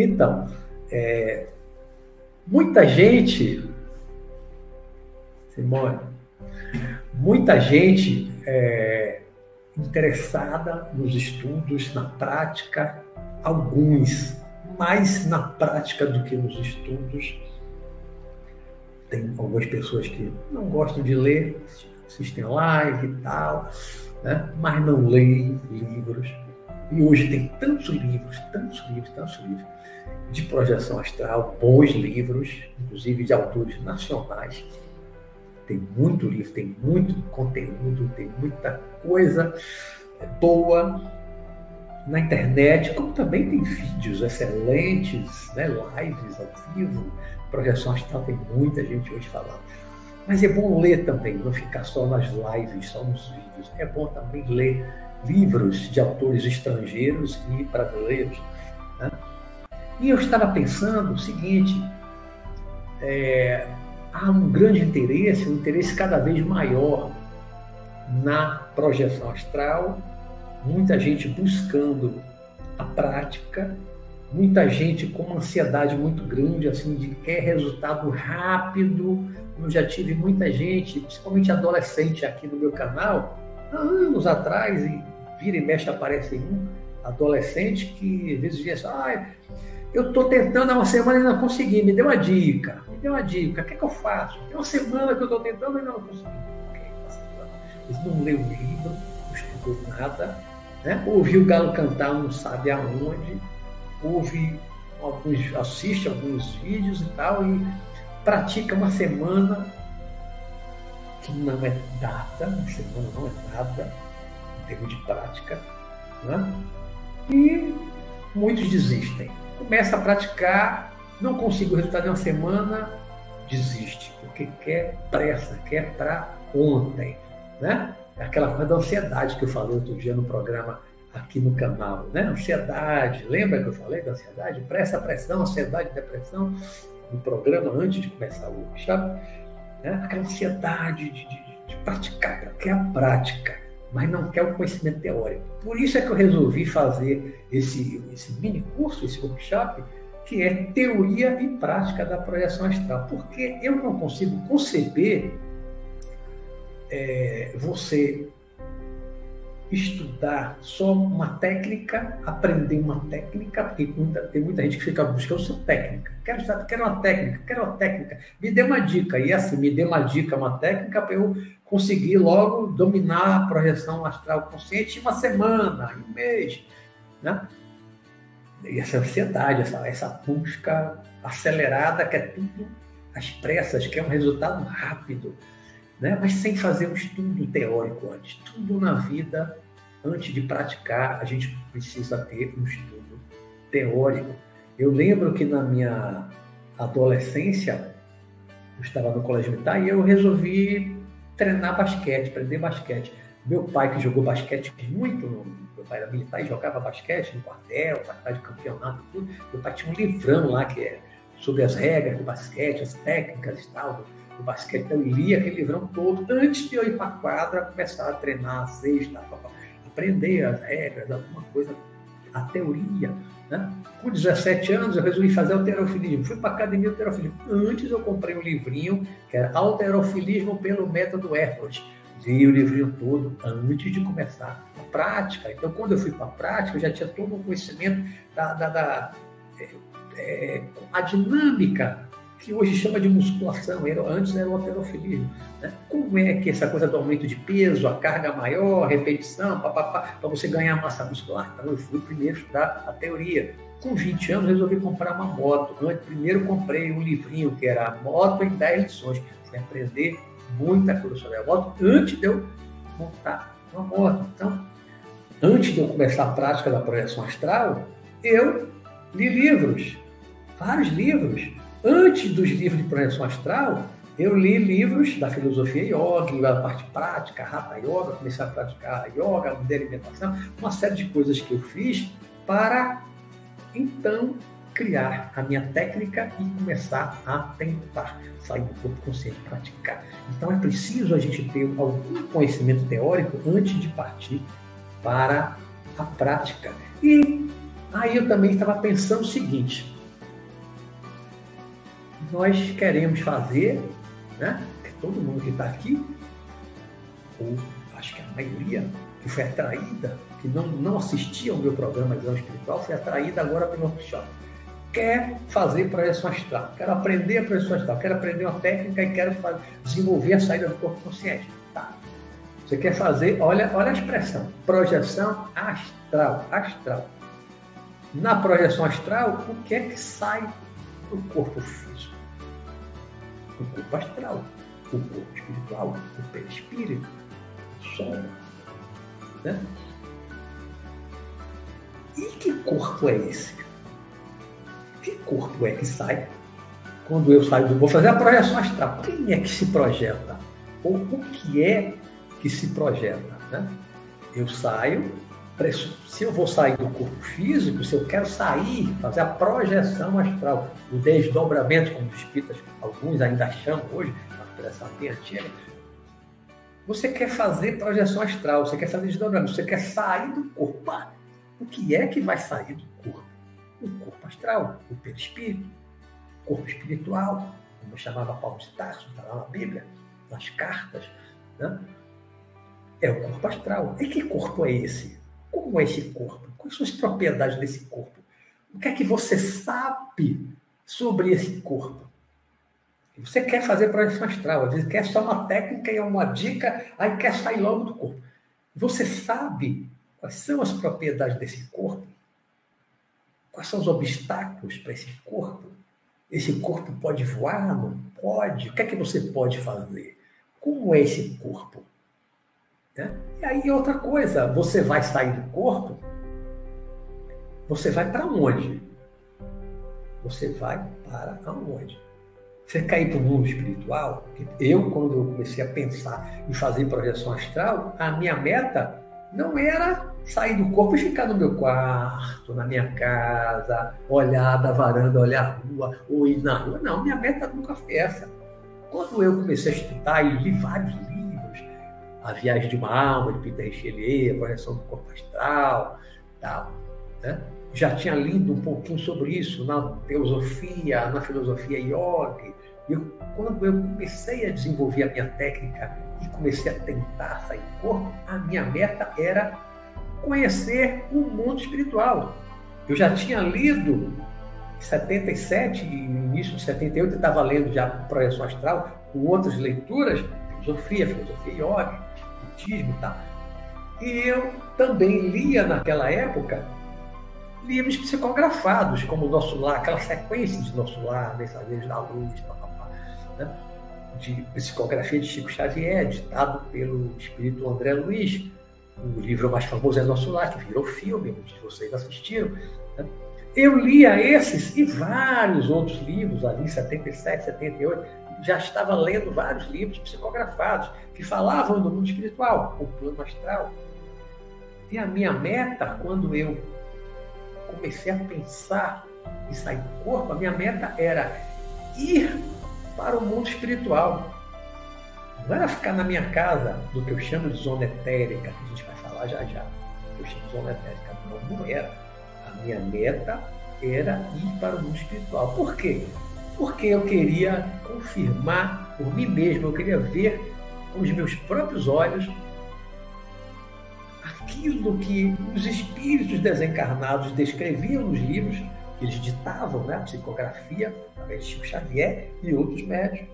Então, é, muita gente, Simone, muita gente é, interessada nos estudos, na prática, alguns mais na prática do que nos estudos. Tem algumas pessoas que não gostam de ler, assistem live e tal, né? mas não leem livros. E hoje tem tantos livros, tantos livros, tantos livros de projeção astral, bons livros, inclusive de autores nacionais. Tem muito livro, tem muito conteúdo, tem muita coisa boa na internet, como também tem vídeos excelentes, né, lives ao vivo, projeção astral, tem muita gente hoje falando. Mas é bom ler também, não ficar só nas lives, só nos vídeos. É bom também ler livros de autores estrangeiros e brasileiros. Né? E eu estava pensando o seguinte: é, há um grande interesse, um interesse cada vez maior na projeção astral, muita gente buscando a prática, muita gente com uma ansiedade muito grande, assim, de quer resultado rápido. Eu já tive muita gente, principalmente adolescente aqui no meu canal, há anos atrás, e vira e mexe aparece um adolescente que às vezes assim, ah, eu estou tentando há uma semana e não consegui, me dê uma dica, me dê uma dica, o que é que eu faço? Tem uma semana que eu estou tentando e não consegui. Eles não leu livro, não estudou nada, né? ouviu o galo cantar, não sabe aonde, ouve alguns, assiste alguns vídeos e tal, e pratica uma semana que não é data, uma semana não é nada, em termos de prática, né? e muitos desistem começa a praticar, não consigo o resultado em uma semana, desiste, porque quer pressa, quer para ontem, né? É aquela coisa da ansiedade que eu falei outro dia no programa aqui no canal, né? Ansiedade, lembra que eu falei da ansiedade? Pressa, pressão, ansiedade, depressão, no programa antes de começar o workshop, né? Aquela ansiedade de, de, de praticar, quer a prática mas não quer o conhecimento teórico. Por isso é que eu resolvi fazer esse, esse mini curso, esse workshop, que é teoria e prática da projeção astral. Porque eu não consigo conceber é, você estudar só uma técnica, aprender uma técnica, porque muita, tem muita gente que fica buscando sua técnica. Quero, quero uma técnica, quero uma técnica. Me dê uma dica. E assim, me dê uma dica, uma técnica para eu conseguir logo dominar a projeção astral consciente em uma semana, em um mês. Né? E essa ansiedade, essa, essa busca acelerada, que é tudo às pressas, que é um resultado rápido né? mas sem fazer um estudo teórico antes. Tudo na vida, antes de praticar, a gente precisa ter um estudo teórico. Eu lembro que na minha adolescência, eu estava no colégio militar e eu resolvi treinar basquete, aprender basquete. Meu pai, que jogou basquete muito, meu pai era militar e jogava basquete no quartel, quartel de campeonato e tudo. Meu pai tinha um livrão lá que é sobre as regras do basquete, as técnicas e tal, do basquete, eu lia aquele livrão todo antes de eu ir para a quadra, começar a treinar a sexta, aprender as regras, alguma coisa, a teoria. Né? Com 17 anos, eu resolvi fazer alterofilismo. Fui para a academia alterofilismo. Antes, eu comprei um livrinho que era Alterofilismo pelo Método Hercules. Li o livrinho todo antes de começar a prática. Então, quando eu fui para a prática, eu já tinha todo o conhecimento da, da, da é, é, a dinâmica que hoje chama de musculação, antes era o alterofilismo. Né? Como é que essa coisa do aumento de peso, a carga maior, a repetição, para você ganhar massa muscular? Então eu fui primeiro estudar a teoria. Com 20 anos resolvi comprar uma moto. Primeiro comprei um livrinho que era Moto em 10 lições. Fui aprender muita coisa sobre a moto antes de eu montar uma moto. Então, antes de eu começar a prática da projeção astral, eu li livros, vários livros, Antes dos livros de projeção astral, eu li livros da filosofia yoga, da parte prática, Hatha Yoga, comecei a praticar yoga, de alimentação, uma série de coisas que eu fiz para então criar a minha técnica e começar a tentar sair do corpo consciente, praticar. Então é preciso a gente ter algum conhecimento teórico antes de partir para a prática. E aí eu também estava pensando o seguinte: nós queremos fazer, né? Todo mundo que está aqui, ou acho que a maioria que foi atraída, que não, não assistia ao meu programa de Visão Espiritual, foi atraída agora pelo workshop. Quer fazer projeção astral, quero aprender a projeção astral, quero aprender uma técnica e quero fazer, desenvolver a saída do corpo consciente. Tá. Você quer fazer, olha, olha a expressão, projeção astral, astral. Na projeção astral, o que é que sai do corpo? O corpo astral, o corpo espiritual, o perispírito, o som, né? E que corpo é esse? Que corpo é que sai quando eu saio do Vou fazer a projeção astral. Quem é que se projeta? Ou o que é que se projeta? Né? Eu saio, se eu vou sair do corpo físico, se eu quero sair, fazer a projeção astral, o desdobramento, como os espíritas, alguns ainda chamam hoje, uma expressão bem antiga, você quer fazer projeção astral, você quer fazer desdobramento, você quer sair do corpo. O que é que vai sair do corpo? O corpo astral, o perispírito, o corpo espiritual, como chamava Paulo de Tarso, está lá na Bíblia, nas cartas. Né? É o corpo astral. E que corpo é esse? Como é esse corpo? Quais são as propriedades desse corpo? O que é que você sabe sobre esse corpo? Você quer fazer projeção astral, às vezes quer só uma técnica e uma dica, aí quer sair logo do corpo. Você sabe quais são as propriedades desse corpo? Quais são os obstáculos para esse corpo? Esse corpo pode voar? Não pode? O que é que você pode fazer? Como é esse corpo? Né? E aí, outra coisa, você vai sair do corpo, você vai para onde? Você vai para onde? Você cair para o mundo espiritual, eu, quando eu comecei a pensar em fazer projeção astral, a minha meta não era sair do corpo e ficar no meu quarto, na minha casa, olhar da varanda, olhar a rua, ou ir na rua. Não, minha meta nunca foi essa. Quando eu comecei a estudar e li vários livros, A Viagem de uma Alma, de Peter Richelieu, A Projeção do Corpo Astral, tal, né? já tinha lido um pouquinho sobre isso na teosofia, na filosofia yoga. Eu, quando eu comecei a desenvolver a minha técnica e comecei a tentar sair do corpo, a minha meta era conhecer o mundo espiritual. Eu já tinha lido em 77 e no início de 78 eu estava lendo já Projeção Astral, com outras leituras, filosofia, filosofia yoga, budismo e eu também lia naquela época livros psicografados, como o Nosso Lar, aquela sequência de Nosso Lar, Mensagens da Luz, papapá, né? de psicografia de Chico Xavier, ditado pelo espírito André Luiz. O livro mais famoso é Nosso Lar, que virou filme, muitos de vocês assistiram. Né? Eu lia esses e vários outros livros ali, 77, 78, já estava lendo vários livros psicografados que falavam do mundo espiritual, o plano astral. E a minha meta, quando eu comecei a pensar em sair do corpo, a minha meta era ir para o mundo espiritual. Não era ficar na minha casa, do que eu chamo de zona etérica, que a gente vai falar já já. Eu chamo de zona etérica. Não, não era. A minha meta era ir para o mundo espiritual. Por quê? Porque eu queria confirmar por mim mesmo, eu queria ver com os meus próprios olhos aquilo que os espíritos desencarnados descreviam nos livros, que eles ditavam, né, psicografia, através de Chico Xavier e outros médios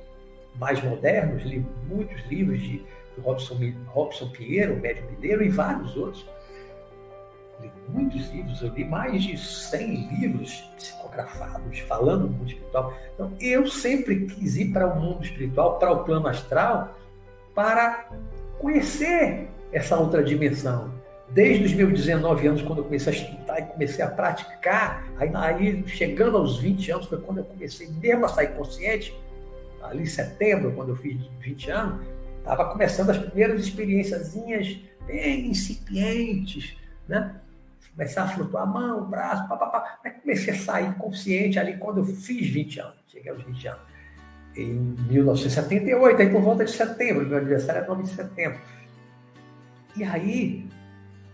mais modernos, li muitos livros de Robson, Robson Pinheiro, médium mineiro, e vários outros. Li muitos livros, eu li mais de 100 livros psicografados falando do mundo espiritual. Então, eu sempre quis ir para o mundo espiritual, para o plano astral, para conhecer essa outra dimensão, Desde os meus 19 anos, quando eu comecei a estudar e comecei a praticar, aí, aí chegando aos 20 anos foi quando eu comecei mesmo a sair consciente, ali em setembro, quando eu fiz 20 anos, estava começando as primeiras experiências bem incipientes, né? Começar a flutuar a mão, o braço, papapá. Aí comecei a sair consciente ali quando eu fiz 20 anos, cheguei aos 20 anos. Em 1978, aí por volta de setembro, meu aniversário é 9 de setembro. E aí,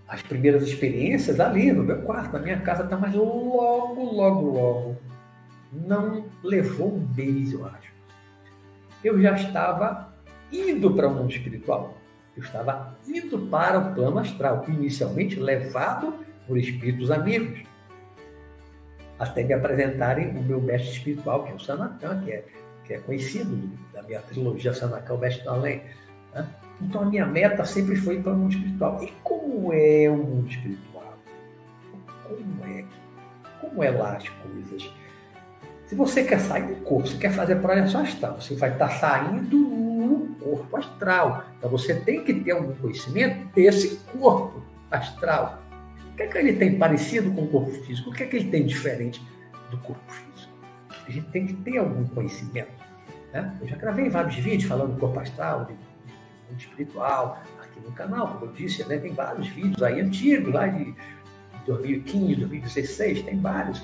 as primeiras experiências ali no meu quarto, na minha casa, tá, mas logo, logo, logo, não levou um mês, eu acho. Eu já estava indo para o mundo espiritual. Eu estava indo para o plano astral, inicialmente levado por espíritos amigos, até me apresentarem o meu mestre espiritual, que é o Sanatan, que é, que é conhecido da minha trilogia Sanatan, o Mestre do Além. Né? Então a minha meta sempre foi para o mundo espiritual. E como é o mundo espiritual? Como é? Como é lá as coisas? Se você quer sair do corpo, você quer fazer projeção astral, você vai estar saindo no corpo astral. Então você tem que ter algum conhecimento desse corpo astral. Que é que ele tem parecido com o corpo físico? O que é que ele tem diferente do corpo físico? A gente tem que ter algum conhecimento. Né? Eu já gravei vários vídeos falando do corpo astral, de mundo espiritual, aqui no canal, como eu disse, né? tem vários vídeos aí antigos, lá de 2015, 2016, tem vários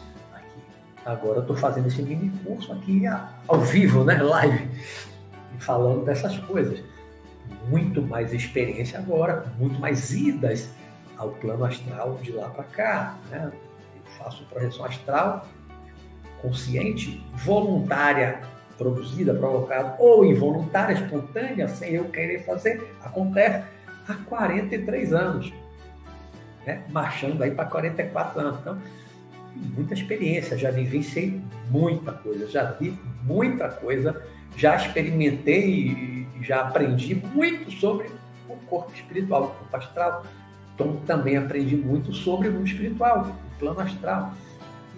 Agora eu estou fazendo esse mini curso aqui ao vivo, né? Live, falando dessas coisas. Muito mais experiência agora, muito mais idas ao plano astral de lá para cá. Né? Eu faço projeção astral consciente, voluntária, produzida, provocada ou involuntária, espontânea, sem eu querer fazer, acontece há 43 anos, né? marchando aí para 44 anos. Então, muita experiência, já vivenciei muita coisa, já vi muita coisa, já experimentei já aprendi muito sobre o corpo espiritual, o corpo astral. Então, também aprendi muito sobre o mundo espiritual, o plano astral.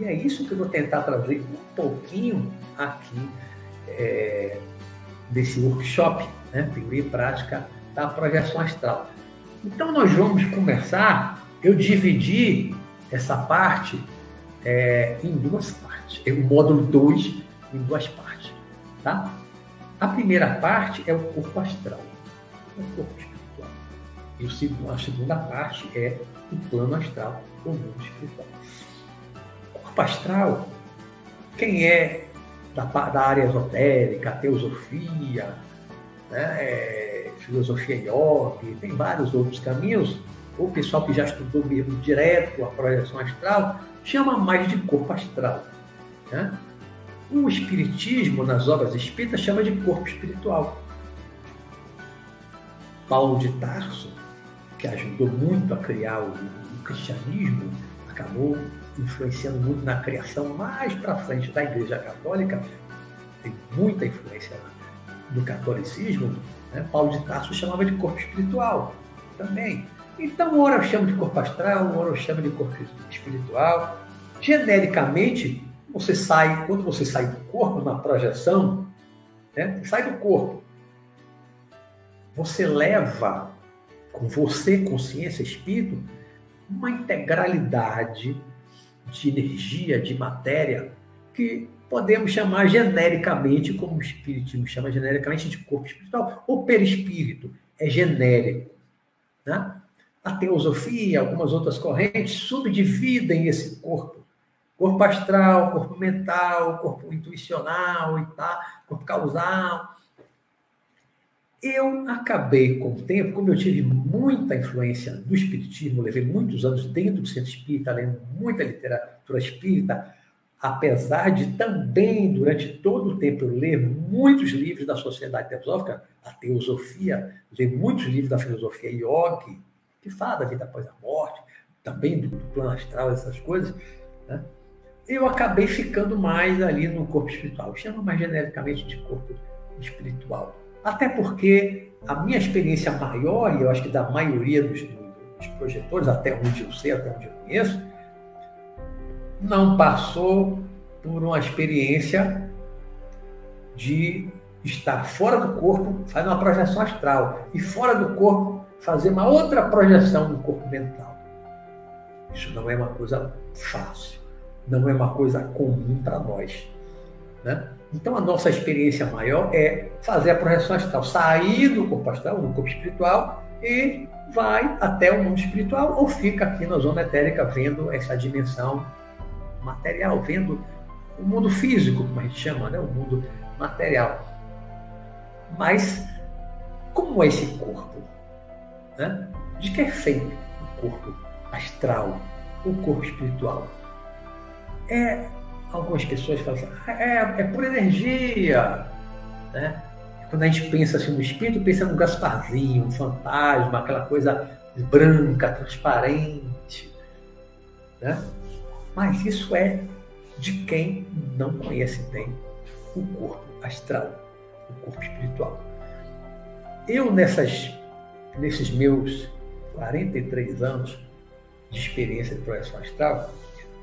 E é isso que eu vou tentar trazer um pouquinho aqui é, desse workshop, né? teoria e prática da projeção astral. Então, nós vamos começar. Eu dividi essa parte é, em duas partes. É o módulo 2 em duas partes. Tá? A primeira parte é o corpo astral, o corpo espiritual. E a segunda parte é o plano astral, o mundo espiritual. Corpo astral, quem é da, da área esotérica, teosofia, né, é, filosofia yoga, tem vários outros caminhos, o pessoal que já estudou mesmo direto a projeção astral, chama mais de corpo astral. Né? O Espiritismo, nas obras espíritas, chama de corpo espiritual. Paulo de Tarso, que ajudou muito a criar o, o cristianismo, acabou influenciando muito na criação mais para frente da Igreja Católica, tem muita influência no catolicismo. Né? Paulo de Tarso chamava de corpo espiritual também. Então, ora eu chamo de corpo astral, ora eu chamo de corpo espiritual. Genericamente, você sai, quando você sai do corpo na projeção, né, sai do corpo, você leva com você, consciência, espírito, uma integralidade de energia, de matéria, que podemos chamar genericamente, como o Espiritismo chama genericamente, de corpo espiritual, ou perispírito, é genérico. Né? A teosofia, algumas outras correntes, subdividem esse corpo. Corpo astral, corpo mental, corpo intuicional corpo causal. Eu acabei com o tempo, como eu tive muita influência do espiritismo, levei muitos anos dentro do centro espírita, lendo muita literatura espírita, apesar de também, durante todo o tempo, eu ler muitos livros da sociedade teosófica, a teosofia, ler muitos livros da filosofia yogi, que fala da vida após a morte, também do, plano astral, essas coisas, né? eu acabei ficando mais ali no corpo espiritual. Chama mais genericamente de corpo espiritual. Até porque a minha experiência maior, e eu acho que da maioria dos, dos projetores, até onde eu sei, até onde eu conheço, não passou por uma experiência de estar fora do corpo, fazer uma projeção astral, e fora do corpo fazer uma outra projeção no corpo mental. Isso não é uma coisa fácil, não é uma coisa comum para nós. Né? Então, a nossa experiência maior é fazer a projeção astral, sair do corpo astral, do corpo espiritual, e vai até o mundo espiritual ou fica aqui na zona etérica vendo essa dimensão material, vendo o mundo físico, como a gente chama, né? o mundo material. Mas como é esse corpo? Né? De que é feito o corpo astral, o corpo espiritual? É, algumas pessoas falam assim, ah, é, é por energia. Né? Quando a gente pensa assim no espírito, pensa no Gasparzinho, um fantasma, aquela coisa branca, transparente. Né? Mas isso é de quem não conhece bem o corpo astral, o corpo espiritual. Eu, nessas, nesses meus 43 anos de experiência de projeção astral,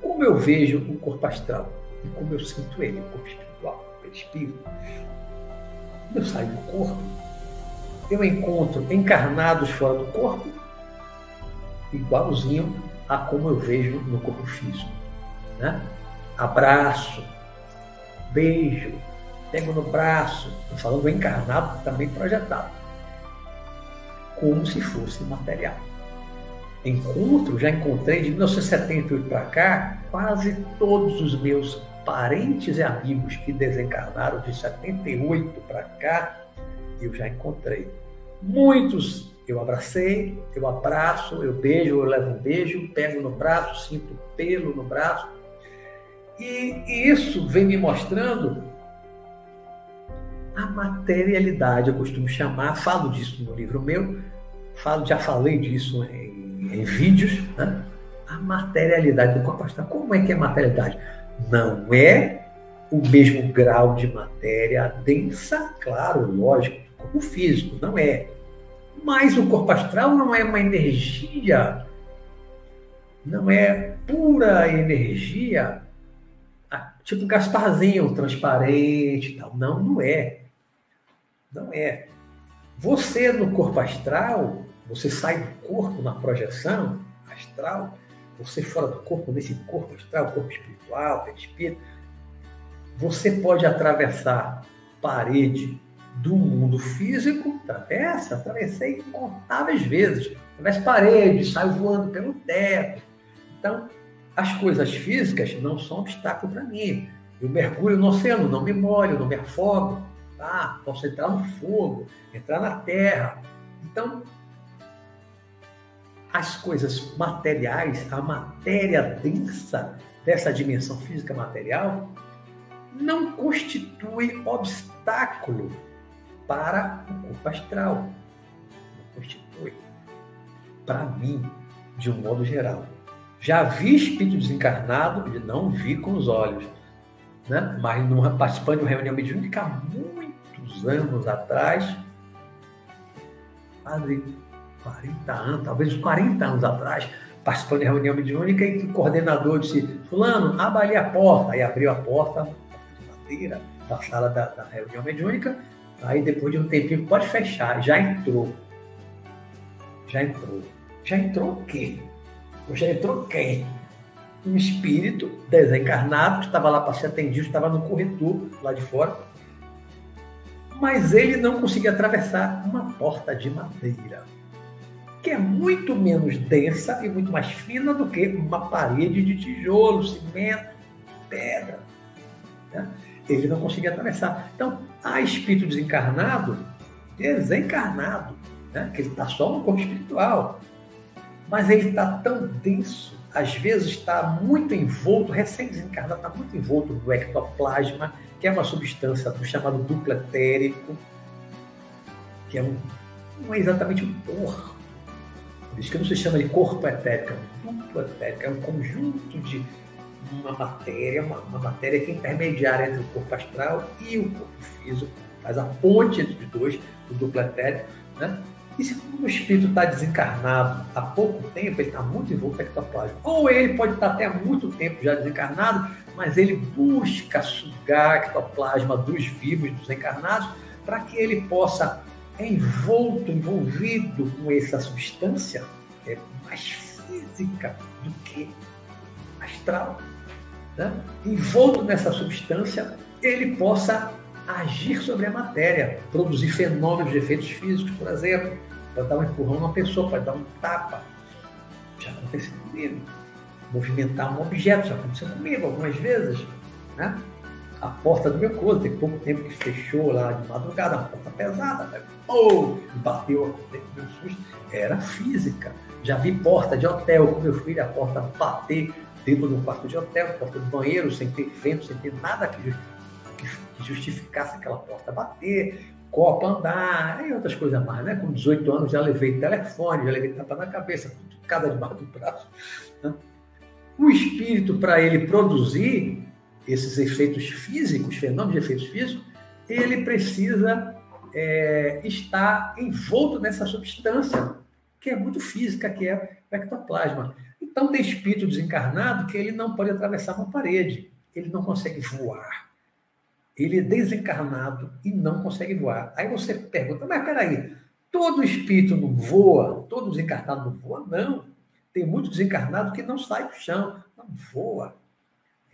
como eu vejo o corpo astral e como eu sinto ele, o corpo espiritual, o espírito. Eu saio do corpo, eu encontro encarnados fora do corpo, igualzinho a como eu vejo no corpo físico. Né? Abraço, beijo, pego no braço, estou falando encarnado também projetado, como se fosse material encontro, já encontrei de 1978 para cá, quase todos os meus parentes e amigos que desencarnaram de 78 para cá, eu já encontrei. Muitos eu abracei, eu abraço, eu beijo, eu levo um beijo, pego no braço, sinto pelo no braço. E, e isso vem me mostrando a materialidade, eu costumo chamar, falo disso no livro meu, falo, já falei disso em em vídeos, né? a materialidade do corpo astral. Como é que é a materialidade? Não é o mesmo grau de matéria densa, claro, lógico, como físico, não é. Mas o corpo astral não é uma energia, não é pura energia, tipo Gasparzinho, transparente e tal. Não, não é. Não é. Você no corpo astral, você sai do corpo na projeção astral, você fora do corpo, nesse corpo astral, corpo espiritual, espírito, você pode atravessar parede do mundo físico, atravessa, atravessei incontáveis vezes, atravessa parede, saio voando pelo teto. Então, as coisas físicas não são obstáculo para mim. Eu mergulho no oceano, não me molho, não me afogo. Tá? Posso entrar no fogo, entrar na terra. Então, as coisas materiais, a matéria densa dessa dimensão física material, não constitui obstáculo para o corpo astral. Não constitui. Para mim, de um modo geral. Já vi espírito desencarnado, não vi com os olhos, né? mas numa, participando de uma reunião mediúnica há muitos anos atrás, padre 40 anos, talvez 40 anos atrás, participando de reunião mediúnica, e o coordenador disse, fulano, abra ali a porta. Aí abriu a porta, de madeira, da sala da, da reunião mediúnica, aí depois de um tempinho, pode fechar, já entrou. Já entrou. Já entrou quê? Já entrou quem? Um espírito desencarnado que estava lá para ser atendido, estava no corredor lá de fora, mas ele não conseguia atravessar uma porta de madeira que é muito menos densa e muito mais fina do que uma parede de tijolo, cimento, pedra. Né? Ele não conseguia atravessar. Então, há espírito desencarnado, desencarnado, né? que ele está só no corpo espiritual, mas ele está tão denso, às vezes está muito envolto, recém-desencarnado, está muito envolto no ectoplasma, que é uma substância do chamado duplo etérico, que é um, não é exatamente um corpo, por isso que não se chama de corpo etérico, é um duplo etérico, é um conjunto de uma matéria, uma, uma matéria que é intermediária entre o corpo astral e o corpo físico, faz a ponte entre os dois, o duplo etérico, né? E se o espírito está desencarnado há pouco tempo, ele está muito envolto com ectoplasma. Ou ele pode estar até há muito tempo já desencarnado, mas ele busca sugar ectoplasma dos vivos, dos encarnados, para que ele possa envolto, envolvido com essa substância, que é mais física do que astral, né? envolto nessa substância, ele possa agir sobre a matéria, produzir fenômenos de efeitos físicos, por exemplo. pode dar um empurrão numa pessoa, pode dar um tapa. Já aconteceu comigo. Movimentar um objeto, já aconteceu comigo algumas vezes. Né? A porta do meu corpo, tem pouco tempo que fechou lá de madrugada, uma porta pesada, né? oh, bateu, meu susto. Era física. Já vi porta de hotel com meu filho, a porta bater dentro do quarto de hotel, porta do banheiro, sem ter vento, sem ter nada que, que justificasse aquela porta bater, copa andar, e outras coisas mais, né? Com 18 anos já levei telefone, já levei tapa na cabeça, cada debaixo do braço. Né? O espírito, para ele produzir esses efeitos físicos, fenômenos de efeitos físicos, ele precisa é, estar envolto nessa substância que é muito física, que é o ectoplasma. Então, tem espírito desencarnado que ele não pode atravessar uma parede, ele não consegue voar. Ele é desencarnado e não consegue voar. Aí você pergunta, mas peraí, todo espírito não voa? Todo desencarnado não voa? Não. Tem muito desencarnado que não sai do chão, não voa.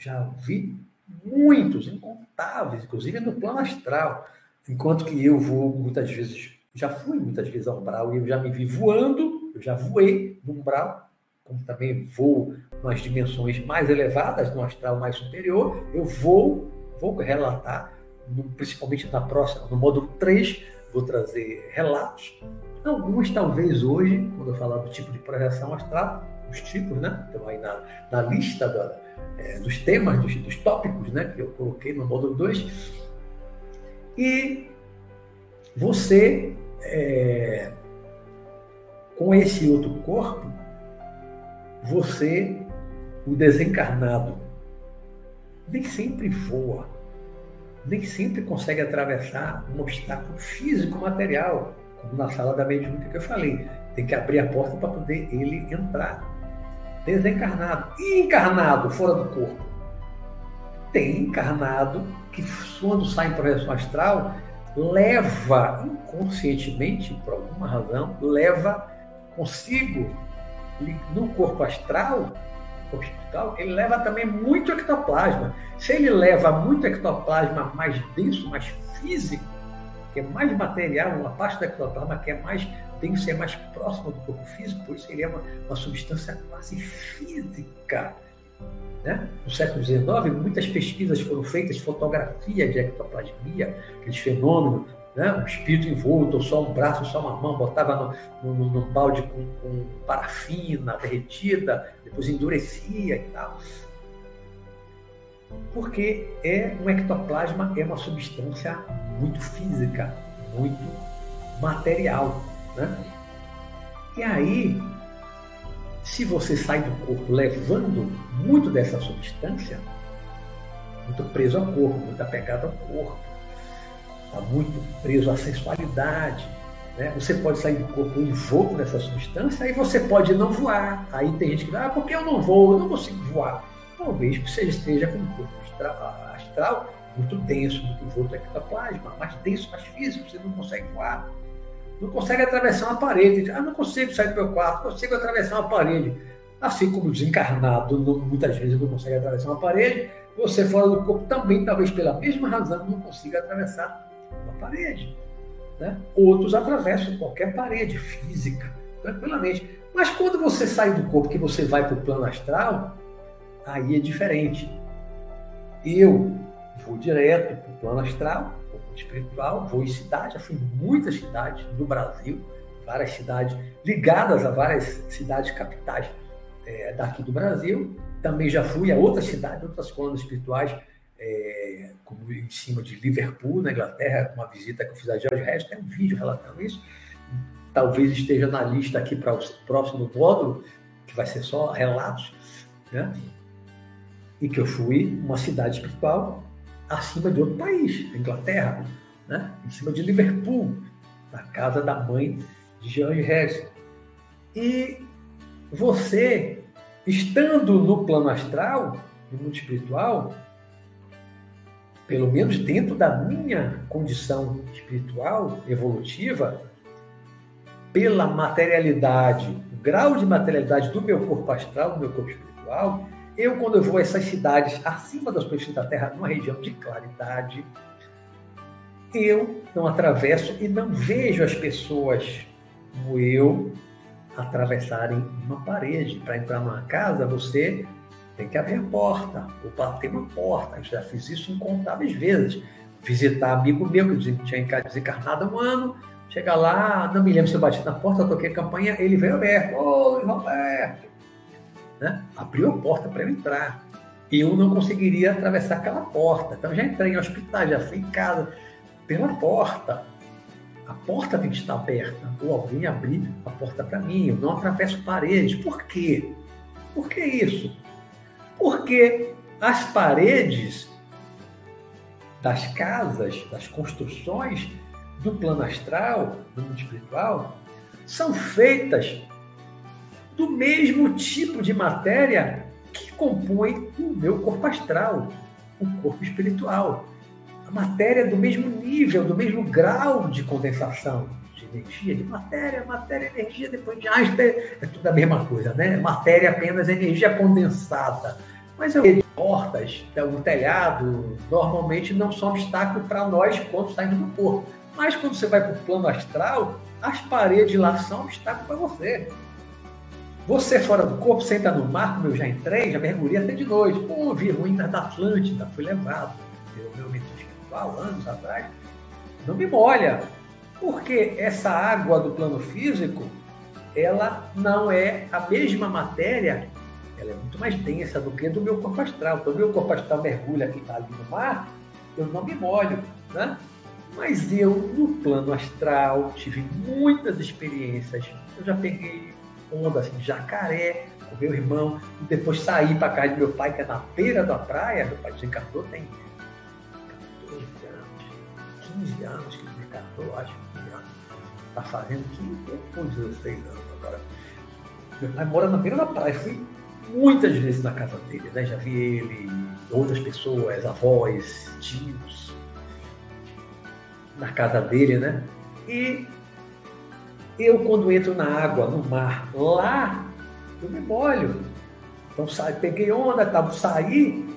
Já vi muitos, incontáveis, inclusive no plano astral. Enquanto que eu vou muitas vezes já fui muitas vezes ao umbral e eu já me vi voando, eu já voei no umbral, como também vou nas dimensões mais elevadas, no astral mais superior, eu vou, vou relatar, principalmente na próxima, no módulo 3, vou trazer relatos. Alguns, talvez hoje, quando eu falar do tipo de projeção astral, os tipos, né? Estão aí na, na lista da, é, dos temas, dos, dos tópicos, né? Que eu coloquei no módulo 2. E você é, com esse outro corpo, você, o desencarnado, nem sempre voa, nem sempre consegue atravessar um obstáculo físico, material, como na sala da mediúnica que eu falei. Tem que abrir a porta para poder ele entrar. Desencarnado. E encarnado, fora do corpo? Tem encarnado que, quando sai em projeção astral, leva inconscientemente, por alguma razão, leva consigo no corpo astral, espiritual, ele leva também muito ectoplasma. Se ele leva muito ectoplasma mais denso, mais físico, que é mais material, uma parte do ectoplasma que é mais denso, é mais próximo do corpo físico, por isso ele é uma, uma substância quase física né? No século XIX, muitas pesquisas foram feitas, fotografia de ectoplasmia, aqueles fenômenos, né? um espírito envolto, ou só um braço, só uma mão, botava no, no, no balde com, com, parafina derretida, depois endurecia e tal. Porque é um ectoplasma é uma substância muito física, muito material. Né? E aí, se você sai do corpo levando muito dessa substância, muito preso ao corpo, muito apegado ao corpo, está muito preso à sensualidade, né? você pode sair do corpo envolto nessa substância, aí você pode não voar. Aí tem gente que diz, ah, porque eu não vou, eu não consigo voar. Talvez você esteja com o corpo astral muito denso, muito envolto ectoplasma, mais denso, mais físico, você não consegue voar não consegue atravessar uma parede. Ah, não consigo sair do meu quarto, consigo atravessar uma parede. Assim como o desencarnado não, muitas vezes não consegue atravessar uma parede, você fora do corpo também, talvez pela mesma razão, não consiga atravessar uma parede. Né? Outros atravessam qualquer parede física, tranquilamente. Mas quando você sai do corpo, que você vai para o plano astral, aí é diferente. Eu vou direto para o plano astral, espiritual, vou em cidade, já fui em muitas cidades do Brasil, várias cidades ligadas a várias cidades capitais é, daqui do Brasil. Também já fui a outras cidades, outras colônias espirituais, é, como em cima de Liverpool, na Inglaterra, uma visita que eu fiz a George Harris, tem um vídeo relatando isso. Talvez esteja na lista aqui para o próximo módulo, que vai ser só relatos, né? E que eu fui uma cidade espiritual acima de outro país, Inglaterra, né? em cima de Liverpool, na casa da mãe de George Harrison. E você, estando no plano astral, no mundo espiritual, pelo menos dentro da minha condição espiritual, evolutiva, pela materialidade, o grau de materialidade do meu corpo astral, do meu corpo espiritual, eu, quando eu vou a essas cidades acima das superfície da Terra, numa região de claridade, eu não atravesso e não vejo as pessoas como eu atravessarem uma parede. Para entrar numa casa, você tem que abrir a porta, ou bater uma porta. Eu já fiz isso incontáveis vezes. Visitar amigo meu que tinha desencarnado há um ano, chega lá, não me lembro se eu bati na porta, toquei a campanha, ele veio aberto. Oi, Roberto! Né? Abriu a porta para eu entrar. Eu não conseguiria atravessar aquela porta. Então já entrei em hospital, já fui em casa, pela porta. A porta tem que estar aberta, ou alguém abrir a porta para mim. Eu não atravesso paredes. Por quê? Por que isso? Porque as paredes das casas, das construções do plano astral, do mundo espiritual, são feitas do mesmo tipo de matéria que compõe o meu corpo astral, o corpo espiritual matéria do mesmo nível, do mesmo grau de condensação de energia, de matéria, matéria, energia, depois de Einstein, é tudo a mesma coisa, né? Matéria apenas energia condensada. Mas eu portas, o telhado, normalmente não são obstáculo para nós quando saímos do corpo. Mas quando você vai para o plano astral, as paredes lá são obstáculo para você. Você fora do corpo, você entra no mar, como eu já entrei, já mergulhei até de noite. Pô, vi ruínas da Atlântida, fui levado pelo meu espiritual, anos atrás, não me molha. Porque essa água do plano físico, ela não é a mesma matéria, ela é muito mais densa do que do meu corpo astral. Então, meu corpo astral mergulha aqui, tá ali no mar, eu não me molho, né? Mas eu, no plano astral, tive muitas experiências. Eu já peguei onda assim, jacaré com meu irmão, e depois saí para casa do meu pai, que é na beira da praia. Meu pai desencarnou, tem 15 anos que ele casou, acho que está fazendo 15 ou 16 anos agora. Meu pai mora na beira da praia, fui muitas vezes na casa dele, né? Já vi ele, outras pessoas, avós, tios, na casa dele, né? E eu, quando entro na água, no mar, lá, eu me molho. Então, peguei onda, tava, saí,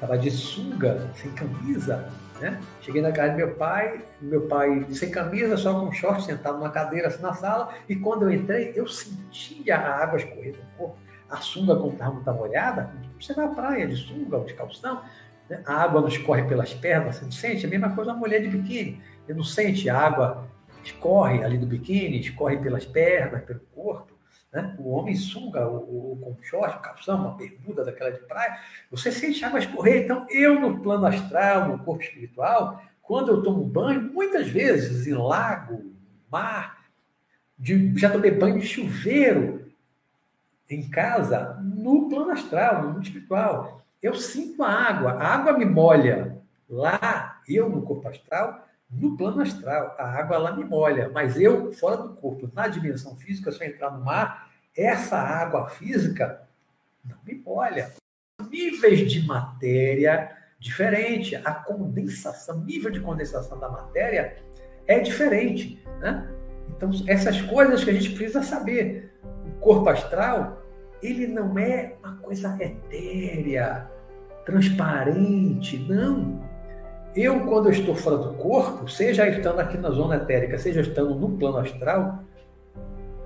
tava de sunga, sem camisa, né? Cheguei na casa do meu pai, meu pai sem camisa, só com short, sentado numa cadeira assim na sala, e quando eu entrei, eu sentia a água escorrer do corpo. A sunga, como estava muito molhada, você vai à praia de sunga ou de calção, né? a água não escorre pelas pernas, você não sente? A mesma coisa a mulher de biquíni. Você não sente a água escorre ali do biquíni, escorre pelas pernas, pelo corpo. Né? O homem sunga o, o, com short, calção, uma bermuda daquela de praia, você sente água escorrer. Então, eu no plano astral, no corpo espiritual, quando eu tomo banho, muitas vezes em lago, mar, de, já tomei banho de chuveiro em casa, no plano astral, no mundo espiritual. Eu sinto a água, a água me molha. Lá, eu no corpo astral, no plano astral, a água lá me molha, mas eu, fora do corpo, na dimensão física, se eu entrar no mar, essa água física não me molha. Níveis de matéria diferente, a condensação, nível de condensação da matéria é diferente, né? Então, essas coisas que a gente precisa saber. O corpo astral, ele não é uma coisa etérea, transparente, não eu, quando eu estou fora do corpo, seja estando aqui na zona etérica, seja estando no plano astral,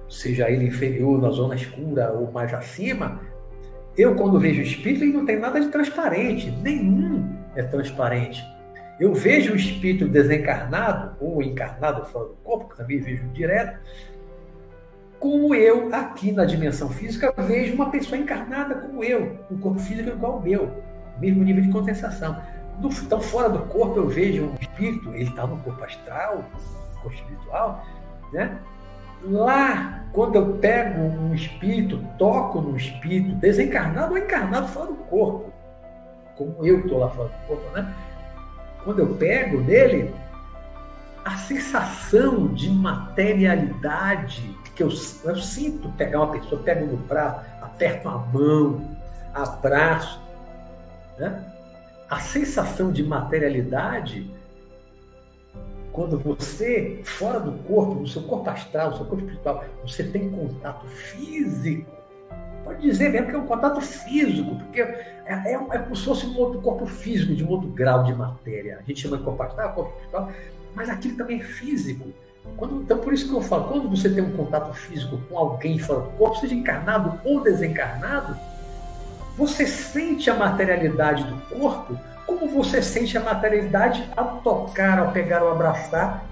seja ele inferior, na zona escura ou mais acima, eu, quando vejo o espírito, ele não tem nada de transparente, nenhum é transparente. Eu vejo o espírito desencarnado ou encarnado fora do corpo, que também vejo direto, como eu, aqui na dimensão física, vejo uma pessoa encarnada como eu, um corpo físico igual ao meu, mesmo nível de condensação. No, então, fora do corpo, eu vejo um espírito, ele está no corpo astral, no corpo espiritual, né? Lá, quando eu pego um espírito, toco no espírito, desencarnado ou encarnado fora do corpo, como eu estou lá fora do corpo, né? Quando eu pego nele, a sensação de materialidade que eu, eu sinto pegar uma pessoa, pego no braço, aperto a mão, abraço, né? A sensação de materialidade, quando você, fora do corpo, no seu corpo astral, no seu corpo espiritual, você tem contato físico, pode dizer mesmo que é um contato físico, porque é, é, é como se fosse um outro corpo físico, de um outro grau de matéria. A gente chama de corpo astral, corpo espiritual, mas aquilo também é físico. Quando, então, por isso que eu falo, quando você tem um contato físico com alguém fora do corpo, seja encarnado ou desencarnado, você sente a materialidade do corpo como você sente a materialidade ao tocar, ao pegar ou abraçar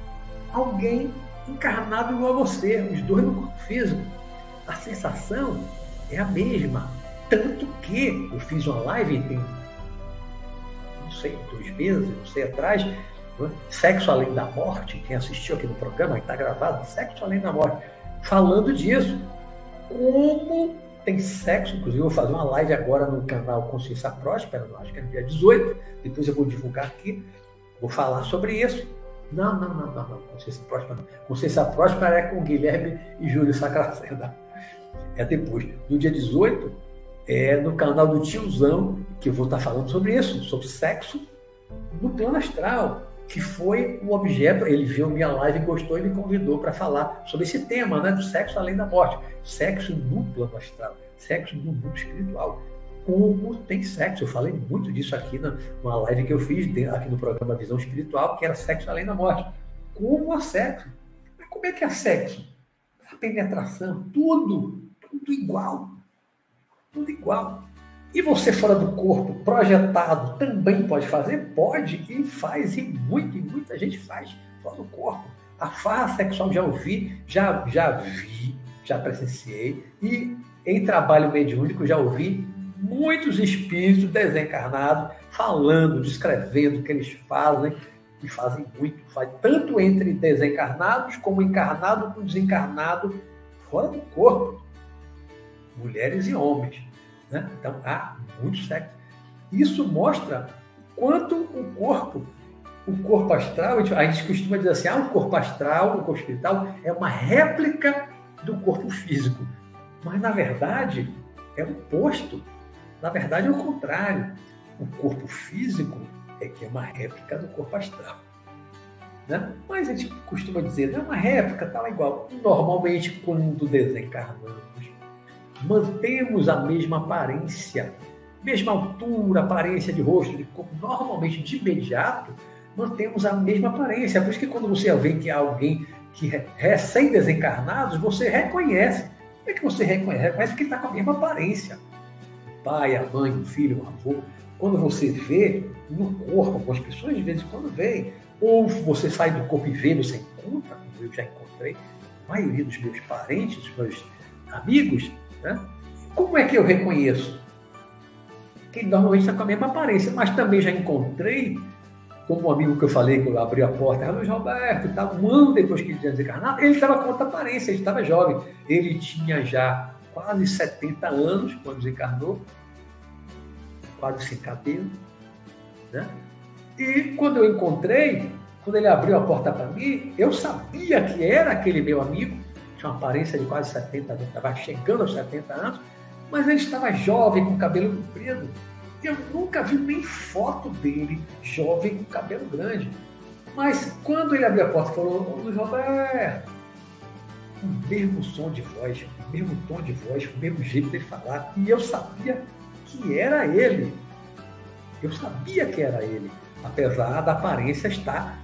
alguém encarnado igual a você, os dois no corpo físico. A sensação é a mesma. Tanto que eu fiz uma live tem, não sei, dois meses, não sei, atrás, né? Sexo Além da Morte, quem assistiu aqui no programa, está gravado, Sexo Além da Morte, falando disso. Como tem sexo, inclusive eu vou fazer uma live agora no canal Consciência Próspera, acho que é no dia 18, depois eu vou divulgar aqui, vou falar sobre isso. Não, não, não, não, não. Consciência Próspera não. Consciência Próspera é com Guilherme e Júlio Sacracenda. É depois. No dia 18, é no canal do Tiozão, que eu vou estar falando sobre isso, sobre sexo no plano astral que foi o objeto, ele viu minha live gostou e me convidou para falar sobre esse tema, né, do sexo além da morte, sexo plano astral, sexo no mundo espiritual. Como tem sexo? Eu falei muito disso aqui na, numa live que eu fiz aqui no programa Visão Espiritual, que era sexo além da morte. Como há sexo? Mas como é que é sexo? A penetração, tudo, tudo igual. Tudo igual. E você fora do corpo, projetado, também pode fazer? Pode e faz, e muito, e muita gente faz fora do corpo. A farra sexual já ouvi, já, já vi, já presenciei, e em trabalho mediúnico já ouvi muitos espíritos desencarnados falando, descrevendo o que eles fazem, e fazem muito, faz tanto entre desencarnados como encarnado com desencarnado fora do corpo, mulheres e homens. Né? Então, há muito sexo. Isso mostra quanto o corpo, o corpo astral, a gente costuma dizer assim, ah, o corpo astral, o corpo espiritual é uma réplica do corpo físico. Mas, na verdade, é o oposto. Na verdade, é o contrário. O corpo físico é que é uma réplica do corpo astral. Né? Mas a gente costuma dizer, é uma réplica, tal, igual. Normalmente, quando desencarnamos, mantemos a mesma aparência, mesma altura, aparência de rosto, de corpo, normalmente de imediato, mantemos a mesma aparência. Por isso que quando você vê que há alguém que é recém-desencarnados, você reconhece. Como é que você reconhece? Reconhece que está com a mesma aparência. O pai, a mãe, o filho, o avô. Quando você vê no corpo, algumas pessoas de vez em quando veem, ou você sai do corpo e vê, você encontra, como eu já encontrei, a maioria dos meus parentes, dos meus amigos, né? Como é que eu reconheço? Que normalmente está com a mesma aparência, mas também já encontrei, como um amigo que eu falei, que eu abri a porta, era Luiz Roberto, estava um ano depois que ele tinha desencarnado, ele estava com outra aparência, ele estava jovem. Ele tinha já quase 70 anos quando desencarnou, quase sem cabelo. Né? E quando eu encontrei, quando ele abriu a porta para mim, eu sabia que era aquele meu amigo, tinha uma aparência de quase 70 anos, estava chegando aos 70 anos, mas ele estava jovem, com cabelo comprido. Eu nunca vi nem foto dele jovem com cabelo grande. Mas quando ele abriu a porta e falou, Luiz Roberto, o mesmo som de voz, o mesmo tom de voz, o mesmo jeito de falar, e eu sabia que era ele. Eu sabia que era ele, apesar da aparência estar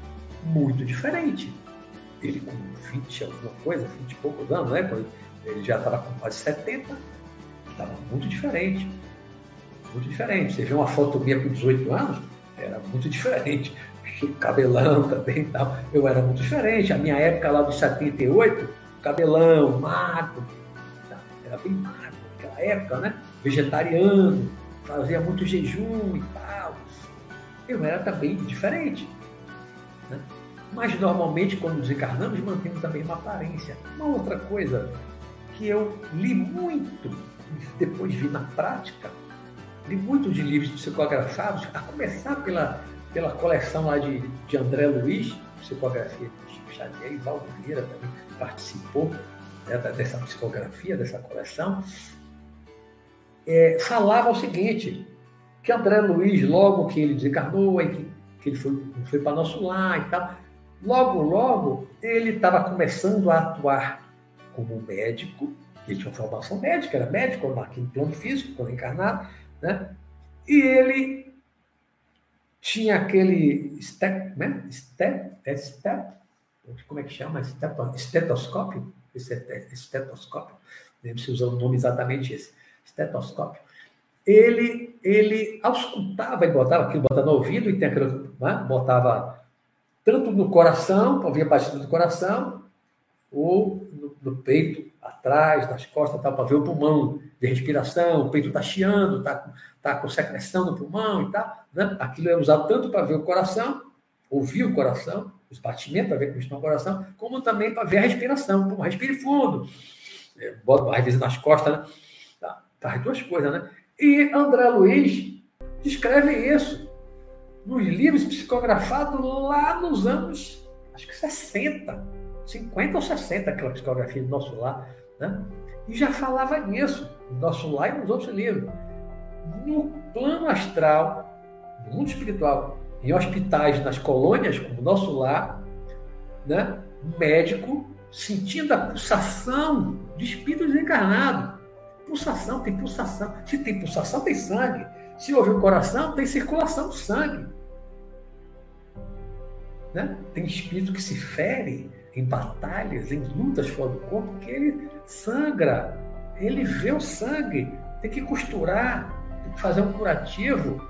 muito diferente. Ele com 20 alguma coisa, 20 e poucos anos, né? Ele já estava com quase 70, estava muito diferente. Muito diferente. Você vê uma foto minha com 18 anos, era muito diferente. Cabelão também e tal. Eu era muito diferente. A minha época lá dos 78, cabelão, magro. Era bem magro naquela época, né? Vegetariano, fazia muito jejum e tal. Eu era também diferente. Né? Mas normalmente, quando desencarnamos, mantemos a mesma aparência. Uma outra coisa que eu li muito, depois vi na prática, li muito de livros psicografados, a começar pela, pela coleção lá de, de André Luiz, psicografia de Chico Xavier, e Valdo Vieira também participou né, dessa psicografia, dessa coleção, é, falava o seguinte, que André Luiz, logo que ele desencarnou, que, que ele foi, foi para nosso lar e tal, Logo, logo, ele estava começando a atuar como médico, ele tinha uma formação médica, era médico aqui no plano físico, quando encarnado, né? E ele tinha aquele step, né? Step, é step, como é que chama? Estetoscópio? Estetoscópio, lembro se usou o nome exatamente esse, estetoscópio. Ele, ele auscultava e botava aquilo, botava no ouvido e tem aquilo, né? botava tanto no coração, para ouvir a batida do coração, ou no, no, peito, atrás, nas costas, para ver o pulmão de respiração, o peito está chiando, está tá com secreção no pulmão e tal. Né? Aquilo é usado tanto para ver o coração, ouvir o coração, os batimentos, para ver como está o coração, como também para ver a respiração. Pô, respire fundo. É, bota às vezes nas costas, né? Tá, faz duas coisas, né? E André Luiz descreve isso nos livros psicografados lá nos anos, acho que 60, 50 ou 60, aquela psicografia do nosso lar, né? E já falava nisso, no nosso lar e nos outros livros. No plano astral, no mundo espiritual, em hospitais, nas colônias, como nosso lar, né? médico sentindo a pulsação de espírito desencarnado. Pulsação, tem pulsação. Se tem pulsação, tem sangue. Se houve o coração, tem circulação do sangue. Né? Tem espírito que se fere em batalhas, em lutas fora do corpo, que ele sangra, ele vê o sangue, tem que costurar, tem que fazer um curativo.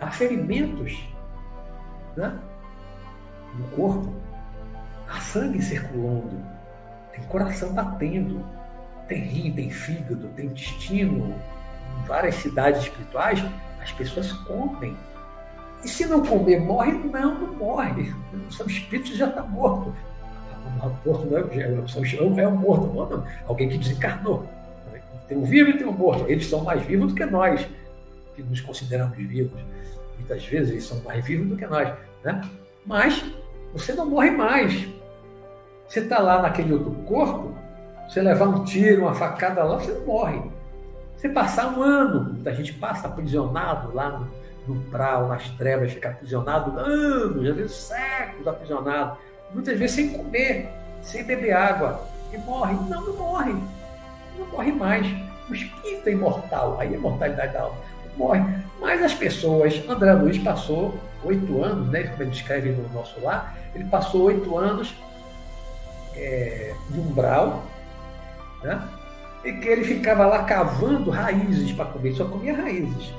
Há ferimentos né? no corpo, há sangue circulando, tem coração batendo, tem rim, tem fígado, tem intestino. Em várias cidades espirituais, as pessoas comem. E se não comer, morre? Não, não morre. O seu espírito já está morto. Morto não é, é, é um morto, morto, alguém que desencarnou. Tem um vivo e tem um morto. Eles são mais vivos do que nós, que nos consideramos vivos. Muitas vezes eles são mais vivos do que nós. Né? Mas você não morre mais. Você está lá naquele outro corpo, você levar um tiro, uma facada lá, você não morre. Você passar um ano, a gente passa aprisionado lá no, no pral, nas trevas, fica aprisionado anos, às vezes séculos aprisionado, muitas vezes sem comer, sem beber água, e morre. Não, não morre. Não morre mais. O espírito é imortal, aí a imortalidade da alma. Morre. Mas as pessoas, André Luiz passou oito anos, né, como ele descreve no nosso lar, ele passou oito anos é, de umbral, né? E que ele ficava lá cavando raízes para comer, só comia raízes.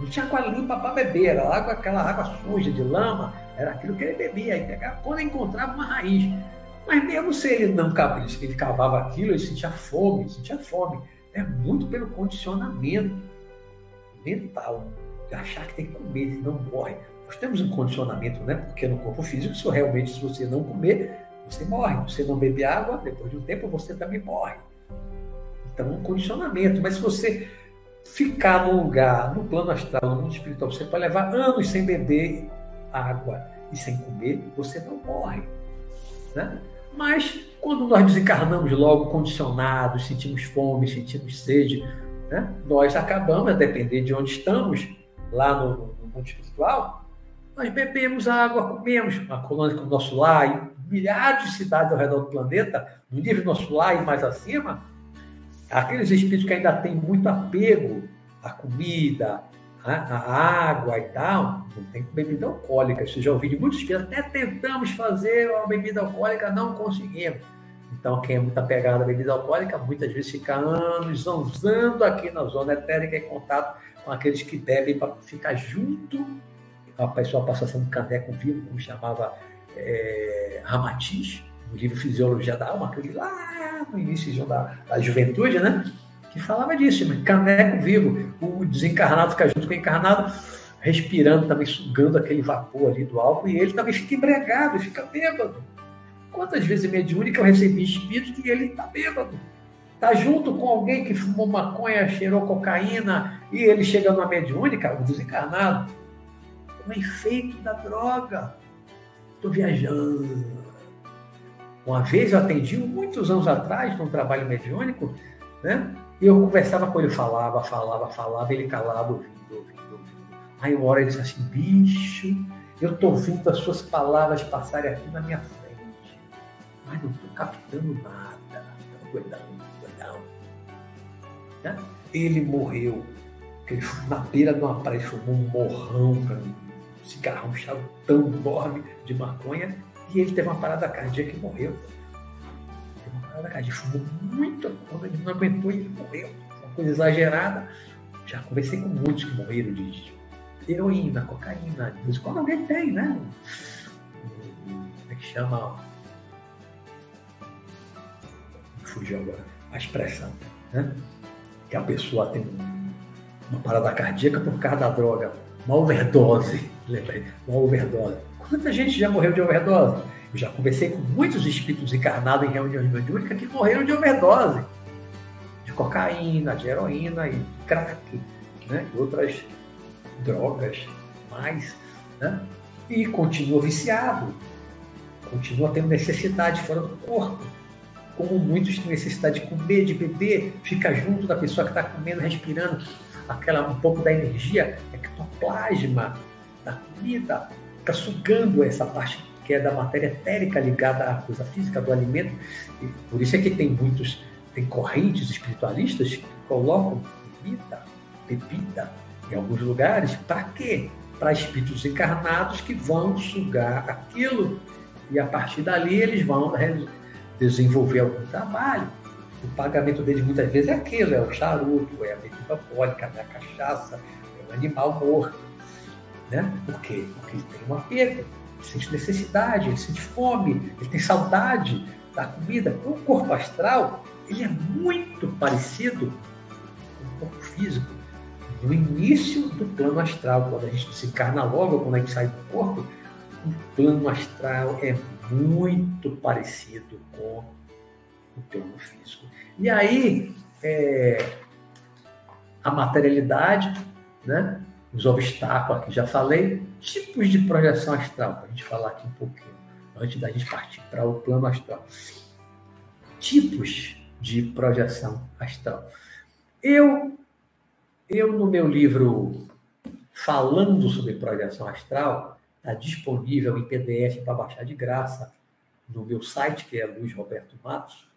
Não tinha água limpa para beber, era água, aquela água suja de lama, era aquilo que ele bebia. Aí pegava, quando encontrava uma raiz. Mas mesmo se ele não cavava, ele cavava aquilo, ele sentia fome, sentia fome. É muito pelo condicionamento mental, de achar que tem que comer, senão morre. Nós temos um condicionamento, né? Porque no corpo físico, se realmente se você não comer, você morre. Você não bebe água, depois de um tempo você também morre. Então, um condicionamento. Mas se você ficar num lugar, no plano astral, no mundo espiritual, você pode levar anos sem beber água e sem comer, você não morre. Né? Mas quando nós desencarnamos logo condicionados, sentimos fome, sentimos sede, né? nós acabamos, a depender de onde estamos, lá no, no mundo espiritual, nós bebemos água, comemos uma colônia como nosso lar, milhares de cidades ao redor do planeta, no nível nosso lar e mais acima, aqueles espíritos que ainda têm muito apego à comida, à, à água e tal, não tem bebida alcoólica. Isso já ouvi de muitos espíritos, até tentamos fazer uma bebida alcoólica, não conseguimos. Então, quem é muito apegado à bebida alcoólica, muitas vezes fica anos zanzando aqui na zona etérica em contato com aqueles que bebem para ficar junto. A pessoa passa sendo caneco vivo, como chamava é, Ramatiz, no livro Fisiologia da Alma, li lá no início da, da juventude, né? Que falava disso, mas caneco vivo, o desencarnado fica junto com o encarnado, respirando, também sugando aquele vapor ali do álcool, e ele também fica embregado, e fica bêbado. Quantas vezes mediúnica eu recebi espírito que ele está bêbado? Está junto com alguém que fumou maconha, cheirou cocaína, e ele chega numa mediúnica, o desencarnado, com efeito da droga Estou viajando. Uma vez eu atendi, muitos anos atrás, num trabalho mediúnico, né? E eu conversava com ele, falava, falava, falava, ele calado, ouvindo, ouvindo, ouvindo. Aí uma hora ele disse assim, bicho, eu estou ouvindo as suas palavras passarem aqui na minha frente, mas não estou captando nada. Cuidado, cuidado. Né? Ele morreu, ele na beira de uma praia, fumou um morrão para mim cigarro, um chavão enorme de maconha E ele teve uma parada cardíaca e morreu. Teve uma parada cardíaca, fumou muito, quando ele não aguentou, ele morreu. Uma coisa exagerada. Já conversei com muitos que morreram de heroína, cocaína, de quando alguém tem, né? Como é que chama? Fugiu agora. A expressão, né? Que a pessoa tem uma parada cardíaca por causa da droga, uma overdose, lembrei, uma overdose. Quanta gente já morreu de overdose? Eu já conversei com muitos espíritos encarnados em reuniões mediúnicas que morreram de overdose, de cocaína, de heroína e crack, né? e outras drogas mais, né? e continua viciado, continua tendo necessidade fora do corpo. Como muitos têm necessidade de comer, de beber, fica junto da pessoa que está comendo, respirando, aquela um pouco da energia ectoplasma da comida, fica sugando essa parte que é da matéria etérica ligada à coisa física do alimento. E por isso é que tem muitos, tem correntes espiritualistas que colocam comida, bebida em alguns lugares, para quê? Para espíritos encarnados que vão sugar aquilo e a partir dali eles vão desenvolver algum trabalho o pagamento deles muitas vezes é aquilo, é o charuto, é a bebida alcoólica, é a cachaça, é o animal morto. Né? Por quê? Porque ele tem um apego, ele sente necessidade, ele sente fome, ele tem saudade da comida. O corpo astral ele é muito parecido com o corpo físico. No início do plano astral, quando a gente se encarna logo, quando a gente sai do corpo, o plano astral é muito parecido com o plano físico. E aí, é, a materialidade, né? Os obstáculos aqui já falei, tipos de projeção astral, para a gente falar aqui um pouquinho, antes da gente partir para o plano astral. Tipos de projeção astral. Eu, eu no meu livro falando sobre projeção astral, está disponível em PDF para baixar de graça no meu site, que é Luiz Roberto Matos,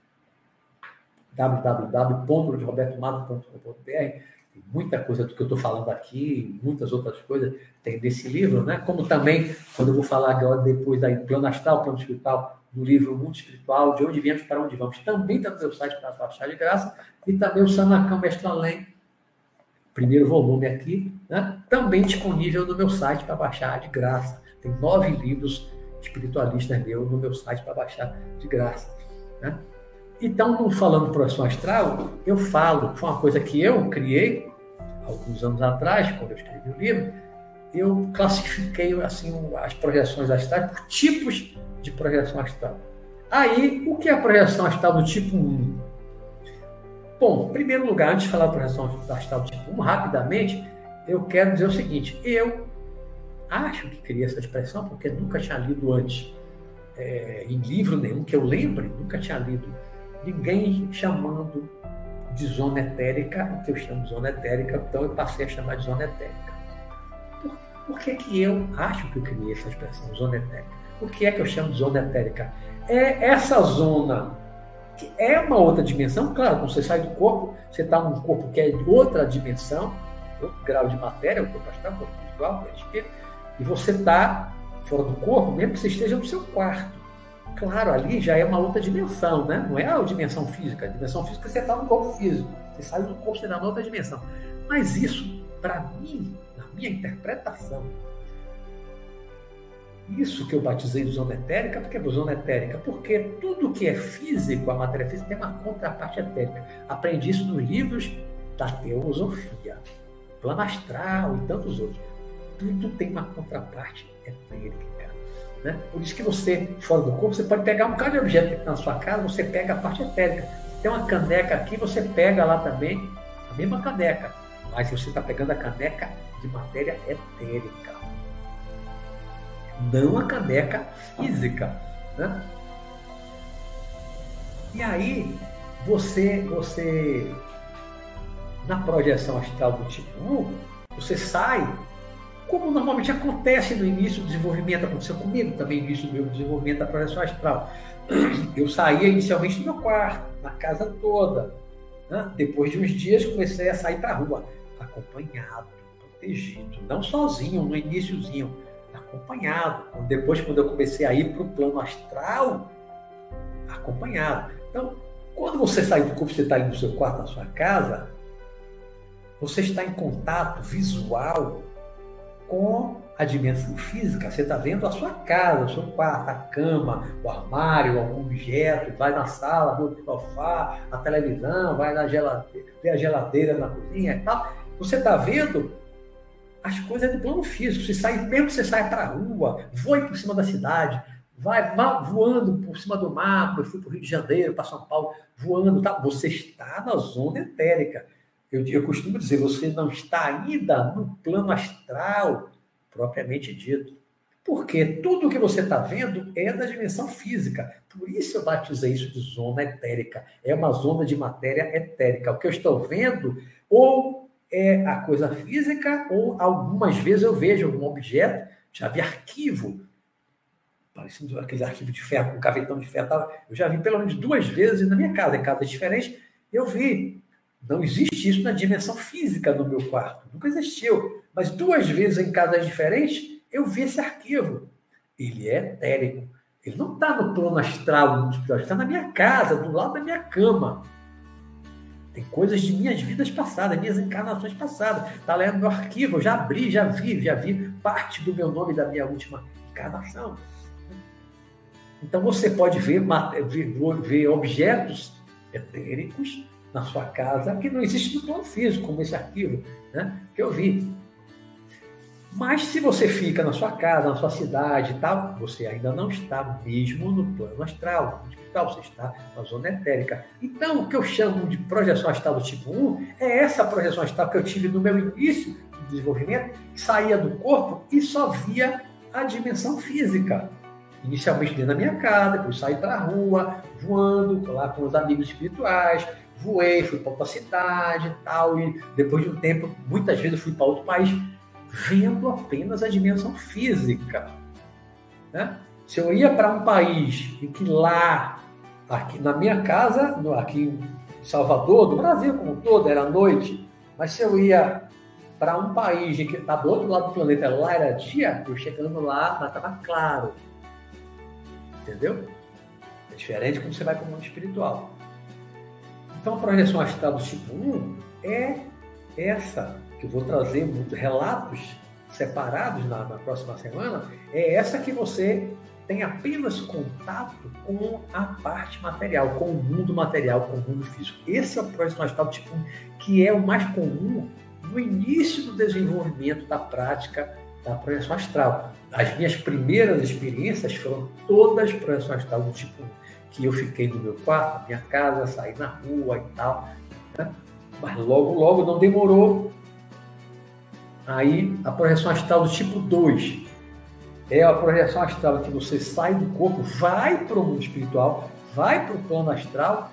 www.robertomato.com.br. Muita coisa do que eu estou falando aqui, muitas outras coisas tem desse livro, né? Como também, quando eu vou falar agora depois da plano astral, plano espiritual, do livro Mundo Espiritual, de onde viemos para onde vamos, também está no meu site para baixar de graça, e também o Sanacão Mestre Além, primeiro volume aqui, né? também disponível no meu site para baixar de graça. Tem nove livros espiritualistas meus no meu site para baixar de graça. Né? Então, falando projeção astral, eu falo, foi uma coisa que eu criei alguns anos atrás, quando eu escrevi o livro, eu classifiquei assim as projeções astrais por tipos de projeção astral. Aí, o que é a projeção astral do tipo 1? Bom, em primeiro lugar, antes de falar da projeção astral do tipo 1, rapidamente, eu quero dizer o seguinte: eu acho que criei essa expressão porque nunca tinha lido antes é, em livro nenhum que eu lembre, nunca tinha lido ninguém chamando de zona etérica, o que eu chamo de zona etérica, então eu passei a chamar de zona etérica. Por, por que, que eu acho que eu criei essa expressão, zona etérica? O que é que eu chamo de zona etérica? É essa zona que é uma outra dimensão, claro, quando você sai do corpo, você está num corpo que é de outra dimensão, outro grau de matéria, o corpo astral, o corpo espiritual, e você está fora do corpo, mesmo que você esteja no seu quarto. Claro, ali já é uma outra dimensão, né? Não é a dimensão física. A dimensão física você está no corpo físico. Você sai do corpo, você está na outra dimensão. Mas isso, para mim, na minha interpretação, isso que eu batizei de zona etérica, porque é zona etérica? Porque tudo que é físico, a matéria física, tem uma contraparte etérica. Aprendi isso nos livros da teosofia, plano astral e tantos outros. Tudo tem uma contraparte etérica. Né? Por isso que você, fora do corpo, você pode pegar um cada objeto que está na sua casa, você pega a parte etérica. Tem uma caneca aqui, você pega lá também a mesma caneca, mas você está pegando a caneca de matéria etérica. Não a caneca física. Né? E aí, você, você, na projeção astral do tipo 1, você sai como normalmente acontece no início do desenvolvimento, aconteceu comigo também no início do meu desenvolvimento da projeção astral. Eu saía inicialmente do meu quarto, na casa toda. Né? Depois de uns dias comecei a sair para a rua, acompanhado, protegido, não sozinho no iníciozinho, acompanhado. Depois, quando eu comecei a ir para o plano astral, acompanhado. Então, quando você sai do corpo, você está ali no seu quarto, na sua casa, você está em contato visual com a dimensão física. Você está vendo a sua casa, o seu quarto, a cama, o armário, algum objeto, vai na sala, vê o sofá, a televisão, vai na geladeira, vê a geladeira na cozinha e tal. Você está vendo as coisas do plano físico. Você sai, mesmo que você saia para a rua, voe por cima da cidade, vai, vai voando por cima do mar, eu fui para o Rio de Janeiro, para São Paulo, voando, tá? você está na zona etérica. Eu, eu costumo dizer, você não está ainda no plano astral, propriamente dito. Porque tudo que você está vendo é da dimensão física. Por isso eu batizei isso de zona etérica. É uma zona de matéria etérica. O que eu estou vendo, ou é a coisa física, ou algumas vezes eu vejo algum objeto, já vi arquivo, parecendo aquele arquivo de ferro, com um gavetão de ferro. Eu já vi pelo menos duas vezes na minha casa, em casas diferentes, eu vi. Não existe isso na dimensão física do meu quarto. Nunca existiu. Mas duas vezes em casas diferentes, eu vi esse arquivo. Ele é etérico. Ele não está no plano astral, está na minha casa, do lado da minha cama. Tem coisas de minhas vidas passadas, minhas encarnações passadas. Está lá no meu arquivo, eu já abri, já vi, já vi parte do meu nome da minha última encarnação. Então você pode ver, ver, ver objetos etéricos na sua casa que não existem no plano físico, como esse arquivo né, que eu vi. Mas se você fica na sua casa, na sua cidade e tal, você ainda não está mesmo no plano astral, no você está na zona etérica. Então, o que eu chamo de projeção astral do tipo 1 é essa projeção astral que eu tive no meu início do desenvolvimento, que saía do corpo e só via a dimensão física. Inicialmente dentro da minha casa, depois saí para a rua, voando lá com os amigos espirituais, voei, fui para outra cidade e tal, e depois de um tempo, muitas vezes fui para outro país vendo apenas a dimensão física. Né? Se eu ia para um país em que lá, aqui na minha casa, aqui em Salvador, do Brasil como um todo, era noite, mas se eu ia para um país que está do outro lado do planeta, lá era dia, eu chegando lá, lá estava claro. Entendeu? É diferente quando você vai para o mundo espiritual. Então a projeção astral do tipo 1 é essa que eu vou trazer relatos separados na, na, próxima semana, é essa que você tem apenas contato com a parte material, com o mundo material, com o mundo físico. Esse é o projeto astral tipo 1, que é o mais comum no início do desenvolvimento da prática da projeção astral. As minhas primeiras experiências foram todas projeção astral do tipo 1, que eu fiquei no meu quarto, na minha casa, saí na rua e tal. Né? Mas logo, logo, não demorou Aí a projeção astral do tipo 2 é a projeção astral que você sai do corpo, vai para o mundo espiritual, vai para o plano astral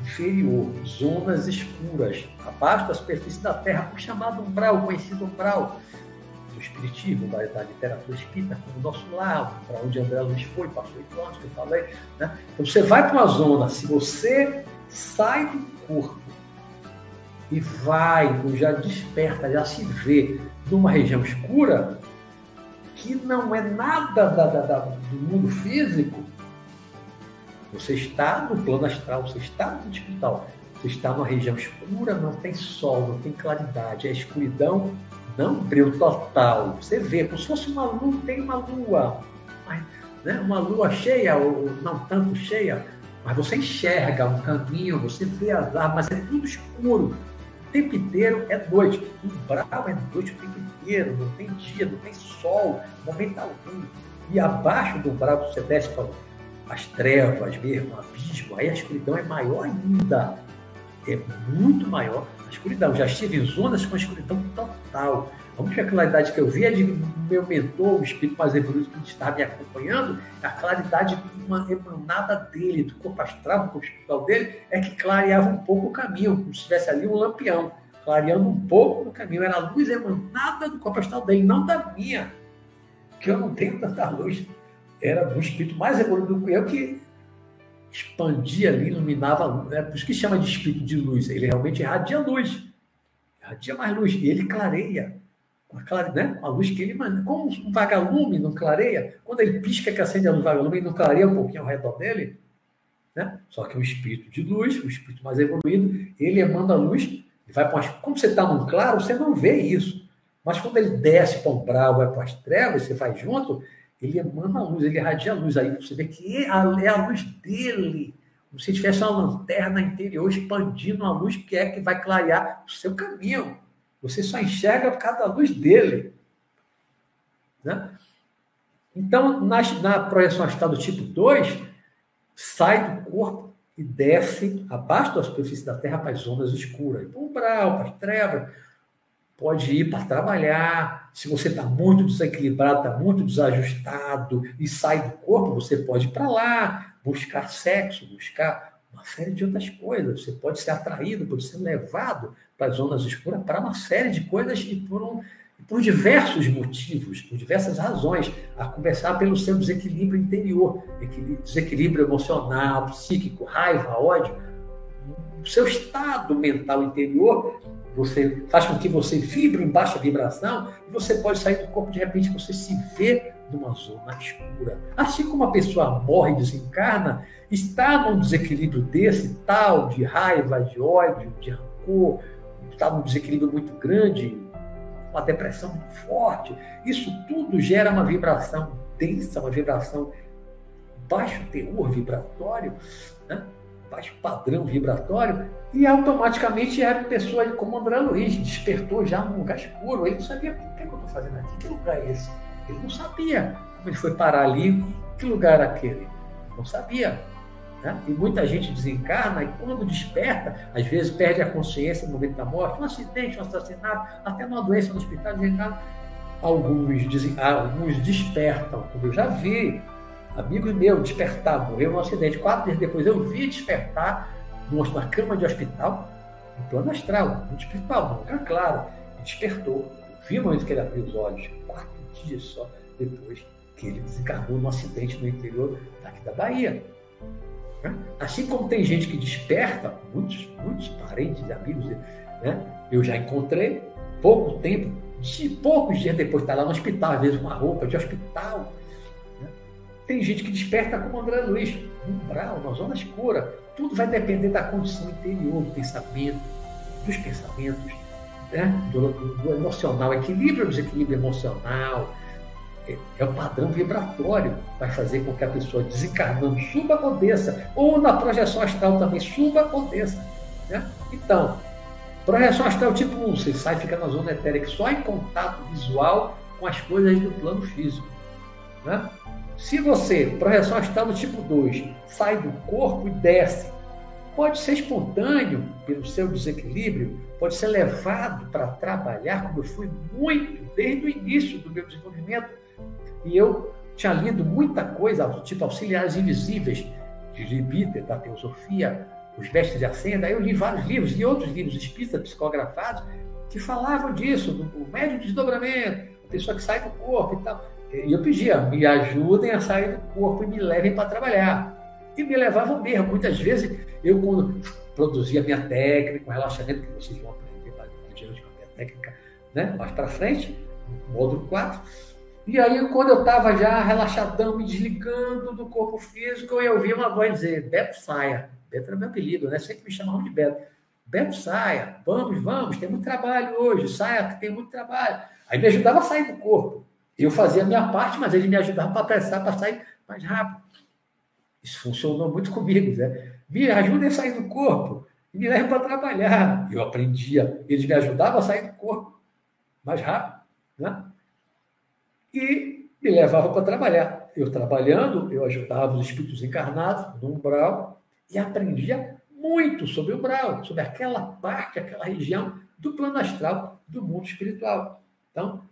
inferior, zonas escuras, abaixo da superfície da Terra, o chamado umbral, o conhecido umbral espiritismo, da, da literatura espírita, como o nosso lado, para onde André Luiz foi, passou oito anos que eu falei. Né? Então você vai para uma zona, se você sai do corpo e vai, já desperta, já se vê numa região escura, que não é nada da, da, da, do mundo físico, você está no plano astral, você está no hospital, você está numa região escura, não tem sol, não tem claridade, é escuridão, não brilho total. Você vê, como se fosse uma lua, tem uma lua, né? uma lua cheia ou não tanto cheia, mas você enxerga um caminho, você vê as árvores, mas é tudo escuro o tempo inteiro é noite. O bravo é noite o tempo inteiro, não tem dia, não tem sol, momento algum. E abaixo do desce para as trevas mesmo, o abismo, aí a escuridão é maior ainda. É muito maior escuridão. Já estive em zonas com escuridão total. A única claridade que eu vi é de meu mentor, o espírito mais evoluído que está me acompanhando, a claridade de uma emanada dele, do corpo astral, do corpo espiritual dele, é que clareava um pouco o caminho, como se tivesse ali um lampião, clareando um pouco o caminho. Era a luz emanada do corpo astral dele, não da minha, que eu não tenho tanta luz. Era do espírito mais evoluído que eu que expandia ali, iluminava. É por isso que chama de espírito de luz. Ele realmente irradia luz, irradia mais luz, e ele clareia a, clare, né? a luz que ele manda. Como um vagalume não clareia, quando ele pisca que acende a luz vagalume, ele não clareia um pouquinho ao redor dele. Né? Só que o espírito de luz, o espírito mais evoluído, ele emana a luz e vai para Como você está num claro, você não vê isso. Mas quando ele desce para um bravo, vai para as trevas, você vai junto, ele emana a luz, ele irradia luz. Aí você vê que é a luz dele. Como se tivesse uma lanterna interior expandindo a luz que é que vai clarear o seu caminho. Você só enxerga por causa da luz dele. Né? Então, na, na projeção astral do tipo 2, sai do corpo e desce abaixo da superfície da Terra para as zonas escuras, para o umbral, para as trevas. Pode ir para trabalhar. Se você está muito desequilibrado, está muito desajustado e sai do corpo, você pode ir para lá, buscar sexo, buscar uma série de outras coisas. Você pode ser atraído, pode ser levado para as zonas escuras para uma série de coisas e por, um, por diversos motivos, por diversas razões, a começar pelo seu desequilíbrio interior, desequilíbrio emocional, psíquico, raiva, ódio. O seu estado mental interior você faz com que você vibre em baixa vibração e você pode sair do corpo de repente você se vê numa zona escura. Assim como a pessoa morre e desencarna, está num desequilíbrio desse tal de raiva, de ódio, de rancor, está num desequilíbrio muito grande, uma depressão muito forte. Isso tudo gera uma vibração densa, uma vibração baixo teor vibratório? Baixo padrão vibratório, e automaticamente a pessoa, como André Luiz, despertou já num lugar escuro. Ele não sabia o que, é eu estou fazendo aqui, que lugar é esse? Ele não sabia como ele foi parar ali, que lugar era aquele. Não sabia. Né? E muita gente desencarna e quando desperta, às vezes perde a consciência no momento da morte, um acidente, um assassinato, até uma doença no hospital, desencarna. Alguns, alguns despertam, como eu já vi, amigo meu despertar, morreu num acidente. Quatro dias depois eu vi despertar numa cama de hospital, no plano astral, no espiritual, não claro. Despertou. Vi o momento que ele abriu os olhos, quatro dias só depois que ele desencarnou num acidente no interior daqui da Bahia. Né? Assim como tem gente que desperta, muitos, muitos parentes e amigos, né? eu já encontrei, pouco tempo, poucos dias depois, está lá no hospital, às vezes com uma roupa de hospital. Tem gente que desperta como André Luiz, umbral, na zona escura. Tudo vai depender da condição interior, do pensamento, dos pensamentos, né? do, do, do emocional, equilíbrio ou desequilíbrio emocional, é o padrão vibratório, vai fazer com que a pessoa desencarnando suba ou desça, ou na projeção astral também suba ou desça. Né? Então, projeção astral tipo 1, você sai fica na zona etérica só em contato visual com as coisas do plano físico. Né? Se você, projeção astral do tipo 2, sai do corpo e desce, pode ser espontâneo pelo seu desequilíbrio, pode ser levado para trabalhar, como eu fui muito desde o início do meu desenvolvimento, e eu tinha lido muita coisa, tipo Auxiliares Invisíveis, de Libiter, da Teosofia, Os Vestes de Ascenda. Aí eu li vários livros e outros livros espíritas psicografados que falavam disso, do médio desdobramento, a pessoa que sai do corpo e tal. E eu pedia, me ajudem a sair do corpo e me levem para trabalhar. E me levavam mesmo. Muitas vezes, eu, quando produzia minha técnica, o relaxamento, que vocês vão aprender mais com a minha técnica né, mais para frente, módulo 4, e aí, quando eu estava já relaxadão, me desligando do corpo físico, eu ouvi uma voz dizer: Beto Saia. Beto era meu apelido, né? Sempre me chamavam de Beto. Beto Saia, vamos, vamos, tem muito trabalho hoje. Saia, tem muito trabalho. Aí me ajudava a sair do corpo. Eu fazia a minha parte, mas ele me ajudava para apressar, para sair mais rápido. Isso funcionou muito comigo, né? Me ajuda a sair do corpo me leva para trabalhar. Eu aprendia, eles me ajudavam a sair do corpo mais rápido, né? e me levava para trabalhar. Eu trabalhando, eu ajudava os espíritos encarnados no umbral e aprendia muito sobre o umbral, sobre aquela parte, aquela região do plano astral do mundo espiritual. Então,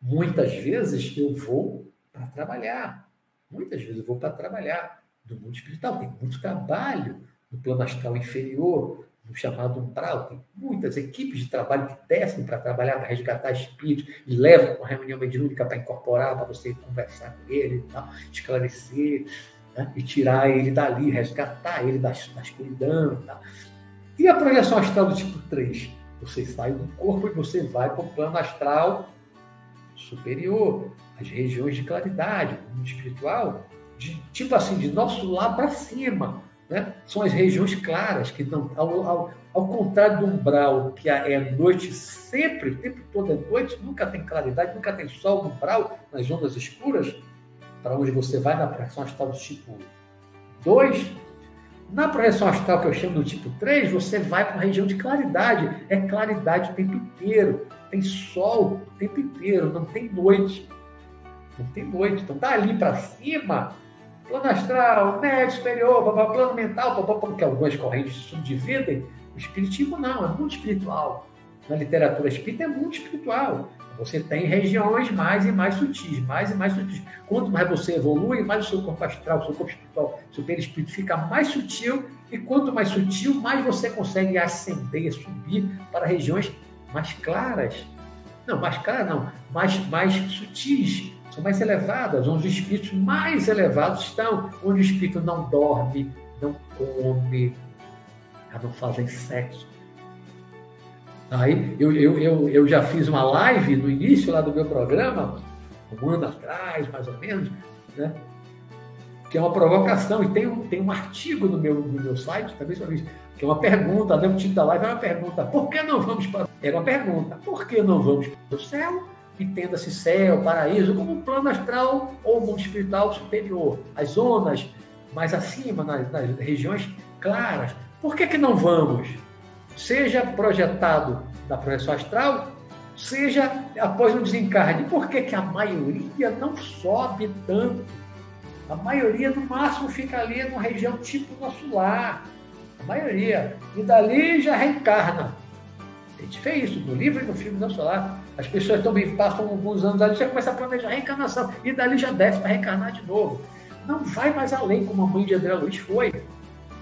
muitas vezes eu vou para trabalhar. Muitas vezes eu vou para trabalhar do mundo espiritual. Tem muito trabalho no plano astral inferior, no chamado umbral. Tem muitas equipes de trabalho que descem para trabalhar, para resgatar espíritos e levam para uma reunião mediúnica para incorporar, para você conversar com ele tal, esclarecer né? e tirar ele dali, resgatar ele da, escuridão. E a projeção astral do tipo 3? Você sai do corpo e você vai para o plano astral superior, as regiões de claridade, o mundo espiritual, de, tipo assim, de nosso lá para cima. Né? São as regiões claras, que não, ao, ao, ao contrário do umbral, que é noite sempre, o tempo todo é noite, nunca tem claridade, nunca tem sol no umbral, nas ondas escuras, para onde você vai na projeção astral do tipo 2. Na projeção astral que eu chamo do tipo 3, você vai para uma região de claridade. É claridade o tempo inteiro. Tem sol o tempo inteiro, não tem noite. Não tem noite. Então, dali para cima, plano astral, médio, superior, plano mental, que algumas correntes subdividem. O espiritismo não, é muito espiritual. Na literatura espírita é muito espiritual. Você tem regiões mais e mais sutis, mais e mais sutis. Quanto mais você evolui, mais o seu corpo astral, o seu corpo espiritual, o seu perispírito fica mais sutil, e quanto mais sutil, mais você consegue ascender, subir para regiões mais claras. Não, mais claras não, mais, mais sutis, são mais elevadas, onde os espíritos mais elevados estão, onde o espírito não dorme, não come, não fazem sexo. Aí eu, eu, eu, eu já fiz uma live no início lá do meu programa, um ano atrás, mais ou menos, né? Que é uma provocação, e tem um, tem um artigo no meu, no meu site também sobre isso, que é uma pergunta, né? o título da live é uma pergunta, por que não vamos para... É uma pergunta, por que não vamos para o céu? Entenda-se céu, paraíso, como um plano astral ou mundo espiritual superior. As zonas mais acima, nas, nas regiões claras. Por que, que não vamos? Seja projetado na projeção astral, seja após o desencarne. Por que, que a maioria não sobe tanto? A maioria, no máximo, fica ali numa região tipo nosso lar. A maioria. E dali já reencarna. A gente vê isso no livro e no filme Nosso Lar. As pessoas também passam alguns anos ali, já começa a planejar a reencarnação. E dali já desce para reencarnar de novo. Não vai mais além, como a mãe de André Luiz foi.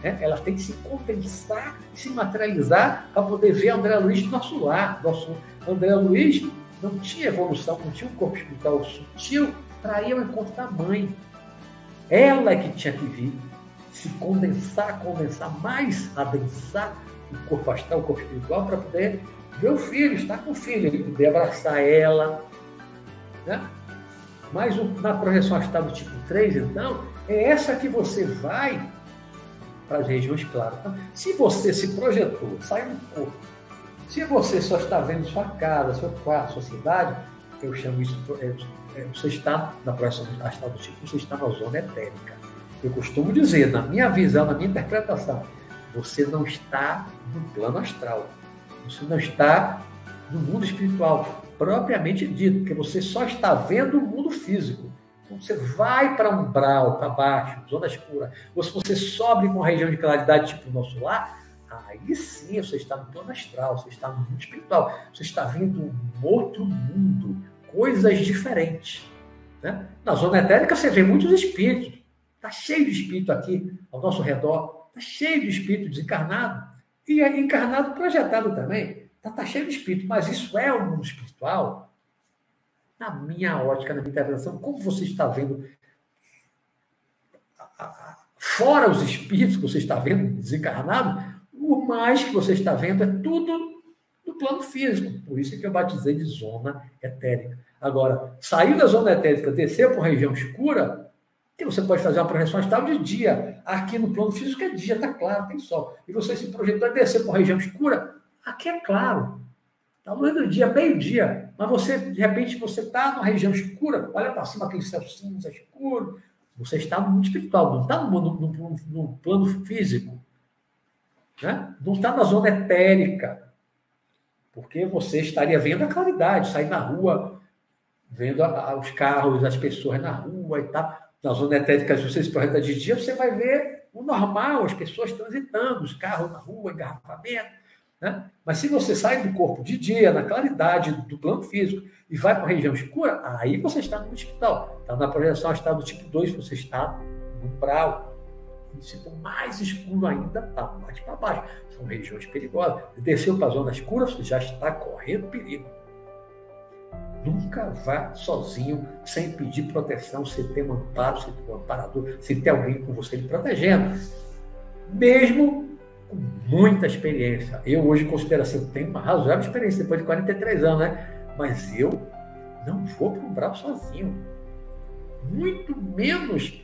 Né? Ela tem que se condensar, se materializar para poder ver André Luiz do nosso lar. Nosso André Luiz não tinha evolução, não tinha um corpo espiritual sutil para ir ao encontro da mãe. Ela que tinha que vir, se condensar, condensar mais, adensar o corpo astral, o corpo espiritual, para poder ver o filho, estar com o filho, ele poder abraçar ela. Né? Mas na projeção astral do tipo 3, então, é essa que você vai para as regiões claras. Então, se você se projetou, saiu do corpo, se você só está vendo sua casa, seu quarto, sua cidade, eu chamo isso, é, você está na projeção astral do tipo, você está na zona etérica. Eu costumo dizer, na minha visão, na minha interpretação, você não está no plano astral. Você não está no mundo espiritual, propriamente dito, porque você só está vendo o mundo físico. Então, você vai para umbral, para baixo, zona escura, ou se você sobe com uma região de claridade tipo o nosso lar, aí sim você está no plano astral, você está no mundo espiritual, você está vendo um outro mundo, coisas diferentes. Né? Na zona etérica você vê muitos espíritos, está cheio de espírito aqui ao nosso redor, está cheio de espírito desencarnado, e é encarnado projetado também. Está tá cheio de espírito, mas isso é o mundo espiritual? Na minha ótica, na minha interpretação, como você está vendo, fora os espíritos que você está vendo desencarnado, o mais que você está vendo é tudo do plano físico. Por isso que eu batizei de zona etérica. Agora, sair da zona etérica, descer para uma região escura, que você pode fazer uma projeção astral de dia. Aqui no plano físico é dia, está claro, tem sol. E você se projetou a descer para uma região escura, aqui é claro. Está luz do dia, meio-dia. Mas você, de repente, você está numa região escura, olha para cima aquele céu cinza escuro. Você está no mundo espiritual, não está no, no, no, no plano físico. Né? Não está na zona etérica. Porque você estaria vendo a claridade, sair na rua, vendo a, a, os carros, as pessoas na rua e tal. Na zona etérica, se você se projeta de dia, você vai ver o normal, as pessoas transitando, os carros na rua, engarrafamento né? Mas se você sai do corpo de dia, na claridade do plano físico, e vai para a região escura, aí você está no hospital. Está na projeção astral do tipo 2, você está no umbral. Se for mais escuro ainda, está mais para baixo. São regiões perigosas. Desceu para a zona escura, você já está correndo perigo. Nunca vá sozinho, sem pedir proteção, sem ter um amparo, sem ter um amparador, sem ter alguém com você lhe protegendo. Mesmo com muita experiência. Eu hoje considero assim, tenho uma razoável experiência depois de 43 anos, né? Mas eu não vou para o umbral sozinho. Muito menos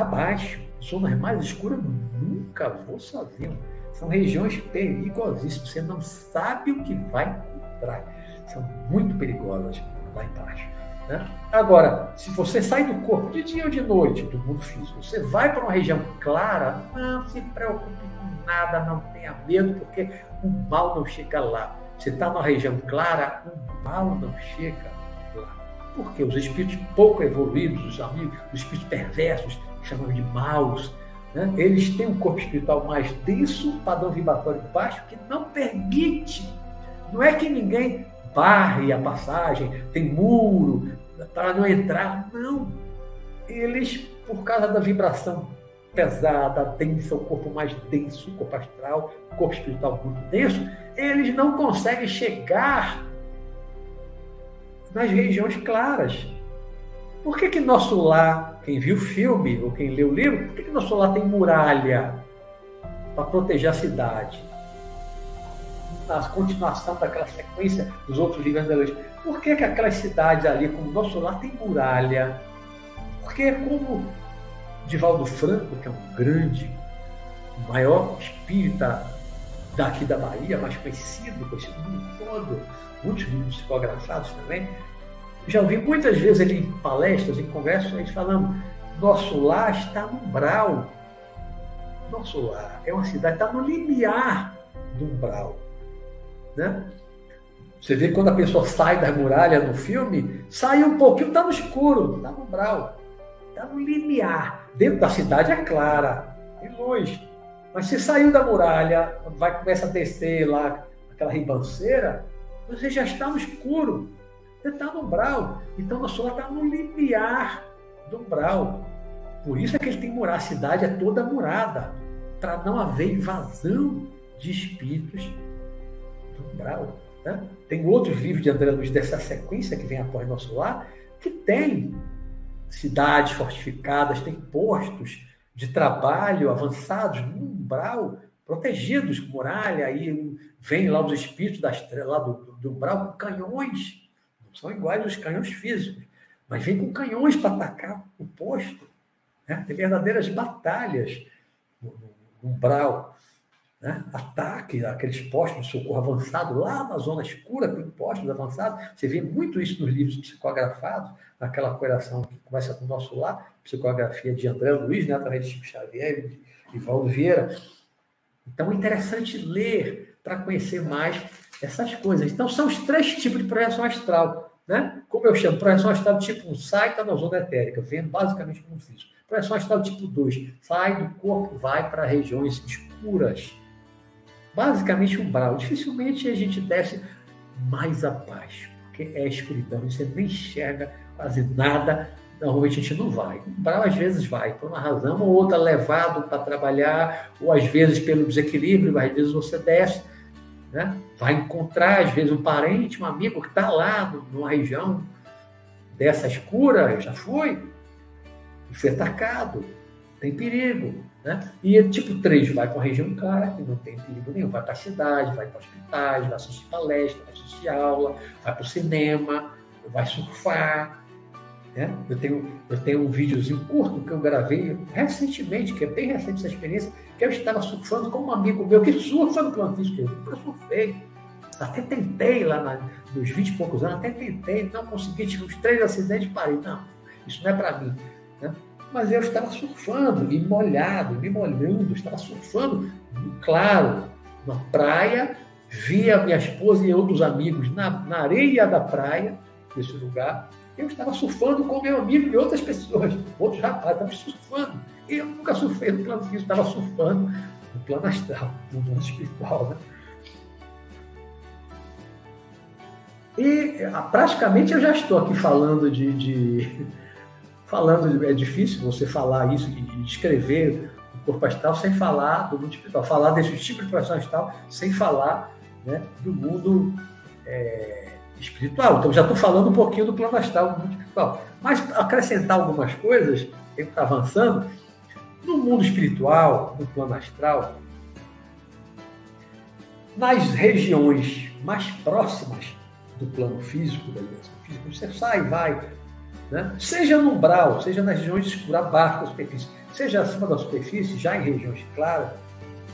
abaixo. Zonas mais escuras, nunca vou sozinho. São regiões perigosíssimas. Você não sabe o que vai encontrar. São muito perigosas lá embaixo. Né? Agora, se você sai do corpo de dia ou de noite, do mundo físico, você vai para uma região clara, não se preocupe com nada, não tenha medo, porque o mal não chega lá. Você está numa região clara, o mal não chega lá. Porque os espíritos pouco evoluídos, os amigos, os espíritos perversos, chamamos de maus, né? eles têm um corpo espiritual mais denso, um padrão vibratório baixo, que não permite. Não é que ninguém barre a passagem, tem muro para não entrar. Não. Eles, por causa da vibração pesada, densa, o corpo mais denso, o corpo astral, o corpo espiritual muito denso, eles não conseguem chegar nas regiões claras. Por que, que nosso lar, quem viu o filme ou quem leu o livro, por que, que nosso lar tem muralha para proteger a cidade? Na continuação daquela sequência dos outros livros da lei. Por que, que aquelas cidades ali, como nosso lar, tem muralha? Porque como Divaldo Franco, que é um grande, maior espírita daqui da Bahia, mais conhecido, conhecido no mundo todo, muitos livros psicografados também, já ouvi muitas vezes ele em palestras, em conversas, ele falando: nosso lar está no umbral. Nosso lar é uma cidade, está no limiar do umbral. Né? Você vê quando a pessoa sai da muralha no filme, sai um pouquinho, está no escuro, está no umbral, está no limiar. Dentro da cidade é clara, tem luz. Mas se saiu da muralha, vai começa a descer lá aquela ribanceira, você já está no escuro. Você está no umbral. Então a sua está no limiar do umbral. Por isso é que ele tem murar. A cidade é toda murada. Para não haver invasão de espíritos do umbral. Né? Tem outros livros de André Luiz dessa sequência que vem após nosso lar, que tem cidades fortificadas, tem postos de trabalho avançados no umbral, protegidos com muralha, aí vem lá os espíritos das, lá do, do umbral com canhões são iguais aos canhões físicos, mas vem com canhões para atacar o posto. Né? Tem verdadeiras batalhas no, no umbral. Né? Ataque aqueles postos de socorro avançado lá na zona escura, tem postos avançados. Você vê muito isso nos livros psicografados, naquela coração que começa com o nosso lar, psicografia de André Luiz, né? através de Chico Xavier e Valdo Vieira. Então é interessante ler para conhecer mais essas coisas. Então, são os três tipos de projeção astral. Como eu chamo, projeção astral tipo 1, sai, está na zona etérica, vendo basicamente como físico. Projeção astral tipo 2, sai do corpo, vai para regiões escuras. Basicamente umbral. Dificilmente a gente desce mais abaixo, porque é escuridão, você nem enxerga quase nada. Normalmente a gente não vai. Umbral às vezes vai, por uma razão ou outra, levado para trabalhar, ou às vezes pelo desequilíbrio, às vezes você desce né? vai encontrar, às vezes, um parente, um amigo que está lá numa região dessa escura, já foi, e atacado, tem perigo. Né? E tipo 3 vai para uma região clara, que não tem perigo nenhum, vai para a cidade, vai para hospitais, vai assistir palestra, vai assistir aula, vai para o cinema, vai surfar. Né? Eu, tenho, eu tenho um videozinho curto que eu gravei recentemente, que é bem recente essa experiência, que eu estava surfando com um amigo meu que surfa no plano físico. Eu nunca surfei. Até tentei lá na, nos 20 e poucos anos, até tentei, não consegui, tive uns três acidentes e parei. Não, isso não é para mim. Né? Mas eu estava surfando, e molhado, me molhando, estava surfando, claro, na praia, via minha esposa e outros amigos na, na areia da praia, nesse lugar. Eu estava surfando com meu amigo e outras pessoas, outros rapazes, estavam surfando. Eu nunca surfei no plano físico, estava surfando no plano astral, no mundo espiritual. Né? E ah, praticamente eu já estou aqui falando de, de, falando de, é difícil você falar isso e descrever o corpo astral sem falar do mundo espiritual, falar desse tipo de projeção astral sem falar né, do mundo é, espiritual. Então já estou falando um pouquinho do plano astral, do mundo espiritual. Mas acrescentar algumas coisas, tempo está avançando, no mundo espiritual, no plano astral, nas regiões mais próximas do plano físico, da dimensão física, você sai vai, né? seja no umbral, seja nas regiões escuras, abaixo da superfície, seja acima da superfície, já em regiões claras,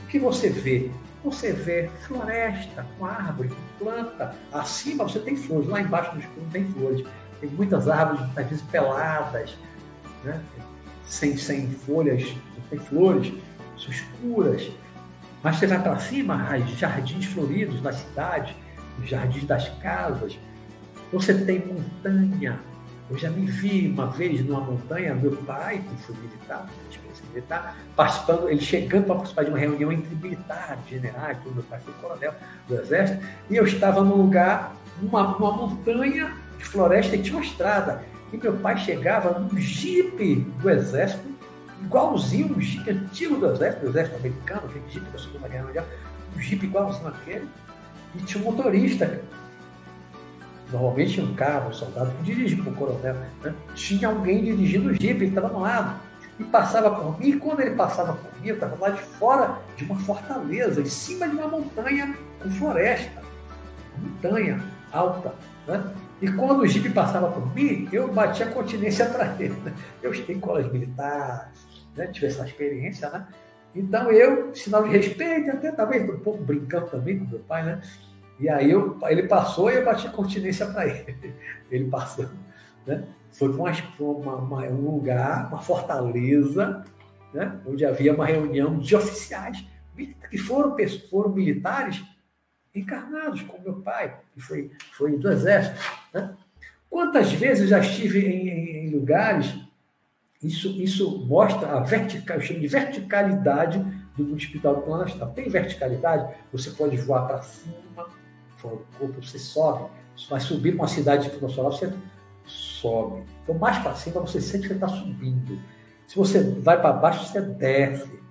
o que você vê? Você vê floresta com árvore, com planta. Acima você tem flores, lá embaixo no escuro tem flores. Tem muitas árvores, às vezes peladas, né? sem, sem folhas, tem flores, escuras. Mas você vai para cima, jardins floridos da cidade, os jardins das casas. Você tem montanha. Eu já me vi uma vez numa montanha, meu pai, que foi militar, militar, participando, ele chegando para participar de uma reunião entre militares, generais, tudo, meu pai foi coronel do exército, e eu estava num lugar, numa, numa montanha de floresta e tinha uma estrada. E meu pai chegava num jipe do exército, igualzinho um jipe antigo do exército, do exército americano, aquele jipe da Segunda Guerra Mundial, um jipe igualzinho aquele, e tinha um motorista. Normalmente um carro, um soldado que dirige para o coronel. Né? Tinha alguém dirigindo o jipe, ele estava no lado. E passava por mim, e quando ele passava por mim, eu estava lá de fora de uma fortaleza, em cima de uma montanha com floresta. Montanha alta. Né? E quando o jipe passava por mim, eu batia continência para ele. Né? Eu estudei em colégio militar, né? tive essa experiência, né? Então eu, sinal de respeito, até talvez um pouco brincando também com meu pai, né? E aí eu, ele passou e eu bati continência para ele. Ele passou, né? Foi um lugar, uma fortaleza, né? onde havia uma reunião de oficiais que foram, foram militares encarnados, como meu pai, que foi, foi do exército. Né? Quantas vezes já estive em, em, em lugares isso, isso mostra a vertical, eu chamo de verticalidade do espiritual do plano astral. Tem verticalidade, você pode voar para cima, do corpo, você sobe. Vai subir uma cidade tipo solar, você sobe. Então, mais para cima, você sente que está subindo. Se você vai para baixo, você desce.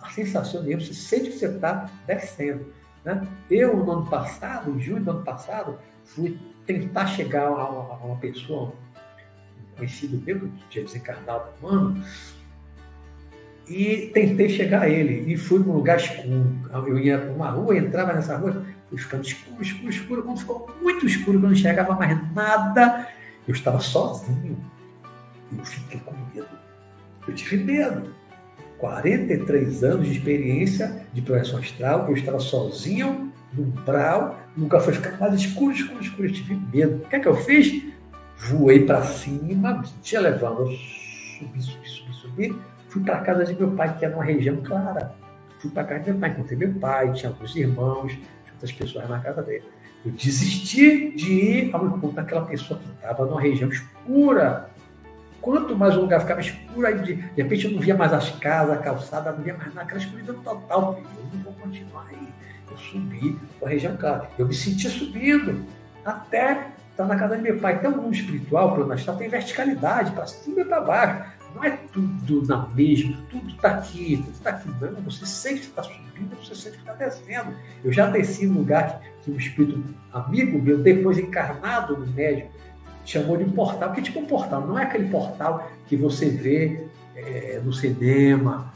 A sensação mesmo, você sente que você está descendo. Né? Eu, no ano passado, em junho do ano passado, fui tentar chegar a uma, a uma pessoa, conhecido meu, que tinha desencarnado humano, e tentei chegar a ele. E fui para um lugar escuro. Eu ia para uma rua, entrava nessa rua, fui ficando escuro, escuro, escuro. Quando ficou muito escuro, quando não enxergava mais nada, eu estava sozinho. Eu fiquei com medo. Eu tive medo. 43 anos de experiência de projeção astral, eu estava sozinho, no umbral, nunca foi ficando mais escuro, escuro, escuro. Eu tive medo. O que é que eu fiz? Voei para cima, me sentia levando. Eu subi, subi, subi, subi. Fui para a casa de meu pai, que era uma região clara. Fui para a casa de meu pai, encontrei meu pai, tinha alguns irmãos, tinha outras pessoas na casa dele. Eu desisti de ir ao encontro daquela pessoa que estava numa região escura. Quanto mais o lugar ficava escuro, aí de, de repente eu não via mais as casas, a calçada, não via mais nada, aquela escuridão total. Eu não vou continuar aí. Eu subi para a região clara. Eu me sentia subindo até Está na casa de meu pai. Então, o mundo espiritual, plano astral, tem verticalidade, para cima e para baixo. Não é tudo na mesma, tudo está aqui, tudo está aqui. Não, você sente que está subindo, você sente que está descendo. Eu já desci no lugar que, que um espírito amigo meu, depois encarnado no médico, chamou de um portal. Que tipo um portal? Não é aquele portal que você vê é, no cinema,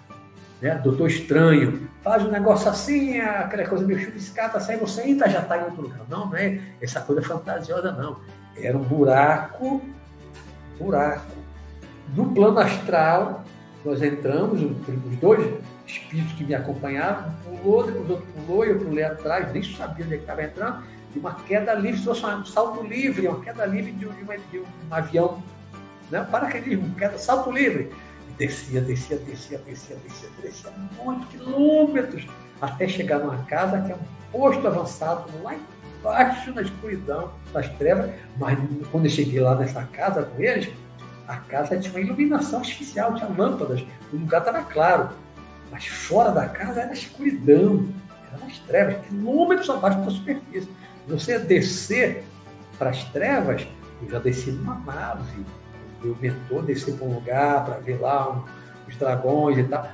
né? Doutor Estranho, faz um negócio assim, aquela coisa meio chuviscada, sai você ainda já está em outro lugar. Não, não é essa coisa fantasiosa, não. Era um buraco, buraco. No plano astral, nós entramos, os dois espíritos que me acompanhavam, um pulou, depois outro pulou, eu pulei atrás, nem sabia onde é estava entrando, e uma queda livre, um salto livre, uma queda livre de um, de um, avião, né? paraquedismo, queda, salto livre descia, descia, descia, descia, descia, descia, muitos quilômetros, até chegar numa casa que é um posto avançado, lá embaixo na escuridão, nas trevas. Mas quando eu cheguei lá nessa casa com eles, a casa tinha uma iluminação artificial, tinha lâmpadas, o lugar estava claro. Mas fora da casa era escuridão, eram as trevas, quilômetros abaixo da superfície. Você descer para as trevas, eu já desci numa nave, meu mentor descer para um lugar para ver lá um, os dragões e tal,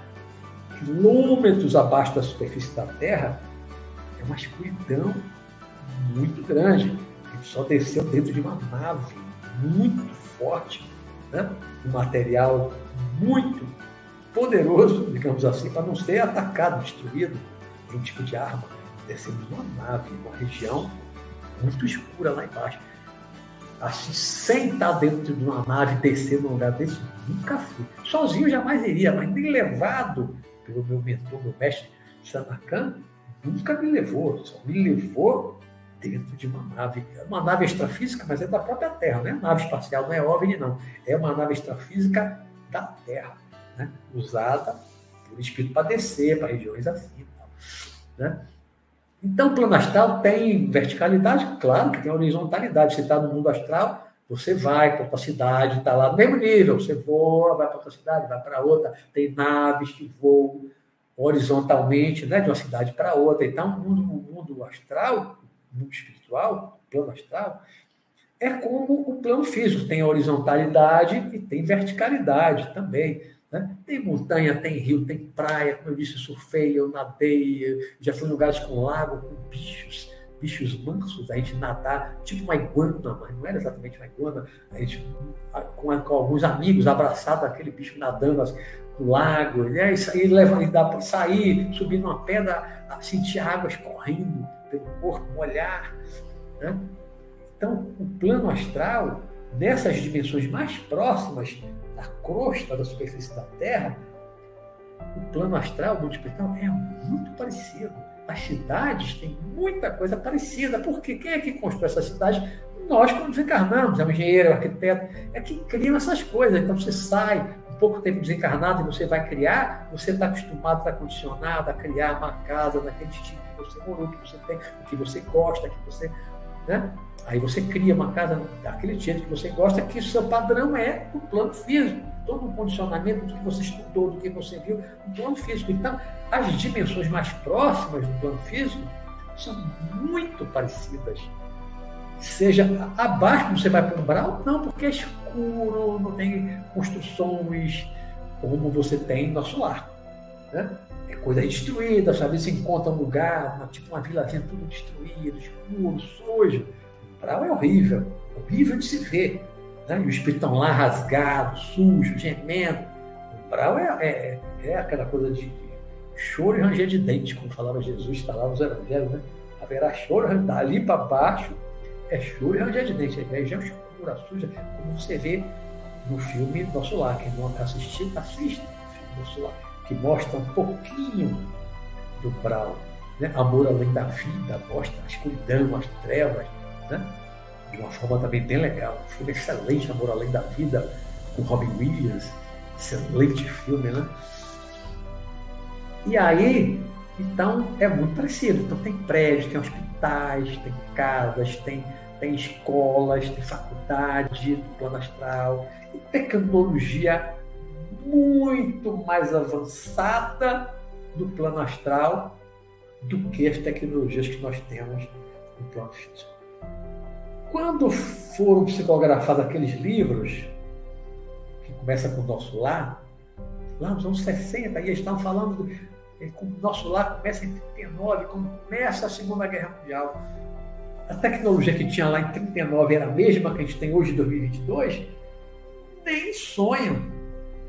quilômetros abaixo da superfície da Terra, é uma escuridão muito grande. Ele só desceu dentro de uma nave muito forte, né? um material muito poderoso, digamos assim, para não ser atacado, destruído por um tipo de arma. Descemos numa nave, uma região muito escura lá embaixo. Assim, sem estar dentro de uma nave, descer num lugar desse, nunca fui. Sozinho jamais iria, mas nem levado pelo meu mentor, meu mestre Sanakan, nunca me levou. Só me levou dentro de uma nave, uma nave extrafísica, mas é da própria Terra, não é nave espacial, não é OVNI, não. É uma nave extrafísica da Terra, né? usada por espírito para descer para regiões assim. Né? Então, o plano astral tem verticalidade? Claro que tem horizontalidade. Você está no mundo astral, você vai para outra cidade, está lá no mesmo nível. Você voa, vai para outra cidade, vai para outra. Tem naves que voam horizontalmente, né, de uma cidade para outra. Então, o mundo, o mundo astral, mundo espiritual, plano astral, é como o plano físico. Tem horizontalidade e tem verticalidade também. Né? Tem montanha, tem rio, tem praia, como eu disse, surfei, eu nadei, já fui em lugares com lago, com bichos, bichos mansos, a gente nadar, tipo uma iguana, mas não era exatamente uma iguana, a gente com, com alguns amigos abraçado aquele bicho nadando assim, no lago, né? e, sair, e dá para sair, subir numa pedra, sentir águas correndo pelo corpo, molhar. Né? Então, o plano astral, nessas dimensões mais próximas, da crosta da superfície da Terra, o plano astral do espiritual é muito parecido. As cidades têm muita coisa parecida, porque quem é que constrói essas cidades? Nós, quando desencarnamos, é o engenheiro, é o arquiteto, é quem cria essas coisas. Então você sai um pouco tempo desencarnado e você vai criar, você está acostumado, está condicionado a criar uma casa daquele tipo que você morou, que você tem, que você gosta, que você. Né? Aí você cria uma casa daquele jeito que você gosta, que o seu padrão é o plano físico. Todo o condicionamento do que você estudou, do que você viu, o plano físico. Então, as dimensões mais próximas do plano físico são muito parecidas. Seja abaixo, você vai para o umbral, não, porque é escuro, não tem construções como você tem no nosso lar. Né? É coisa destruída, sabe? Você encontra um lugar, uma, tipo uma vilazinha tudo destruído, escuro, sujo Umbral é horrível, horrível de se ver. Né? E os espíritos lá rasgados, sujos, gemendo. Umbral é, é, é aquela coisa de choro e ranger de dente, como falava Jesus, está lá nos evangelhos, né? Haverá choro, dali para baixo é choro e ranger de dente. A região escura, suja, como você vê no filme Nosso Lar. Quem não assistiu, assista o filme Nosso Lar, que mostra um pouquinho do Brau. Né? Amor além da vida, mostra a escuridão, as trevas, né? de uma forma também bem legal. Um filme excelente, Amor Além da Vida, com Robin Williams, excelente filme, né? E aí, então, é muito parecido. Então, tem prédios, tem hospitais, tem casas, tem, tem escolas, tem faculdade do plano astral, e tecnologia muito mais avançada do plano astral do que as tecnologias que nós temos no plano físico. Quando foram psicografados aqueles livros, que começa com o nosso lar, lá nos anos 60, e eles estavam falando do, eh, com o nosso lar começa em 39, quando começa a Segunda Guerra Mundial. A tecnologia que tinha lá em 39 era a mesma que a gente tem hoje em 2022? Nem sonho.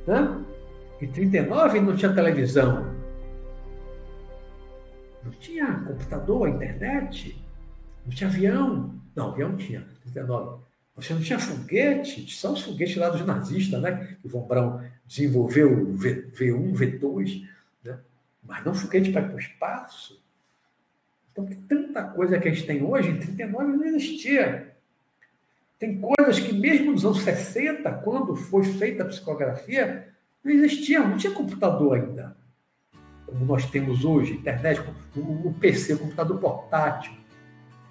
Né? Em 39 não tinha televisão, não tinha computador, internet, não tinha avião. Não, avião tinha, 39. Você não tinha foguete, são os foguetes lá dos nazistas, né? Que o Von Braun desenvolveu o v, V1, V2, né? mas não foguete para ir para o espaço. Então, tanta coisa que a gente tem hoje, em 39 não existia. Tem coisas que, mesmo nos anos 60, quando foi feita a psicografia, não existiam, não tinha computador ainda. Como nós temos hoje, internet, o PC, o computador portátil.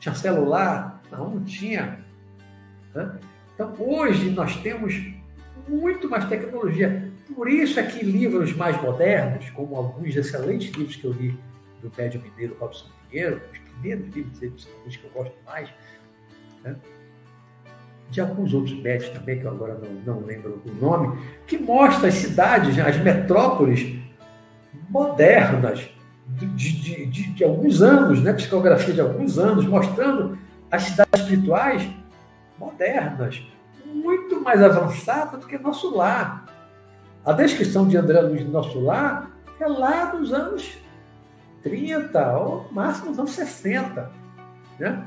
Tinha celular? Não, não tinha. Né? Então, hoje nós temos muito mais tecnologia. Por isso é que livros mais modernos, como alguns excelentes livros que eu li do médio mineiro Robson Pinheiro, os primeiros livros dele, que eu gosto mais, né? De alguns outros médicos também, que eu agora não, não lembro o nome, que mostra as cidades, as metrópoles modernas, de, de, de, de, alguns anos, né? psicografia de alguns anos, mostrando as cidades espirituais modernas, muito mais avançadas do que nosso lar. A descrição de André Luiz do nosso lar é lá dos anos 30, ou máximo dos anos 60. Né?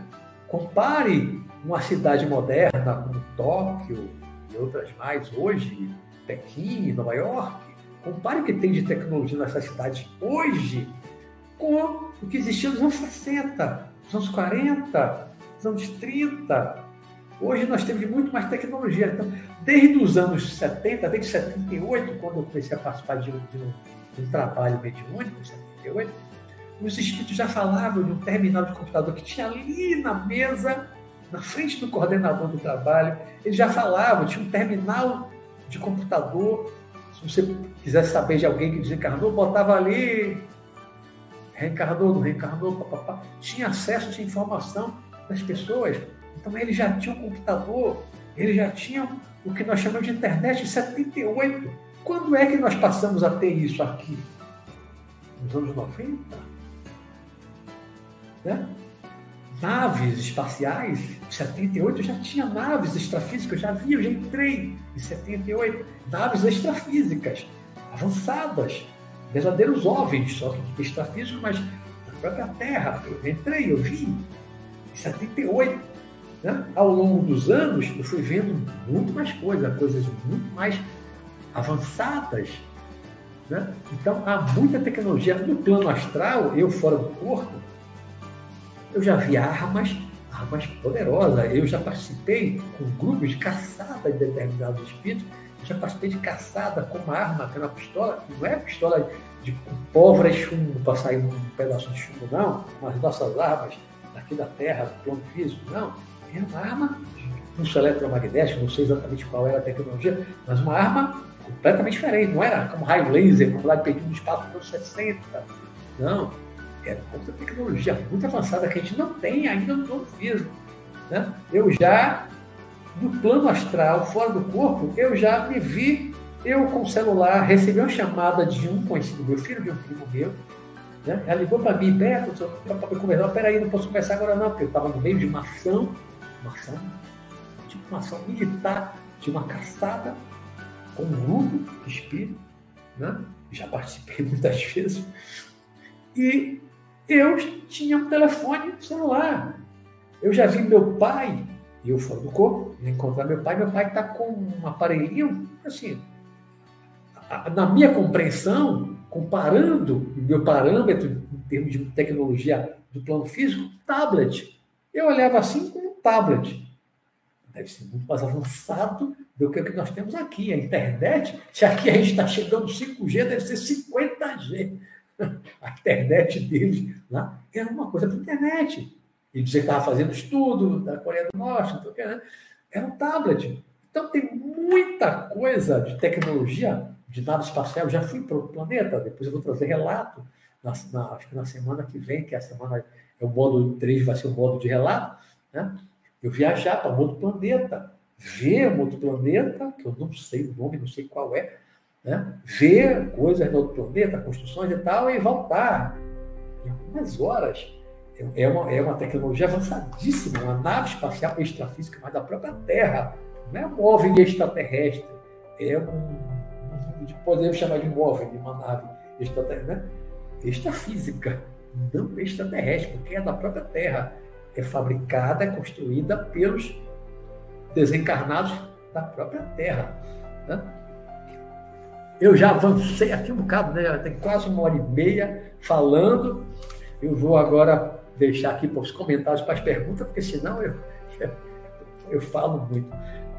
Compare uma cidade moderna como Tóquio e outras mais hoje, Pequim, Nova York. Compare o que tem de tecnologia nessas cidades hoje com o que existia nos anos 60, nos anos 40, nos anos 30. Hoje nós temos muito mais tecnologia. Então, desde os anos 70, desde 78, quando eu comecei a participar de um, de um, de um trabalho mediúnico, em 78, os espíritos já falavam de um terminal de computador que tinha ali na mesa, na frente do coordenador do trabalho. Eles já falavam, tinha um terminal de computador. Se você quisesse saber de alguém que desencarnou, botava ali, reencarnou, não reencarnou, papapá. Tinha acesso, tinha informação das pessoas. Então eles já tinham um computador, eles já tinham o que nós chamamos de internet em 78. Quando é que nós passamos a ter isso aqui? Nos anos 90? né? Naves espaciais, em 78 eu já tinha naves extrafísicas, já vi, eu já entrei em 78, naves extrafísicas, avançadas, verdadeiros OVNIs, só que extrafísicos, mas na própria Terra. Eu entrei, eu vi, em 78. Né? Ao longo dos anos, eu fui vendo muito mais coisas, coisas muito mais avançadas. Né? Então, há muita tecnologia no plano astral, eu fora do corpo, eu já vi armas, armas poderosas. Eu já participei com grupos de caçada de determinados espíritos. Eu já participei de caçada com uma arma, que é uma pistola, não é pistola de pólvora e chumbo para sair um pedaço de chumbo, não. Mas nossas armas daqui da Terra, do plano físico, não. Era uma arma pulso eletromagnético, não sei exatamente qual era a tecnologia, mas uma arma completamente diferente. Não era como raio laser, como lá no espaço anos 60. Não é outra tecnologia muito avançada que a gente não tem ainda no plano físico. Né? Eu já, no plano astral, fora do corpo, eu já me vi, eu com o celular, recebi uma chamada de um conhecido meu, filho de um primo meu, né? ela ligou para mim, Beto, para conversar, peraí, não posso conversar agora não, porque eu estava no meio de uma ação, uma ação, tipo uma ação militar, de uma caçada com um grupo de espírito, né? já participei muitas vezes, e eu tinha um telefone celular. Eu já vi meu pai, e eu fora do corpo, encontrar meu pai, meu pai está com um aparelhinho, assim, na minha compreensão, comparando o meu parâmetro em termos de tecnologia do plano físico, tablet. Eu olhava assim como um tablet. Deve ser muito mais avançado do que o que nós temos aqui. A internet, se aqui a gente está chegando 5G, deve ser 50G. a internet deles lá era uma coisa para internet. Ele dizia que estava fazendo estudo da Coreia do Norte, né? era um tablet. Então tem muita coisa de tecnologia de nave espacial. Eu já fui para o planeta, depois eu vou trazer relato, na, na, acho que na semana que vem, que a semana é o módulo 3, vai ser o módulo de relato, né? eu viajar para outro planeta, ver um outro planeta, que eu não sei o nome, não sei qual é, né? ver coisas no outro planeta, construções e tal, e voltar em algumas horas. É uma, é uma tecnologia avançadíssima, uma nave espacial extrafísica, mas da própria Terra. Não é um móvel extraterrestre, é um podemos chamar de móvel, de uma nave extraterrestre, né? extrafísica, não extraterrestre, porque é da própria Terra. É fabricada, é construída pelos desencarnados da própria Terra. Né? Eu já avancei aqui um bocado, né? Tem quase uma hora e meia falando. Eu vou agora deixar aqui para os comentários, para as perguntas, porque senão eu, eu falo muito.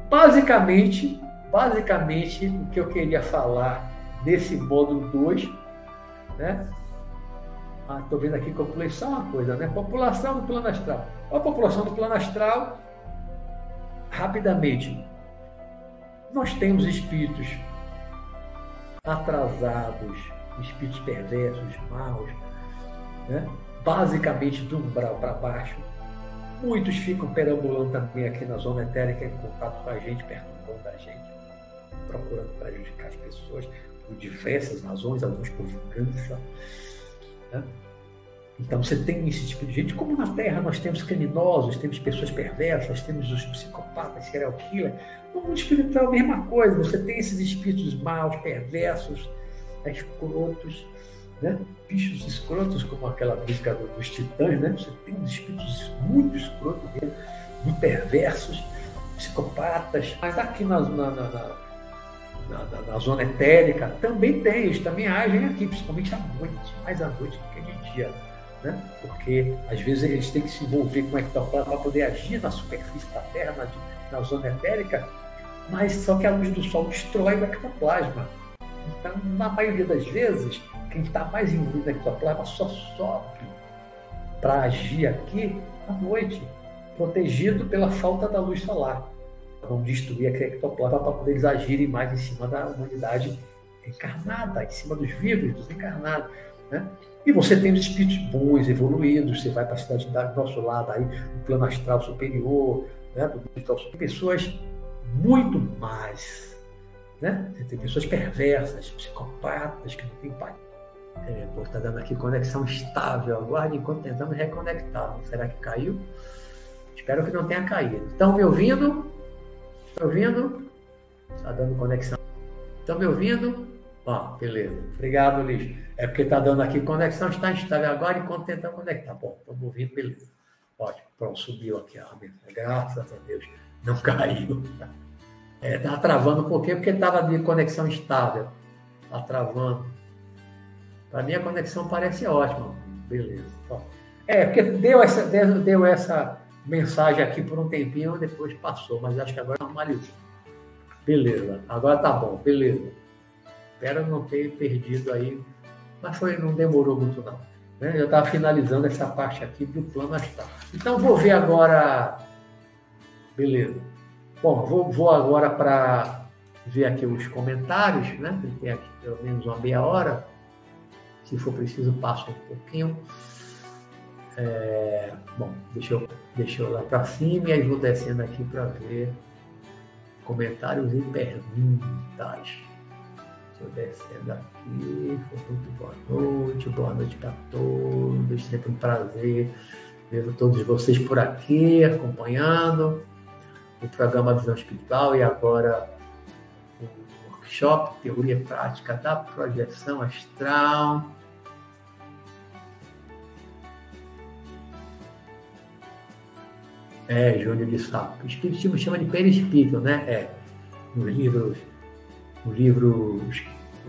Basicamente, basicamente, o que eu queria falar nesse módulo 2, né? Ah, estou vendo aqui que eu pulei só uma coisa, né? População do plano astral. A população do plano astral, rapidamente, nós temos espíritos atrasados, espíritos perversos, maus, né? basicamente do umbral para baixo. Muitos ficam perambulando também aqui na zona etérica em contato com a gente, perturbando a gente, procurando prejudicar as pessoas por diversas razões, alguns por vingança. Né? Então você tem esse tipo de gente, como na Terra nós temos criminosos, temos pessoas perversas, temos os psicopatas, serial killer. No mundo espiritual a mesma coisa, você tem esses espíritos maus, perversos, escrotos, né? bichos escrotos, como aquela música dos titãs, né? Você tem uns espíritos muito escrotos mesmo, muito perversos, psicopatas. Mas aqui na, na, na, na zona etérica também tem, eles também agem aqui, principalmente à noite, mais à noite do que de dia. Né? Porque às vezes eles têm que se envolver com o ectoplasma para poder agir na superfície da Terra, na, na zona etérica, mas só que a luz do Sol destrói o ectoplasma. Então, na maioria das vezes, quem está mais envolvido no ectoplasma só sobe para agir aqui à noite, protegido pela falta da luz solar. Vão destruir aquele ectoplasma para poder eles agirem mais em cima da humanidade encarnada, em cima dos vivos, dos encarnados. Né? E você tem os espíritos bons, evoluídos, você vai para a cidade do nosso lado, aí, no plano astral superior, né? do digital, pessoas muito mais. Né? Você tem pessoas perversas, psicopatas, que não têm pai. É, está dando aqui conexão estável. Aguarde enquanto tentamos reconectar. Será que caiu? Espero que não tenha caído. Estão me ouvindo? Estão ouvindo? Está dando conexão. Estão me ouvindo? Ó, beleza. Obrigado, Luiz. É porque está dando aqui conexão, está instável agora enquanto tentamos conectar. Bom, estamos ouvindo, beleza. Ótimo. Pronto, subiu aqui a Graças a Deus. Não caiu. É, tá travando um pouquinho porque estava de conexão estável. Está travando. Para mim a conexão parece ótima. Beleza. É, porque deu essa, deu, deu essa mensagem aqui por um tempinho, depois passou, mas acho que agora normalizou. Beleza, agora tá bom, beleza. Espero não ter perdido aí, mas foi, não demorou muito não. Né? Eu estava finalizando essa parte aqui do plano astral. Então vou ver agora. Beleza. Bom, vou, vou agora para ver aqui os comentários, né? Tem aqui pelo menos uma meia hora. Se for preciso, passo um pouquinho. É, bom, deixa eu, deixa eu lá para cima e aí vou descendo aqui para ver comentários e perguntas. Eu descendo aqui. Muito boa noite, boa noite para todos. Sempre um prazer ver todos vocês por aqui, acompanhando o programa Visão Espiritual e agora o workshop Teoria Prática da Projeção Astral. É, Júnior de Sapo. O Espiritismo chama de perispírito, né? É. Nos livros, no livro,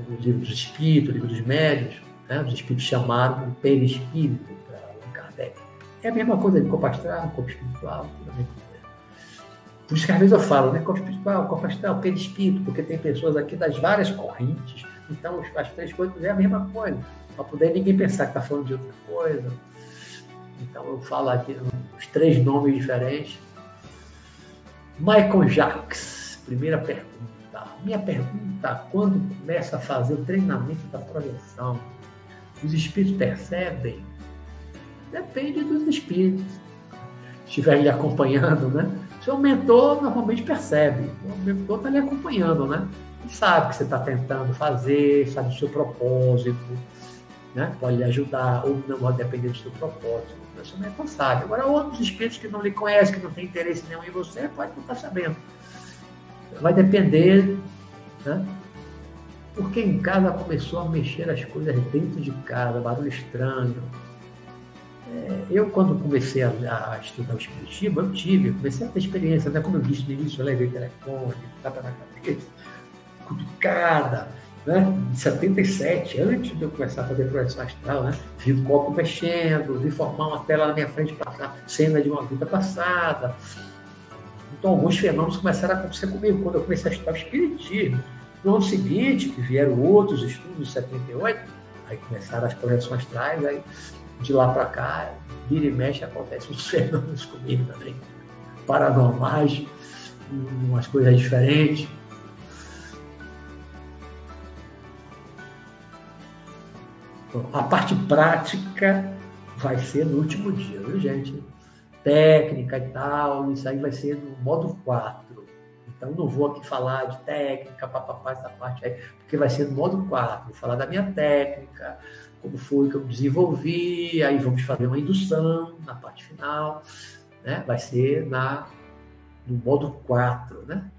nos livros dos espíritos, livro dos médios, né? os espíritos chamaram de perispírito para Allan Kardec. É a mesma coisa de corpo astral, corpo espiritual. Por isso que às vezes eu falo, né? Corpo espiritual, corpo astral, perispírito, porque tem pessoas aqui das várias correntes. Então, as três coisas é a mesma coisa. Para poder ninguém pensar que está falando de outra coisa. Então, eu falo aqui os três nomes diferentes. Michael Jacques, primeira pergunta. Minha pergunta: quando começa a fazer o treinamento da projeção, os espíritos percebem? Depende dos espíritos. Se estiver lhe acompanhando, né? Seu mentor normalmente percebe. O mentor está lhe acompanhando, né? Ele sabe o que você está tentando fazer, sabe o seu propósito, né? pode lhe ajudar, ou não pode depender do seu propósito pessoa não é responsável. Agora, outros espíritos que não lhe conhecem, que não têm interesse nenhum em você, pode não estar sabendo. Vai depender, né? Porque em casa começou a mexer as coisas dentro de casa, barulho estranho. É, eu, quando comecei a, a, estudar o Espiritismo, eu tive, comecei a ter experiência, né? como eu disse no início, eu levei telefone, tapa na cabeça, cutucada, né? Em 77, antes de eu começar a fazer projeção astral, né? vi o copo mexendo, vi formar uma tela na minha frente, passar cena de uma vida passada. Então, alguns fenômenos começaram a acontecer comigo quando eu comecei a estudar o Espiritismo. No ano seguinte, que vieram outros estudos, em 78, aí começaram as projeções astrais, aí de lá para cá, vira e mexe, acontecem os fenômenos comigo também, paranormais, umas coisas diferentes. A parte prática vai ser no último dia, viu, gente? Técnica e tal, isso aí vai ser no modo 4. Então, não vou aqui falar de técnica, papapá, essa parte aí, porque vai ser no modo 4. Vou falar da minha técnica, como foi que eu desenvolvi, aí vamos fazer uma indução na parte final, né? Vai ser na, no modo 4, né?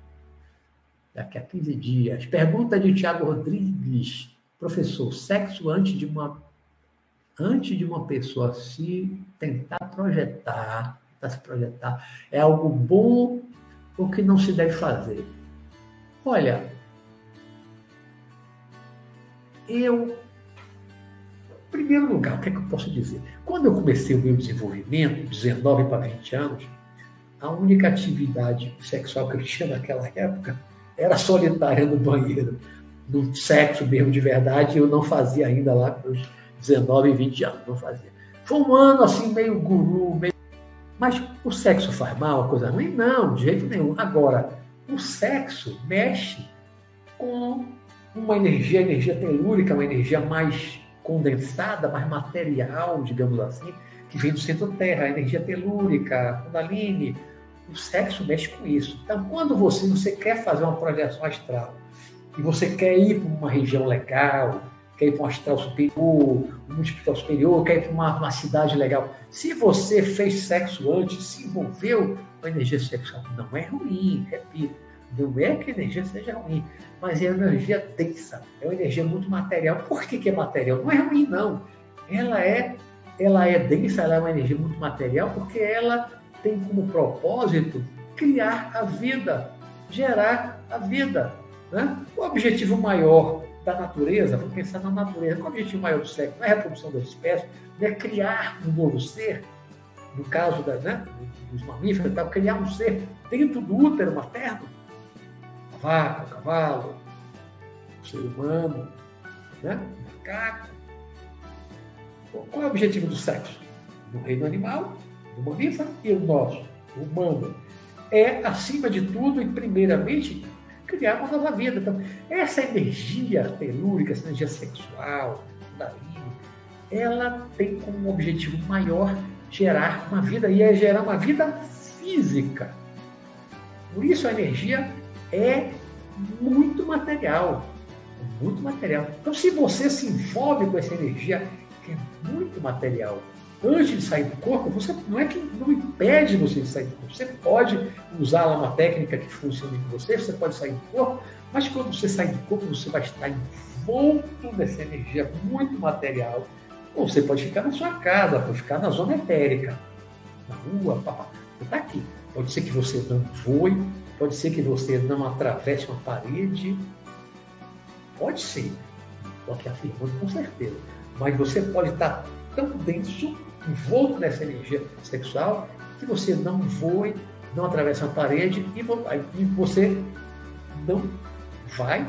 Daqui a 15 dias. Pergunta de Tiago Rodrigues Professor, sexo antes de uma antes de uma pessoa se tentar projetar, tentar se projetar, é algo bom ou que não se deve fazer? Olha, eu, em primeiro lugar, o que é que eu posso dizer? Quando eu comecei o meu desenvolvimento, 19 para 20 anos, a única atividade sexual que eu tinha naquela época era solitária no banheiro. No sexo mesmo de verdade, eu não fazia ainda lá com 19 e 20 anos, não fazia. Foi um ano assim, meio guru, meio... Mas o sexo faz mal, uma coisa ruim? Não, de jeito nenhum. Agora, o sexo mexe com uma energia, energia telúrica, uma energia mais condensada, mais material, digamos assim, que vem do centro-terra, a energia telúrica, a Kundalini. O sexo mexe com isso. Então, quando você, você quer fazer uma projeção astral e você quer ir para uma região legal, quer ir para um astral superior, um hospital superior, quer ir para uma, uma cidade legal. Se você fez sexo antes, se envolveu com a energia sexual, não é ruim, repito. Não é que a energia seja ruim, mas é uma energia densa, é uma energia muito material. Por que, que é material? Não é ruim, não. Ela é, ela é densa, ela é uma energia muito material, porque ela tem como propósito criar a vida, gerar a vida. Né? O objetivo maior da natureza, vamos pensar na natureza, o objetivo maior do sexo não é a reprodução das espécies, não é criar um novo ser, no caso da, né, dos mamíferos, então, criar um ser dentro do útero materno, a vaca, o cavalo, o ser humano, né, o macaco. Qual é o objetivo do sexo? No reino animal, do mamífero e o nosso, o humano. É, acima de tudo e primeiramente, criar uma nova vida. Então, essa energia telúrica, essa energia sexual, ela tem como objetivo maior gerar uma vida, e é gerar uma vida física. Por isso a energia é muito material. Muito material. Então, se você se envolve com essa energia, que é muito material, antes de sair do corpo, você não é que não impede você de sair do corpo. Você pode usar lá uma técnica que funcione com você, você pode sair do corpo, mas quando você sair do corpo, você vai estar envolto nessa energia muito material. Ou você pode ficar na sua casa, pode ficar na zona etérica, na rua, papá. Você está aqui. Pode ser que você não voe, pode ser que você não atravesse uma parede. Pode ser. Estou aqui afirmando com certeza. Mas você pode estar tão denso envolto nessa energia sexual que você não voe, não atravessa a parede e você não vai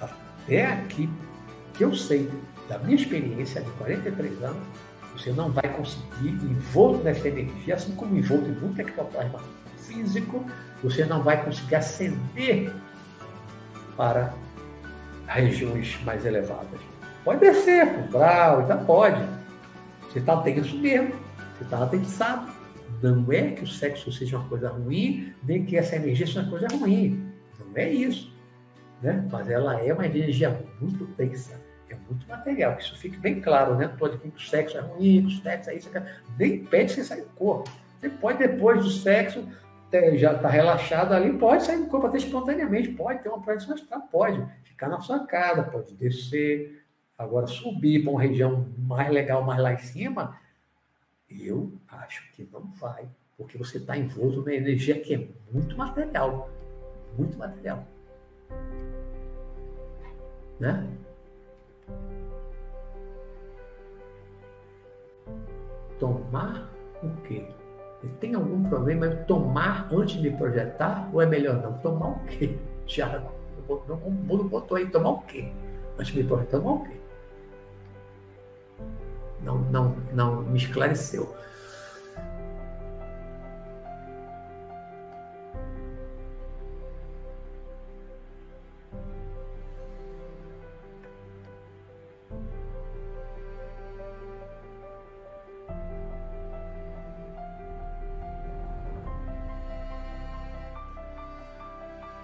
até aqui, que eu sei, da minha experiência de 43 anos, você não vai conseguir, envolto nessa energia, assim como envolto em muito ectoplasma físico, você não vai conseguir ascender para regiões mais elevadas. Pode descer, com grau, então pode, você está tenso mesmo, você está tensado. Não é que o sexo seja uma coisa ruim, nem que essa energia seja uma coisa ruim. Não é isso. Né? Mas ela é uma energia muito tensa, é muito material, que isso fique bem claro, né? Dizendo que o sexo é ruim, que o sexo é isso, nem impede você sair do corpo. Você pode, depois do sexo, já está relaxado ali, pode sair do corpo até espontaneamente, pode ter uma projeção astral, pode ficar na sua casa, pode descer, Agora, subir para uma região mais legal, mais lá em cima, eu acho que não vai, porque você está envolto numa energia que é muito material. Muito material. Né? Tomar o quê? Tem algum problema em tomar antes de projetar? Ou é melhor não? Tomar o quê? Tiago, o mundo botou aí, tomar o quê? Antes de projetar, tomar o quê? Não, não, não me esclareceu.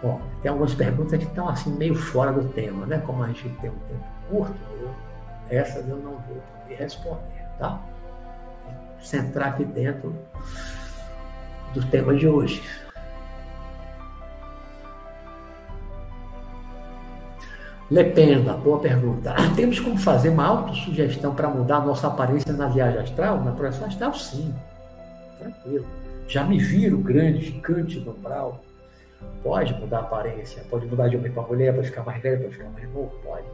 Bom, tem algumas perguntas que estão assim meio fora do tema, né? Como a gente tem um tempo curto, essas eu não vou poder responder, tá? Centrar aqui dentro do tema de hoje. Lependa, boa pergunta. Temos como fazer uma autossugestão para mudar a nossa aparência na viagem astral? Na projeção astral, sim. Tranquilo. Já me viro grande, gigante no umbral. Pode mudar a aparência, pode mudar de homem para mulher, para ficar mais velho, para ficar mais novo, pode.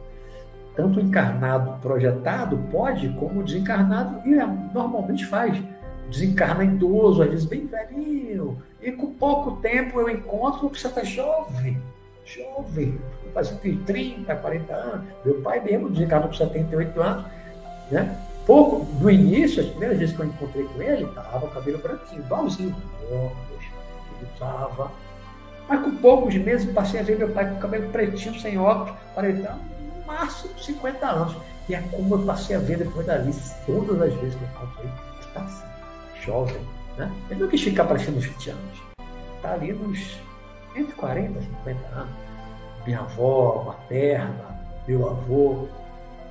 Tanto encarnado projetado pode, como desencarnado, e é, normalmente faz. Desencarna idoso, às vezes bem velhinho, e com pouco tempo eu encontro uma pessoa está jovem, jovem, o paciente tem 30, 40 anos. Meu pai mesmo desencarnou com 78 anos, né? Pouco, no início, as primeiras vezes que eu encontrei com ele, estava cabelo branquinho, igualzinho, ele usava. Mas com poucos meses passei a ver meu pai com cabelo pretinho, sem óculos, no máximo 50 anos. E é como eu passei a ver depois dali, todas as vezes que eu encontrei, está assim, jovem. Né? Ele não quis ficar parecendo 20 anos. Está ali nos entre 40 e 50 anos. Minha avó materna, meu avô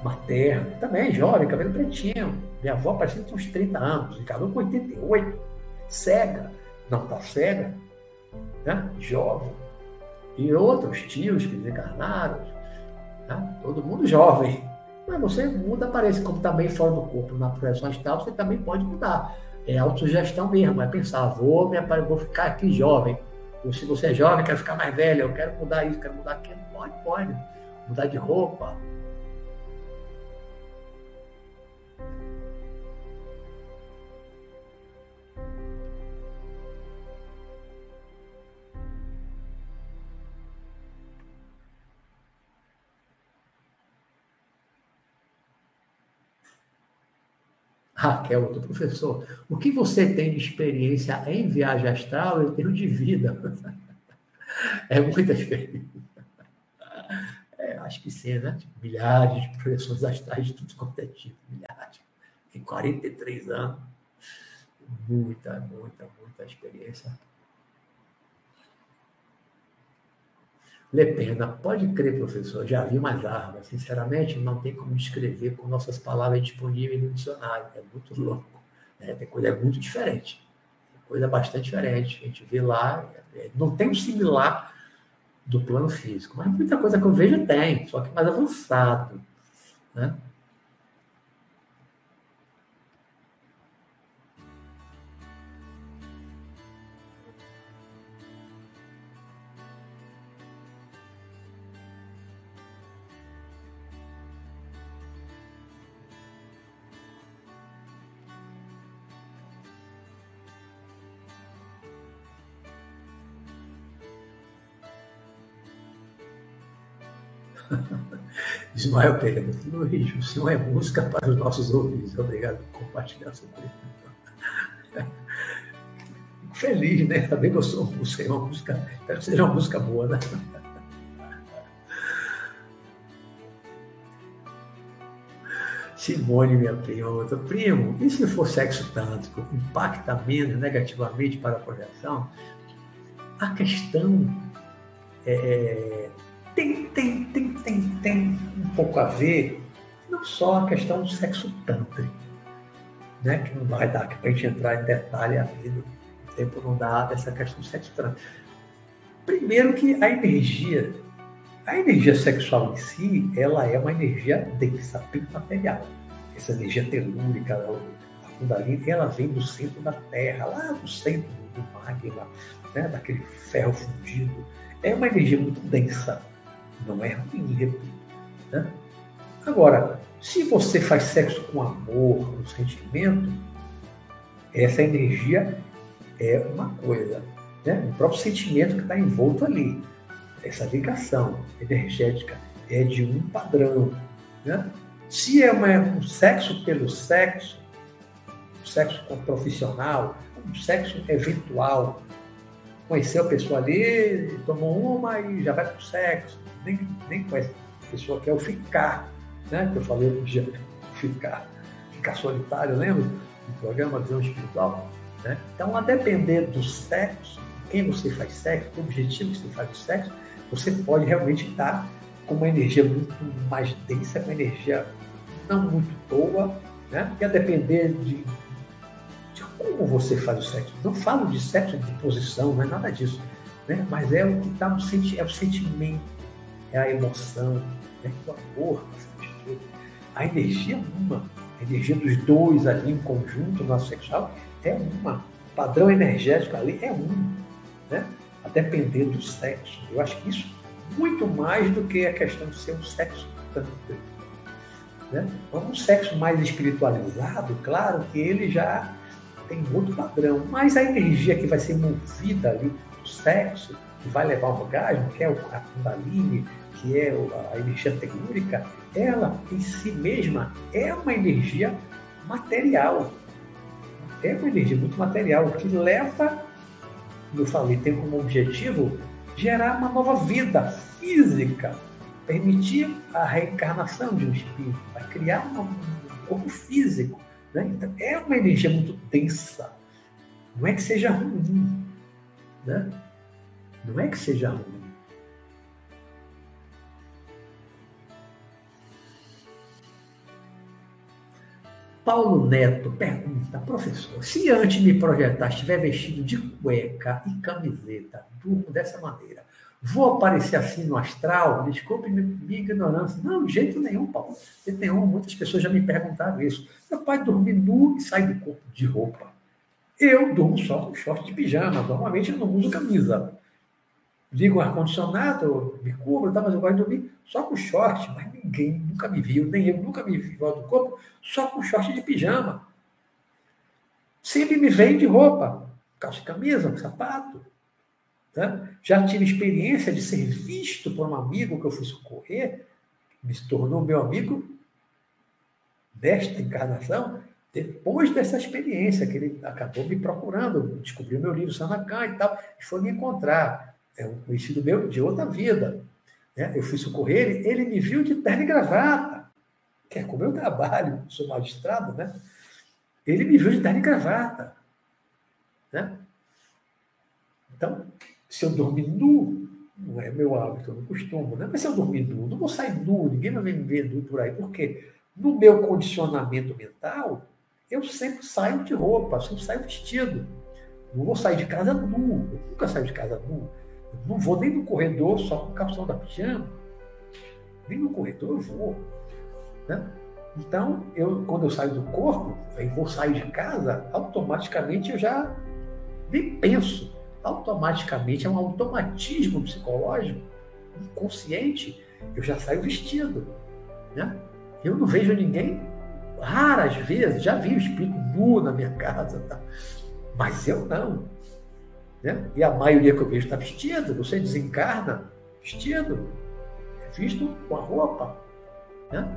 materno, também jovem, cabelo pretinho. Minha avó parecia tinha uns 30 anos, cabelo com 88, cega, não está cega, né? jovem. E outros tios que desencarnaram, né? todo mundo jovem. Mas você muda, aparece como também fora do corpo, na projeção astral, você também pode mudar. É autossugestão mesmo, é pensar, vou, me, vou ficar aqui jovem. Ou se você é jovem, quer ficar mais velho, eu quero mudar isso, quero mudar aquilo, pode, pode. Mudar de roupa. Raquel, outro professor, o que você tem de experiência em viagem astral? Eu tenho de vida. É muita experiência. É, acho que sim, né? Tipo, milhares de projeções astrais de tudo quanto é tipo, milhares. Em 43 anos. Muita, muita, muita experiência. Lepena, pode crer, professor, já vi umas armas. Sinceramente, não tem como descrever com nossas palavras disponíveis no dicionário. É muito louco. Né? Tem coisa muito diferente. Coisa bastante diferente. A gente vê lá, é, não tem um similar do plano físico, mas muita coisa que eu vejo tem, só que mais avançado. Né? Ismael Pereira, Luiz, o senhor é música para os nossos ouvidos. Obrigado por compartilhar sua pergunta. Feliz, né? Saber que eu sou música, é uma música, espero que seja uma música boa, né? Simone, minha prima. Primo, e se for sexo tântrico, impacta menos negativamente para a projeção? A questão é, é tem, tem, tem, tem, um pouco a ver, não só a questão do sexo tântrico, né? que não vai dar para a gente entrar em detalhe aqui, o tempo não dá dessa questão do sexo tântrico. Primeiro que a energia, a energia sexual em si, ela é uma energia densa, material. Essa energia telúrica, a Kundalini, ela vem do centro da Terra, lá do centro do magma, né? daquele ferro fundido. É uma energia muito densa não é ruim, repito. Né? Agora, se você faz sexo com amor, com sentimento, essa energia é uma coisa. Né? O próprio sentimento que está envolto ali. Essa ligação energética é de um padrão. Né? Se é uma, um sexo pelo sexo, um sexo profissional, um sexo eventual, conheceu a pessoa ali, tomou uma e já vai para o sexo, nem, nem conhece a pessoa, quer o ficar, né? Que eu falei um dia, ficar, ficar solitário, lembra? No programa Visão Espiritual. Né? Então, a depender do sexo, quem você faz sexo, o objetivo que você faz do sexo, você pode realmente estar com uma energia muito mais densa, com uma energia não muito boa, né? E a depender de, de como você faz o sexo. Não falo de sexo de posição, não é nada disso, né? Mas é o que está no senti é o sentimento, é a emoção, né? o amor, a energia é uma. A energia dos dois ali em conjunto, no sexual, é uma. O padrão energético ali é um. Né? A depender do sexo. Eu acho que isso muito mais do que a questão de ser um sexo tanto. Né? Um sexo mais espiritualizado, claro que ele já tem outro padrão, mas a energia que vai ser movida ali do sexo, que vai levar ao orgasmo, que é a Kundalini, que é a energia telúrica, ela em si mesma é uma energia material. É uma energia muito material, que leva, como eu falei, tem como objetivo gerar uma nova vida física, permitir a reencarnação de um espírito, a criar um corpo físico. Né? Então, é uma energia muito densa. Não é que seja ruim. Né? Não é que seja ruim. Paulo Neto pergunta, professor, se antes de me projetar estiver vestido de cueca e camiseta, durmo dessa maneira, vou aparecer assim no astral? Desculpe minha ignorância. Não, de jeito nenhum, Paulo. De nenhum, muitas pessoas já me perguntaram isso. Meu pai dorme nu e sai do corpo de roupa. Eu durmo só com short de pijama. Normalmente eu não uso camisa ligo o ar-condicionado, me cubro, tá, mas eu gosto de dormir só com short, mas ninguém nunca me viu, nem eu nunca me vi do corpo, só com short de pijama. Sempre me vem de roupa, calça e camisa, sapato. Tá? Já tive experiência de ser visto por um amigo que eu fui socorrer, me tornou meu amigo desta encarnação, depois dessa experiência, que ele acabou me procurando, descobriu meu livro Sanacan e tal, e foi me encontrar é um conhecido meu de outra vida. Né? Eu fui socorrer ele, ele me viu de terno e gravata, que é como eu trabalho, sou magistrado, né? Ele me viu de terno e gravata. Né? Então, se eu dormir nu, não é meu hábito, eu não costumo, né? mas se eu dormir nu, não vou sair nu, ninguém vai me ver nu por aí, porque no meu condicionamento mental, eu sempre saio de roupa, sempre saio vestido. Não vou sair de casa nu, eu nunca saio de casa nu. Não vou nem no corredor só com o calção da pijama. Nem no corredor eu vou. Né? Então, eu, quando eu saio do corpo, eu vou sair de casa, automaticamente eu já nem penso. Automaticamente é um automatismo psicológico, inconsciente, eu já saio vestido. Né? Eu não vejo ninguém, raras vezes, já vi o espírito nu na minha casa, tá? mas eu não. Né? E a maioria que eu vejo está vestido, você desencarna vestido, é visto com a roupa. Né?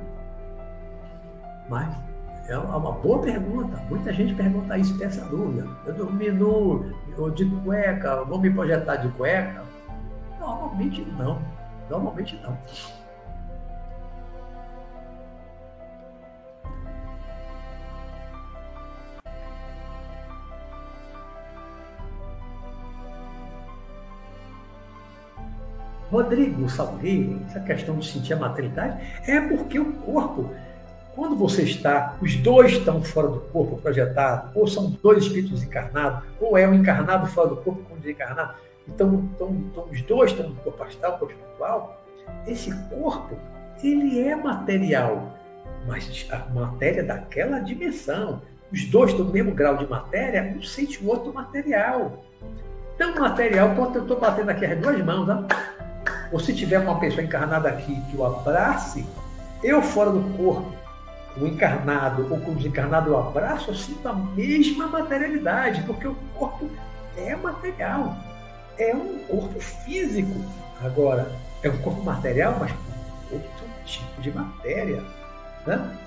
Mas é uma boa pergunta. Muita gente pergunta isso, tem essa dúvida. Eu dormi nu, ou de cueca, vou me projetar de cueca? Normalmente não. Normalmente não. Rodrigo Salgueiro, essa questão de sentir a maternidade, é porque o corpo, quando você está, os dois estão fora do corpo projetado, ou são dois espíritos encarnados, ou é um encarnado fora do corpo com um desencarnado, então, então, então os dois estão no corpo astral, corpo espiritual, esse corpo, ele é material, mas a matéria daquela dimensão. Os dois do mesmo grau de matéria, um sente o outro material. Tão material quanto eu estou batendo aqui as duas mãos, né? Ou se tiver uma pessoa encarnada aqui que o abrace, eu fora do corpo, o encarnado ou com o desencarnado eu abraço, eu sinto a mesma materialidade, porque o corpo é material, é um corpo físico. Agora, é um corpo material, mas com outro tipo de matéria. Né?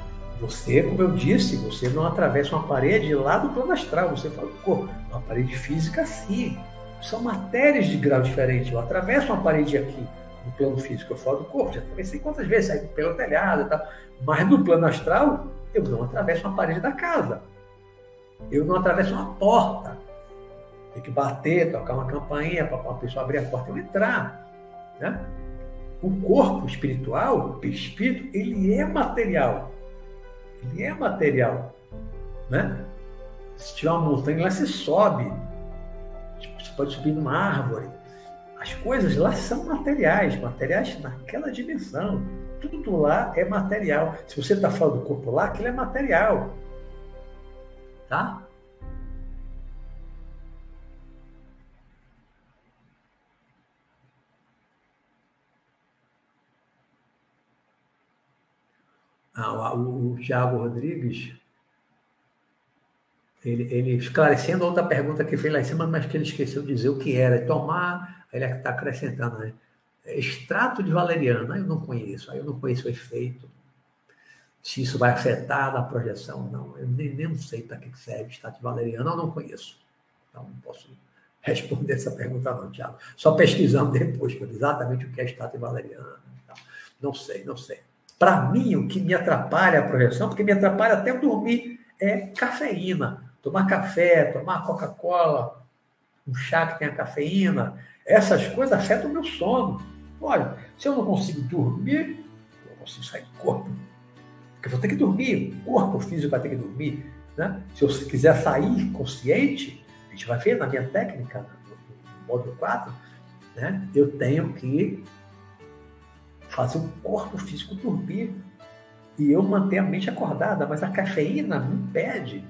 Você, como eu disse, você não atravessa uma parede lá do plano astral, você fala corpo. Uma parede física, sim são matérias de grau diferente. Eu atravesso uma parede aqui, no plano físico, eu falo do corpo, já atravessei quantas vezes, saí pelo telhado e tal. Mas no plano astral, eu não atravesso uma parede da casa. Eu não atravesso uma porta. Tem que bater, tocar uma campainha para uma pessoa abrir a porta e eu entrar. Né? O corpo espiritual, o espírito, ele é material. Ele é material. Né? Se tiver uma montanha lá, você sobe você pode subir numa árvore. As coisas lá são materiais, materiais naquela dimensão. tudo lá é material. Se você está falando do corpo lá, aquilo é material. Tá? Ah, o, o Tiago Rodrigues, ele, ele, esclarecendo outra pergunta que fez lá em cima, mas que ele esqueceu de dizer o que era. Tomar, ele está acrescentando, né? Extrato de valeriana, eu não conheço, eu não conheço o efeito. Se isso vai afetar na projeção, não. Eu nem, nem sei para que serve extrato de valeriana, eu não conheço. Então, não posso responder essa pergunta, não, Tiago. Só pesquisando depois, exatamente o que é de valeriana. Não sei, não sei. Para mim, o que me atrapalha a projeção, porque me atrapalha até dormir, é cafeína. Tomar café, tomar Coca-Cola, um chá que tenha cafeína, essas coisas afetam o meu sono. Olha, se eu não consigo dormir, eu não consigo sair do corpo. Porque eu vou ter que dormir, o corpo físico vai ter que dormir. Né? Se eu quiser sair consciente, a gente vai ver na minha técnica, no, módulo 4, né? eu tenho que fazer o corpo físico dormir e eu manter a mente acordada, mas a cafeína me impede.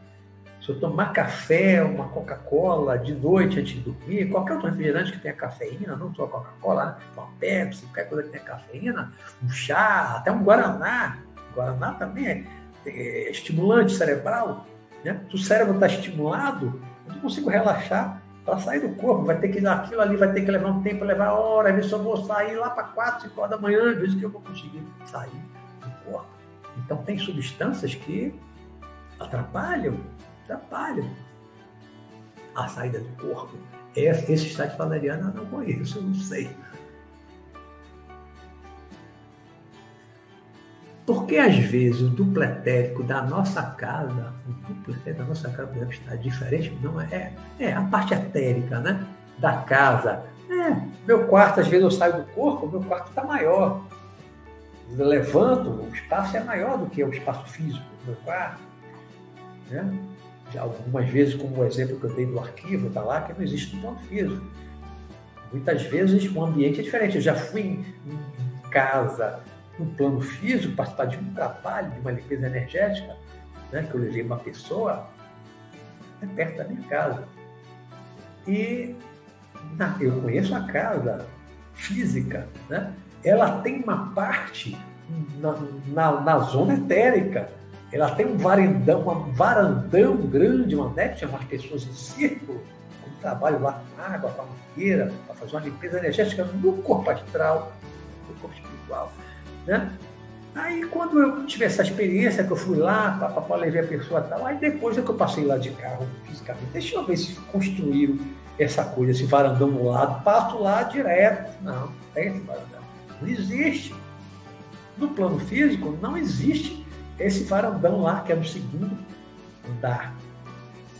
Se eu tomar café, uma Coca-Cola de noite antes de dormir, qualquer outro refrigerante que tenha cafeína, não só Coca-Cola, né? uma Pepsi, qualquer coisa que tenha cafeína, um chá, até um Guaraná. Guaraná também é, é estimulante cerebral. Né? Se o cérebro está estimulado, eu não consigo relaxar para sair do corpo, vai ter que dar aquilo ali, vai ter que levar um tempo, levar horas, às vezes eu vou sair lá para 4, 5 horas da manhã, às vezes que eu vou conseguir sair do corpo. Então tem substâncias que atrapalham, atrapalham a saída do corpo. Esse, esse estado valeriano eu não conheço, eu não sei. Porque às vezes o duplo etérico da nossa casa, o duplo etérico da nossa casa deve estar diferente, não é? É a parte etérica, né? Da casa. É, meu quarto, às vezes eu saio do corpo, meu quarto está maior. Levanto, o espaço é maior do que o espaço físico do meu quarto. Né? Algumas vezes, como o exemplo que eu dei do arquivo, está lá, que não existe no plano físico. Muitas vezes o ambiente é diferente. Eu já fui em, em casa no plano físico, participar de um trabalho, de uma limpeza energética, né, que eu levei uma pessoa é perto da minha casa. E na, eu conheço a casa física, né? ela tem uma parte na, na, na zona etérica. Ela tem um varandão, um varandão grande, uma né? tinha umas pessoas em círculo, um trabalho lá com água, com a mangueira, para fazer uma limpeza energética no corpo astral, no corpo espiritual. Né? Aí quando eu tive essa experiência, que eu fui lá, papapá, levei a pessoa e tal, aí depois é que eu passei lá de carro fisicamente, deixa eu ver se construíram essa coisa, esse varandão do lado, passo lá direto. Não, tem esse varandão. Não existe. No plano físico, não existe esse varandão lá, que é no segundo andar.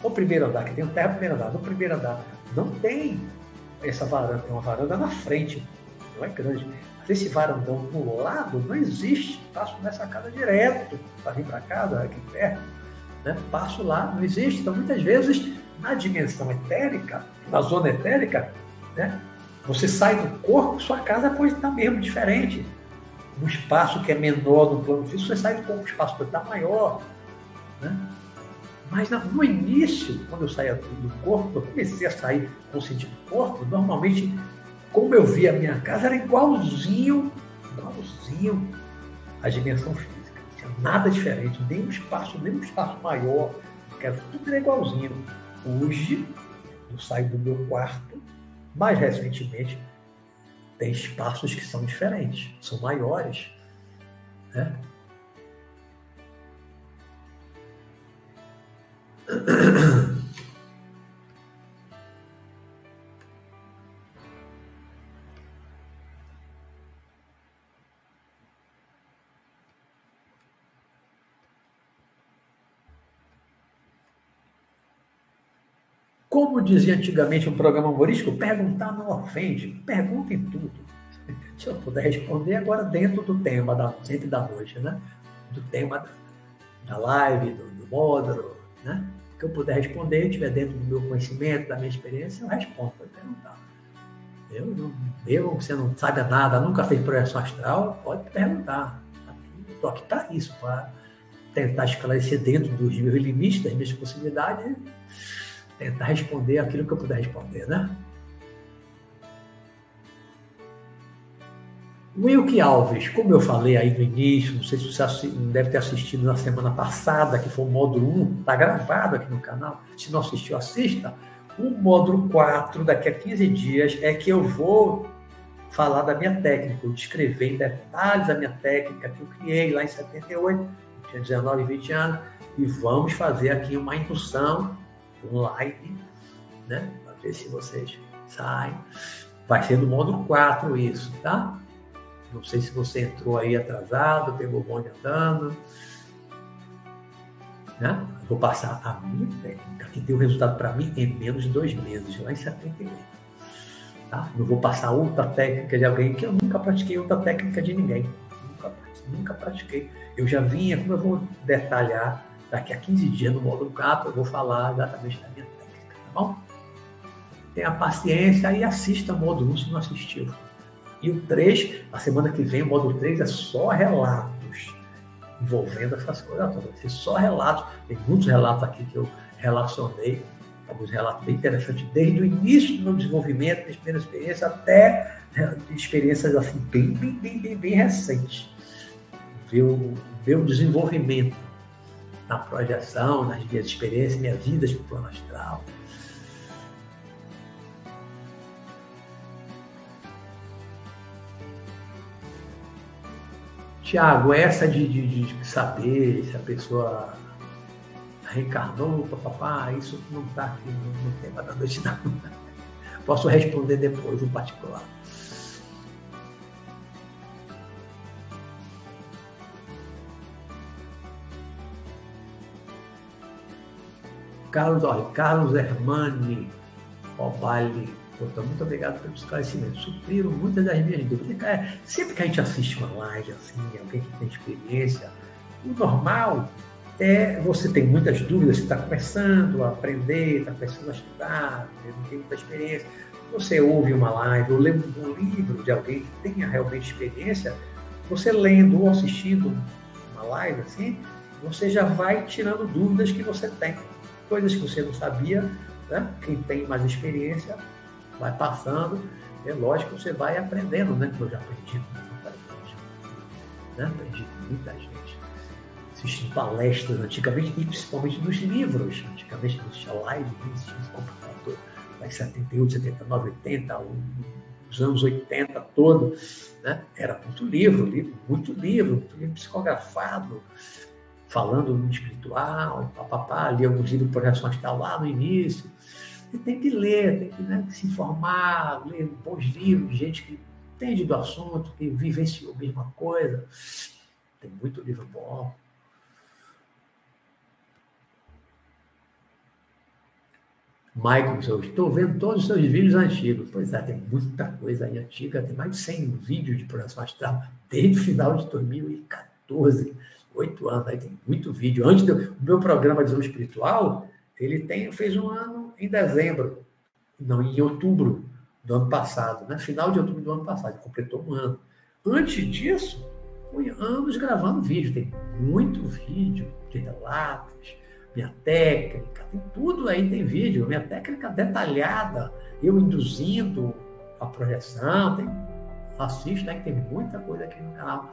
O primeiro andar, que tem o terra primeiro andar. No primeiro andar, não tem essa varanda, tem uma varanda na frente, não é grande desse varandão do lado não existe. Passo nessa casa direto para vir para casa, aqui perto. Né? Passo lá, não existe. Então, muitas vezes, na dimensão etérica, na zona etérica, né? você sai do corpo, sua casa pode estar mesmo diferente. No espaço que é menor do plano físico, você sai corpo, o espaço pode estar maior. Né? Mas no início, quando eu saía do corpo, eu comecei a sair com o sentido do corpo, normalmente como eu vi a minha casa, era igualzinho, igualzinho à dimensão física. Não tinha nada diferente, nem um espaço, nem um espaço maior, era tudo era igualzinho. Hoje, eu saio do meu quarto, mais recentemente, tem espaços que são diferentes, são maiores. Né? Como dizia antigamente um programa humorístico, perguntar não ofende, perguntem tudo. Se eu puder responder agora dentro do tema, da, sempre da noite, né? Do tema da, live, do, do módulo, né? Que eu puder responder, estiver dentro do meu conhecimento, da minha experiência, eu respondo, pode perguntar. Eu não, mesmo você não sabe nada, nunca fez projeção astral, pode perguntar. Estou aqui para isso, para tentar esclarecer dentro dos meus limites, das minhas possibilidades, tentar responder aquilo que eu puder responder, né? Wilke Alves, como eu falei aí no início, não sei se você deve ter assistido na semana passada, que foi o módulo 1, está gravado aqui no canal. Se não assistiu, assista. O módulo 4, daqui a 15 dias, é que eu vou falar da minha técnica, eu descrever em detalhes a minha técnica que eu criei lá em 78, tinha 19 e 20 anos, e vamos fazer aqui uma indução online, né? Para ver se vocês saem. Vai ser no módulo 4 isso, tá? Não sei se você entrou aí atrasado, pegou o bonde andando. Né? Vou passar a minha técnica, que deu resultado para mim em menos de dois meses, lá em 78. Tá? Não vou passar outra técnica de alguém que eu nunca pratiquei outra técnica de ninguém. Nunca, nunca pratiquei. Eu já vinha, como eu vou detalhar daqui a 15 dias no módulo 4, eu vou falar exatamente da minha técnica, tá bom? Tenha paciência e assista o módulo 1 se não assistiu. E o 3, a semana que vem, o módulo 3 é só relatos envolvendo essas coisas todas. Ser só relatos. Tem muitos relatos aqui que eu relacionei, alguns relatos bem interessantes, desde o início do meu desenvolvimento, da primeira experiência, até né, experiências assim, bem, bem, bem, bem, bem recentes. O meu desenvolvimento na projeção, nas minhas experiências, minhas vidas no plano astral. Tiago, essa de, de, de, saber se a pessoa reencarnou, papapá, isso não está aqui no, no, tema da noite, não. Posso responder depois, em particular. Carlos, olha, Carlos Hermani Obali Doutor, muito obrigado pelo esclarecimento. Supriram muitas das minhas dúvidas. É, sempre que a gente assiste uma live assim, alguém que tem experiência, o normal é você tem muitas dúvidas, você está começando a aprender, está começando a estudar, não tem muita experiência. Você ouve uma live ou lê um livro de alguém que tenha realmente experiência, você lendo ou assistindo uma live assim, você já vai tirando dúvidas que você tem. Coisas que você não sabia, né? quem tem mais experiência vai passando, é lógico que você vai aprendendo, né? Eu já aprendi muita gente. Né? Aprendi muita gente. Assisti palestras antigamente, e principalmente nos livros. Antigamente não existia live, não existia computador. Lá em 78, 79, 80, os anos 80 todo, né? Era muito livro, livro, muito livro, muito livro psicografado, falando no espiritual, papapá, ali alguns livros de projeção astral lá no início. Você tem que ler, tem que né, se informar, ler bons livros gente que entende do assunto, que vivenciou a mesma coisa. Tem muito livro bom. Michael, eu estou vendo todos os seus vídeos antigos. Pois é, tem muita coisa aí antiga, tem mais de 100 vídeos de projeção astral desde o final de 2014, oito anos, aí tem muito vídeo. Antes do meu programa de Visão Espiritual, ele tem, fez um ano em dezembro, não, em outubro do ano passado, né? final de outubro do ano passado, completou um ano. Antes disso, anos gravando vídeo, tem muito vídeo de relatos, minha técnica, tem tudo aí, tem vídeo, minha técnica detalhada, eu induzindo a projeção, tem assiste, né? Que tem muita coisa aqui no canal,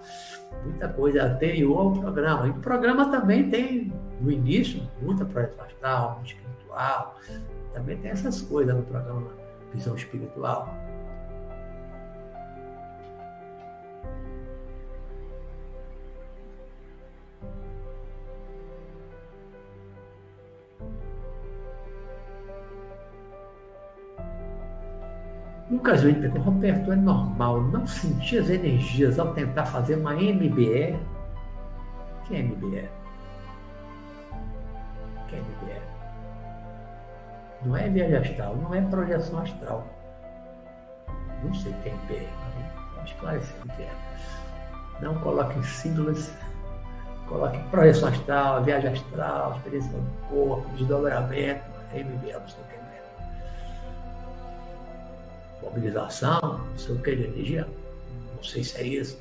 muita coisa anterior ao programa. E o programa também tem, no início, muita projeção astral, espiritual. Também tem essas coisas no programa Visão Espiritual. Lucas Vinte perguntou, Roberto, é normal não sentir as energias ao tentar fazer uma MBE? O que é MBE? O que é MBE? Não é viagem astral, não é projeção astral. Não sei o que é MBE, vamos esclarecer o que é. Não coloque símbolos, coloque projeção astral, viagem astral, experiência do corpo, desdobramento, MBE, não sei o que é. Mobilização, não sei o que de energia. Não sei se é isso.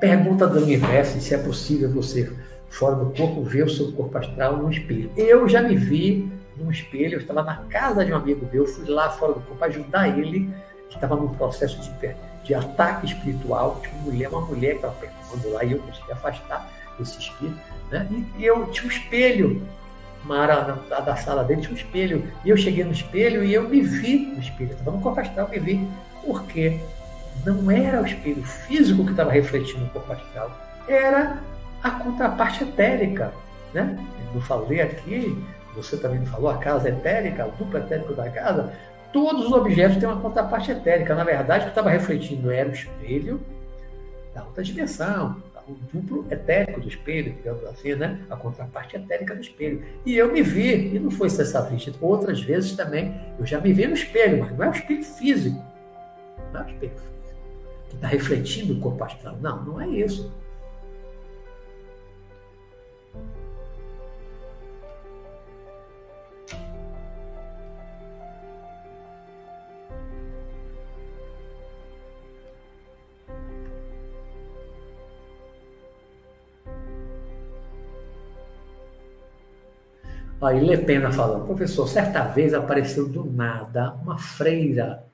Pergunta do universo se é possível você, fora do corpo, ver o seu corpo astral no espelho. Eu já me vi num espelho, eu estava na casa de um amigo meu, fui lá fora do corpo ajudar ele, que estava num processo de, de ataque espiritual, tinha uma mulher, uma mulher que estava perturbando lá, e eu consegui afastar esse espírito. Né? E eu tinha um espelho, uma área da, da sala dele tinha um espelho, e eu cheguei no espelho e eu me vi no espelho, no corpo astral, me vi. Por quê? não era o espelho físico que estava refletindo o corpo astral, era a contraparte etérica. Né? Eu falei aqui, você também falou, a casa etérica, o duplo etérico da casa, todos os objetos têm uma contraparte etérica. Na verdade, o que estava refletindo era o espelho da outra dimensão, o duplo etérico do espelho, digamos assim, né? a contraparte etérica do espelho. E eu me vi, e não foi essa vez, outras vezes também, eu já me vi no espelho, mas não é o espelho físico. Não é o espelho físico que está refletindo o corpo astral. Não, não é isso. Aí Lepena falando, professor, certa vez apareceu do nada uma freira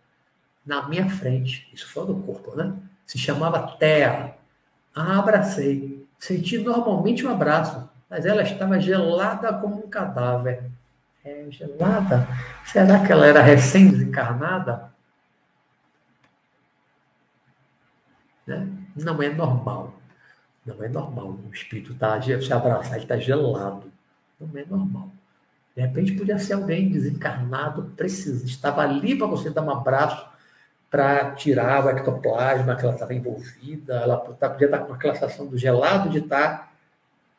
na minha frente, isso foi do corpo, né? Se chamava Terra. Ah, abracei. Senti normalmente um abraço, mas ela estava gelada como um cadáver. É, gelada? Será que ela era recém-desencarnada? Né? Não é normal. Não é normal. O espírito está se abraçar, ele está gelado. Não é normal. De repente podia ser alguém desencarnado, precisa, estava ali para você dar um abraço, para tirar o ectoplasma que ela estava envolvida, ela podia estar com aquela sensação do gelado de estar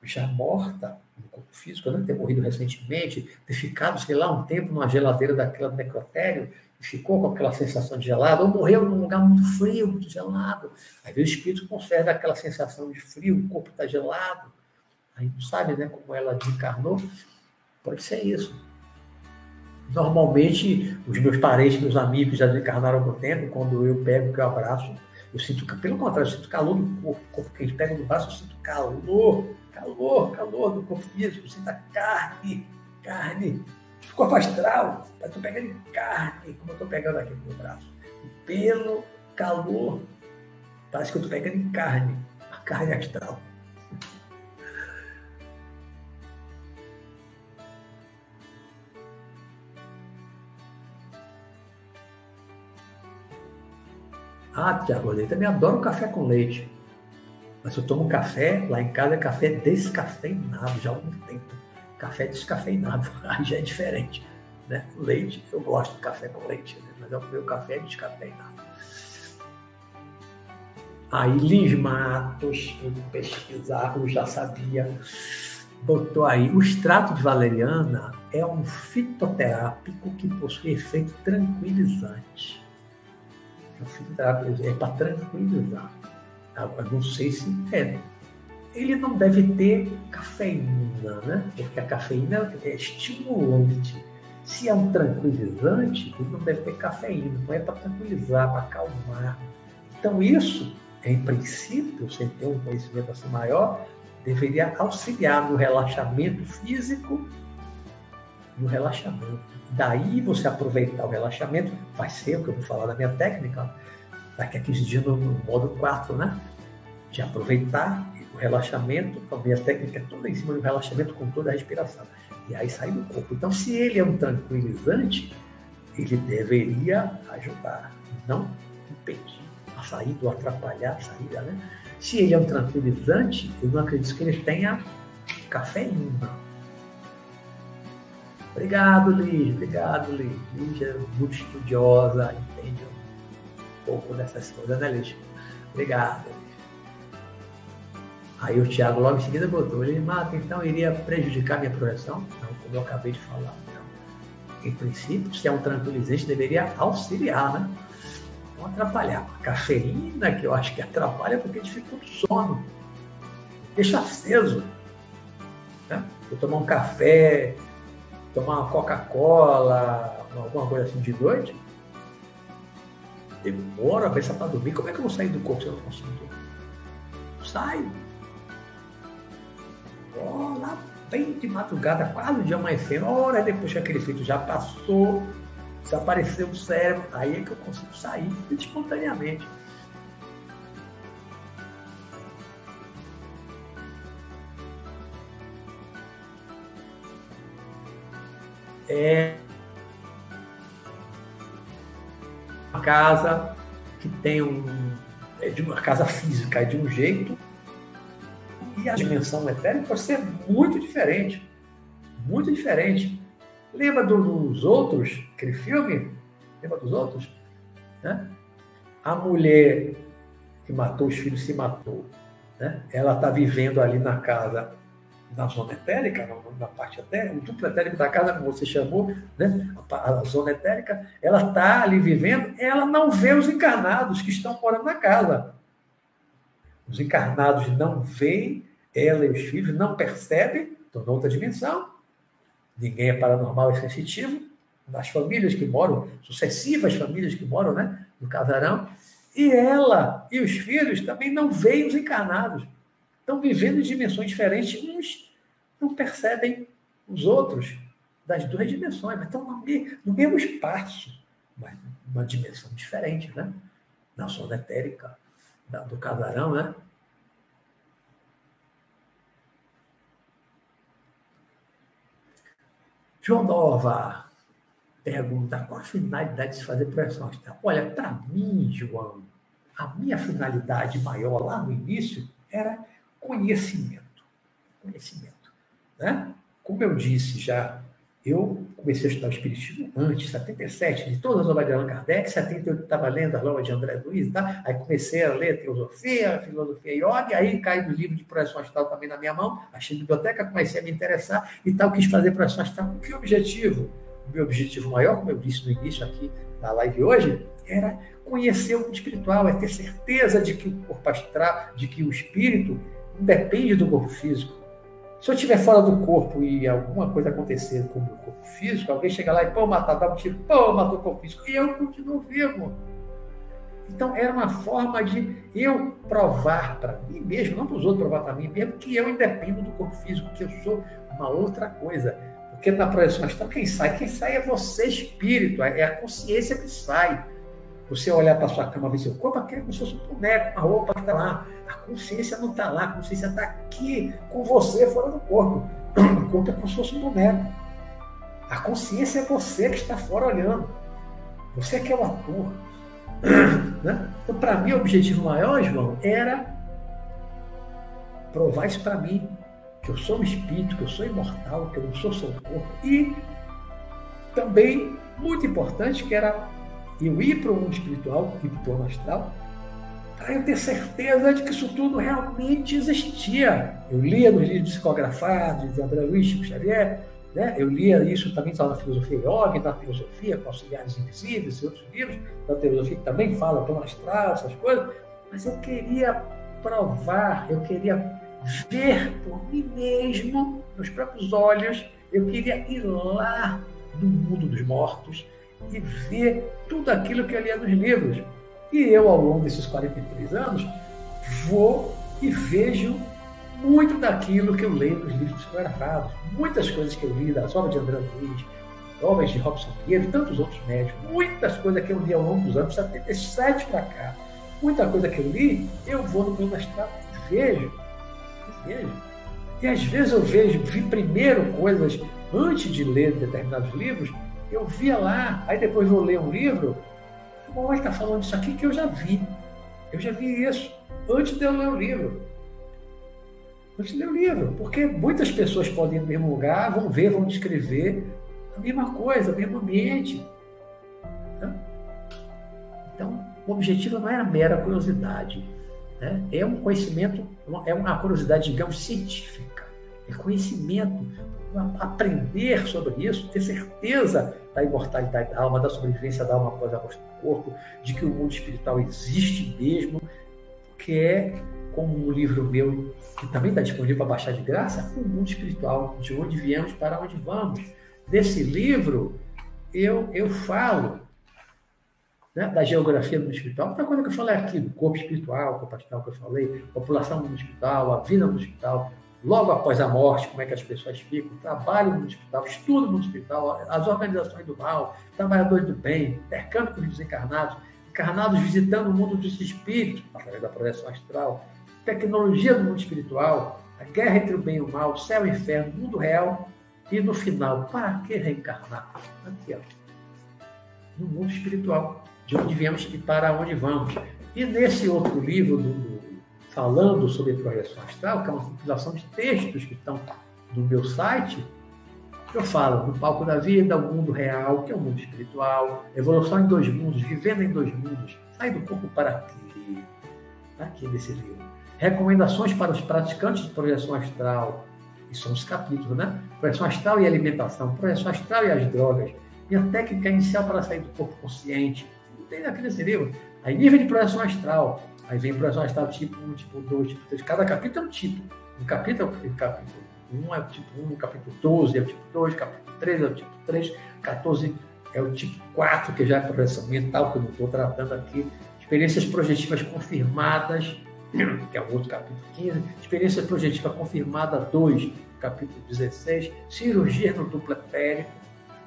já morta no corpo físico, né? ter morrido recentemente, ter ficado, sei lá, um tempo numa geladeira daquela do necrotério e ficou com aquela sensação de gelado, ou morreu num lugar muito frio, muito gelado. Aí o espírito conserva aquela sensação de frio, o corpo está gelado. Aí não sabe né, como ela desencarnou. Pode ser isso. Normalmente, os meus parentes, meus amigos já desencarnaram com o tempo, quando eu pego, que eu abraço, eu sinto, pelo contrário, eu sinto calor no corpo, que eles pegam no braço, eu sinto calor, calor, calor do corpo físico, eu sinto a carne, carne, o corpo astral, eu estou pegando carne, como eu estou pegando aqui no meu braço. Pelo calor, parece que eu estou pegando carne, a carne astral. Tiago, eu também adoro café com leite. Mas eu tomo café, lá em casa é café descafeinado já há algum tempo. Café descafeinado, já é diferente. Né? Leite, eu gosto de café com leite, né? mas o meu café é descafeinado. Aí Lins Matos, pesquisar, eu já sabia, botou aí, o extrato de valeriana é um fitoterápico que possui efeito tranquilizante é para tranquilizar. Eu não sei se é. Ele não deve ter cafeína, né? Porque a cafeína é estimulante. Se é um tranquilizante, ele não deve ter cafeína, não é para tranquilizar, para acalmar. Então, isso, em princípio, sem ter um conhecimento assim maior, deveria auxiliar no relaxamento físico, no relaxamento Daí você aproveitar o relaxamento, vai ser o que eu vou falar da minha técnica, daqui a 15 dias no, modo 4, né? De aproveitar o relaxamento, a minha técnica é toda em cima do relaxamento com toda a respiração. E aí sai do corpo. Então, se ele é um tranquilizante, ele deveria ajudar, não impedir a saída ou atrapalhar a saída, né? Se ele é um tranquilizante, eu não acredito que ele tenha cafeína Obrigado, Lígia. Obrigado, Lígia. Lígia é muito estudiosa, entende um pouco dessas coisas, né, Lígia? Obrigado. Aí o Tiago logo em seguida botou, ele mata, então iria prejudicar minha projeção? Não, como eu acabei de falar. Não. Em princípio, se é um tranquilizante, deveria auxiliar, né? Não atrapalhar. A cafeína, que eu acho que atrapalha porque dificulta o sono. deixa aceso. Né? Eu tomar um café, tomar uma Coca-Cola, alguma coisa assim de noite, demora a pensar para dormir. Como é que eu vou sair do corpo se eu não consigo dormir? Saio. Oh, lá bem de madrugada, quase o dia amanhecendo, hora depois que aquele efeito já passou, desapareceu o cérebro, aí é que eu consigo sair espontaneamente. É uma casa que tem um. É de uma casa física, é de um jeito, e a dimensão etérica pode ser muito diferente. Muito diferente. Lembra dos outros, aquele filme? Lembra dos outros? Né? A mulher que matou os filhos se matou. Né? Ela está vivendo ali na casa, na zona etérica, na, parte etérica, o duplo etérico da casa, como você chamou, né? a, a zona etérica, ela está ali vivendo, ela não vê os encarnados que estão morando na casa. Os encarnados não veem, ela e os filhos não percebem, estão outra dimensão. Ninguém é paranormal e sensitivo. As famílias que moram, sucessivas famílias que moram né, no casarão. E ela e os filhos também não veem os encarnados. Estão vivendo em dimensões diferentes. Uns não percebem os outros das duas dimensões, mas estão no mesmo espaço, mas numa dimensão diferente, né? Na zona etérica do casarão, né? João Nova pergunta qual a finalidade de se fazer projeção astral. Olha, para mim, João, a minha finalidade maior lá no início era conhecimento. Conhecimento. Né? Como eu disse já eu comecei a estudar o Espiritismo antes, 77, de todas as obras de Allan Kardec, 78 estava lendo as obras de André Luiz, tá? aí comecei a ler Teosofia, Filosofia Yoga, aí caiu no livro de projeção astral também na minha mão, achei biblioteca, comecei a me interessar e tal, quis fazer projeção astral com que objetivo? O meu objetivo maior, como eu disse no início aqui na live hoje, era conhecer o espiritual, é ter certeza de que o corpo astral, de que o espírito independe do corpo físico, se eu estiver fora do corpo e alguma coisa acontecer com o meu corpo físico, alguém chega lá e, pô, matar, dá um tiro, pô, matou o corpo físico, e eu continuo vivo. Então, era uma forma de eu provar para mim mesmo, não para os outros provar para mim mesmo, que eu independo do corpo físico, que eu sou uma outra coisa. Porque na projeção astral, quem sai? Quem sai é você, espírito, é a consciência que sai. Você olhar para sua cama, ver seu corpo, aquele é como se fosse um boneco, uma roupa que está lá. A consciência não está lá, a consciência está aqui com você, fora do corpo. O corpo é como se fosse um boneco. A consciência é você que está fora olhando. Você que é o ator. Né? Então, para mim, o objetivo maior, João, era provar isso para mim, que eu sou um espírito, que eu sou imortal, que eu não sou só o corpo. E também, muito importante, que era eu ir para o mundo espiritual, ir para o plano astral, para eu ter certeza de que isso tudo realmente existia. Eu lia nos livros psicografados de André Luiz Chico Xavier, né? eu lia isso também na filosofia yoga, na filosofia com auxiliares invisíveis e outros livros da filosofia que também fala plano astral, essas coisas, mas eu queria provar, eu queria ver por mim mesmo, nos próprios olhos, eu queria ir lá no mundo dos mortos, e ver tudo aquilo que eu lia nos livros. E eu, ao longo desses 43 anos, vou e vejo muito daquilo que eu leio nos livros psicografados. Muitas coisas que eu li das obras de André Luiz, obras de Robson Pinheiro e tantos outros médicos. Muitas coisas que eu li ao longo dos anos, 77 para cá. Muita coisa que eu li, eu vou no meu astral e vejo. E vejo. E às vezes eu vejo, vi primeiro coisas antes de ler determinados livros, eu via lá, aí depois vou ler um livro, como está falando isso aqui que eu já vi. Eu já vi isso antes de eu ler o livro. Antes de ler o livro. Porque muitas pessoas podem ir no mesmo lugar, vão ver, vão descrever a mesma coisa, o mesmo ambiente. Tá? Então, o objetivo não é a mera curiosidade. Né? É um conhecimento, é uma curiosidade, digamos, científica. É conhecimento aprender sobre isso, ter certeza da imortalidade da alma, da sobrevivência da alma após a morte do corpo, de que o mundo espiritual existe mesmo, que é como um livro meu, que também está disponível para baixar de graça, O Mundo Espiritual, de onde viemos para onde vamos. Nesse livro, eu, eu falo né, da geografia do mundo espiritual, outra coisa que eu falei aqui, do corpo espiritual, corpo astral que eu falei, população do mundo espiritual, a vida no mundo espiritual, logo após a morte, como é que as pessoas ficam, trabalho no mundo espiritual, estudo no espiritual, as organizações do mal, trabalhadores do bem, intercâmbio com os desencarnados, encarnados visitando o mundo dos espíritos, através da projeção astral, tecnologia do mundo espiritual, a guerra entre o bem e o mal, céu e inferno, mundo real, e no final, para que reencarnar? Aqui, ó, no mundo espiritual, de onde viemos e para onde vamos. E nesse outro livro, do, falando sobre projeção astral, que é uma compilação de textos que estão no meu site, eu falo no palco da vida, o mundo real, que é o mundo espiritual, evolução em dois mundos, vivendo em dois mundos, sai do corpo para aqui, tá aqui nesse livro. Recomendações para os praticantes de projeção astral, e são os capítulos, né? Projeção astral e alimentação, projeção astral e as drogas, minha técnica inicial para sair do corpo consciente, não tem aqui nesse livro. Aí nível de projeção astral, aí vem projeção astral tipo 1, tipo 2, tipo 3, cada capítulo é um tipo. Um capítulo é um capítulo um é o tipo 1, capítulo 12 é o tipo 2, capítulo 13 é o tipo 3, 14 é o tipo 4, que já é projeção mental, que eu não estou tratando aqui. Experiências projetivas confirmadas, que é o outro capítulo 15. Experiência projetiva confirmada 2, capítulo 16. Cirurgia no duplo etérico.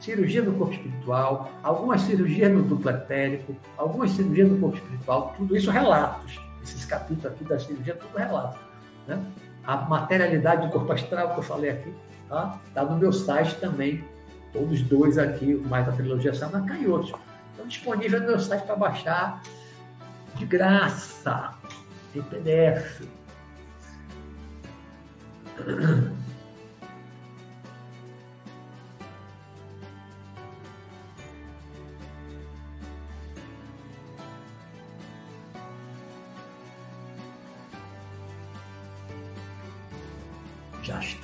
Cirurgia no corpo espiritual, algumas cirurgias no duplo etérico, algumas cirurgias no corpo espiritual, tudo isso relatos. Esses capítulos aqui da cirurgia, tudo relato. Né? a materialidade do corpo astral que eu falei aqui, tá? Tá no meu site também. Todos dois aqui, mais a trilogia Sanaka e outros. Estão disponíveis no meu site para baixar de graça, em PDF.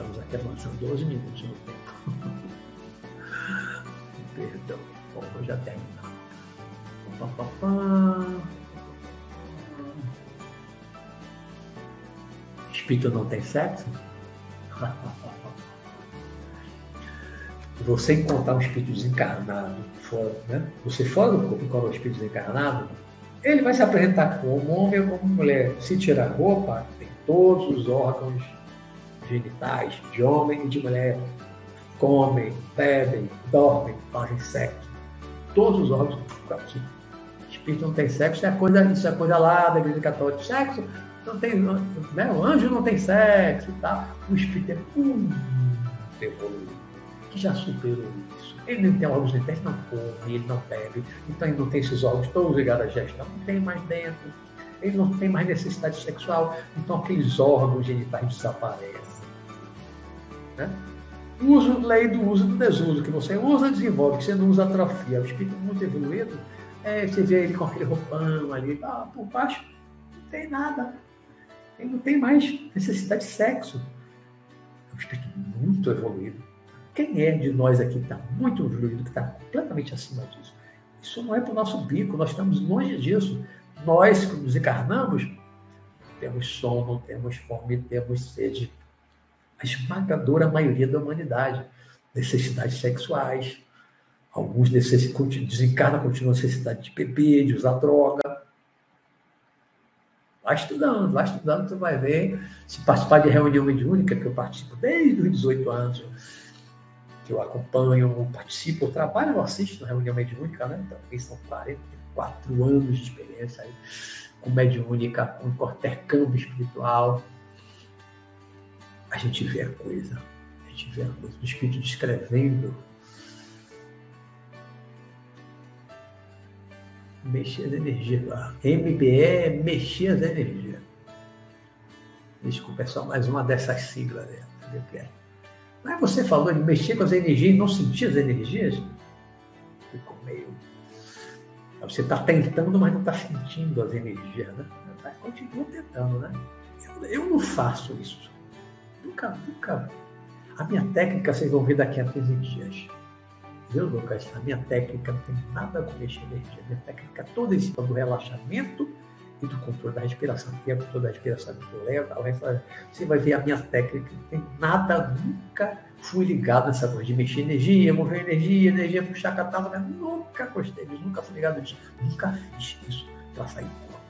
estamos aqui avançando 12 minutos no tempo. Perdão. Bom, eu já terminamos. Espírito não tem sexo? Você encontrar um espírito desencarnado fora, né? Você fora do corpo encontra um espírito desencarnado, ele vai se apresentar como homem ou como mulher. Se tirar roupa, tem todos os órgãos genitais de homem e de mulher. Comem, bebem, dormem, fazem sexo. Todos os órgãos. Espírito não tem sexo, isso é coisa, isso é coisa lá da igreja católica. Sexo não tem. Né? O anjo não tem sexo e tal. O espírito é muito evoluído, que já superou isso. Ele não tem órgãos internos, não come, ele não bebe, então ele não tem esses órgãos todos ligados à gestão, não tem mais dentro, ele não tem mais necessidade sexual, então aqueles órgãos genitais desaparecem. Né? Uso, lei do uso e do desuso, que você usa, desenvolve, que você não usa, atrofia. O espírito muito evoluído, é, você vê ele com aquele roupão ali, ah, por baixo, não tem nada. Ele não tem mais necessidade de sexo. É um espírito muito evoluído. Quem é de nós aqui que está muito evoluído, que está completamente acima disso? Isso não é para o nosso bico, nós estamos longe disso. Nós, que nos encarnamos, temos sono, temos fome, temos sede, a esmagadora maioria da humanidade. Necessidades sexuais, alguns desencarnam, continuam necessidade de beber, de usar droga. Vai estudando, vai estudando, tu vai ver. Se participar de reunião mediúnica, que eu participo desde os 18 anos, que eu acompanho, participo, eu trabalho, eu assisto na reunião mediúnica, né? Também são 44 anos de experiência aí, com mediúnica, com intercâmbio espiritual a gente vê a coisa, a gente vê a coisa, o Espírito descrevendo. Mexer as energias lá. MBE é mexer as energias. Desculpa, é só mais uma dessas siglas. Né? É. Mas você falou de mexer com as energias e não sentir as energias? Ficou meio. Você está tentando, mas não está sentindo as energias, né? Continua tentando, né? Eu, eu não faço isso. Nunca, nunca. A minha técnica vocês vão ver daqui a 15 dias. Viu, Lucas? A minha técnica não tem nada com mexer energia. A minha técnica toda em cima do relaxamento e do controle da respiração. Porque o controle da respiração que eu levo, você vai ver a minha técnica, não tem nada, nunca fui ligado nessa coisa de mexer energia, mover energia, energia puxar catálogo, nunca gostei disso, nunca fui ligado nisso, nunca fiz isso para sair corpo.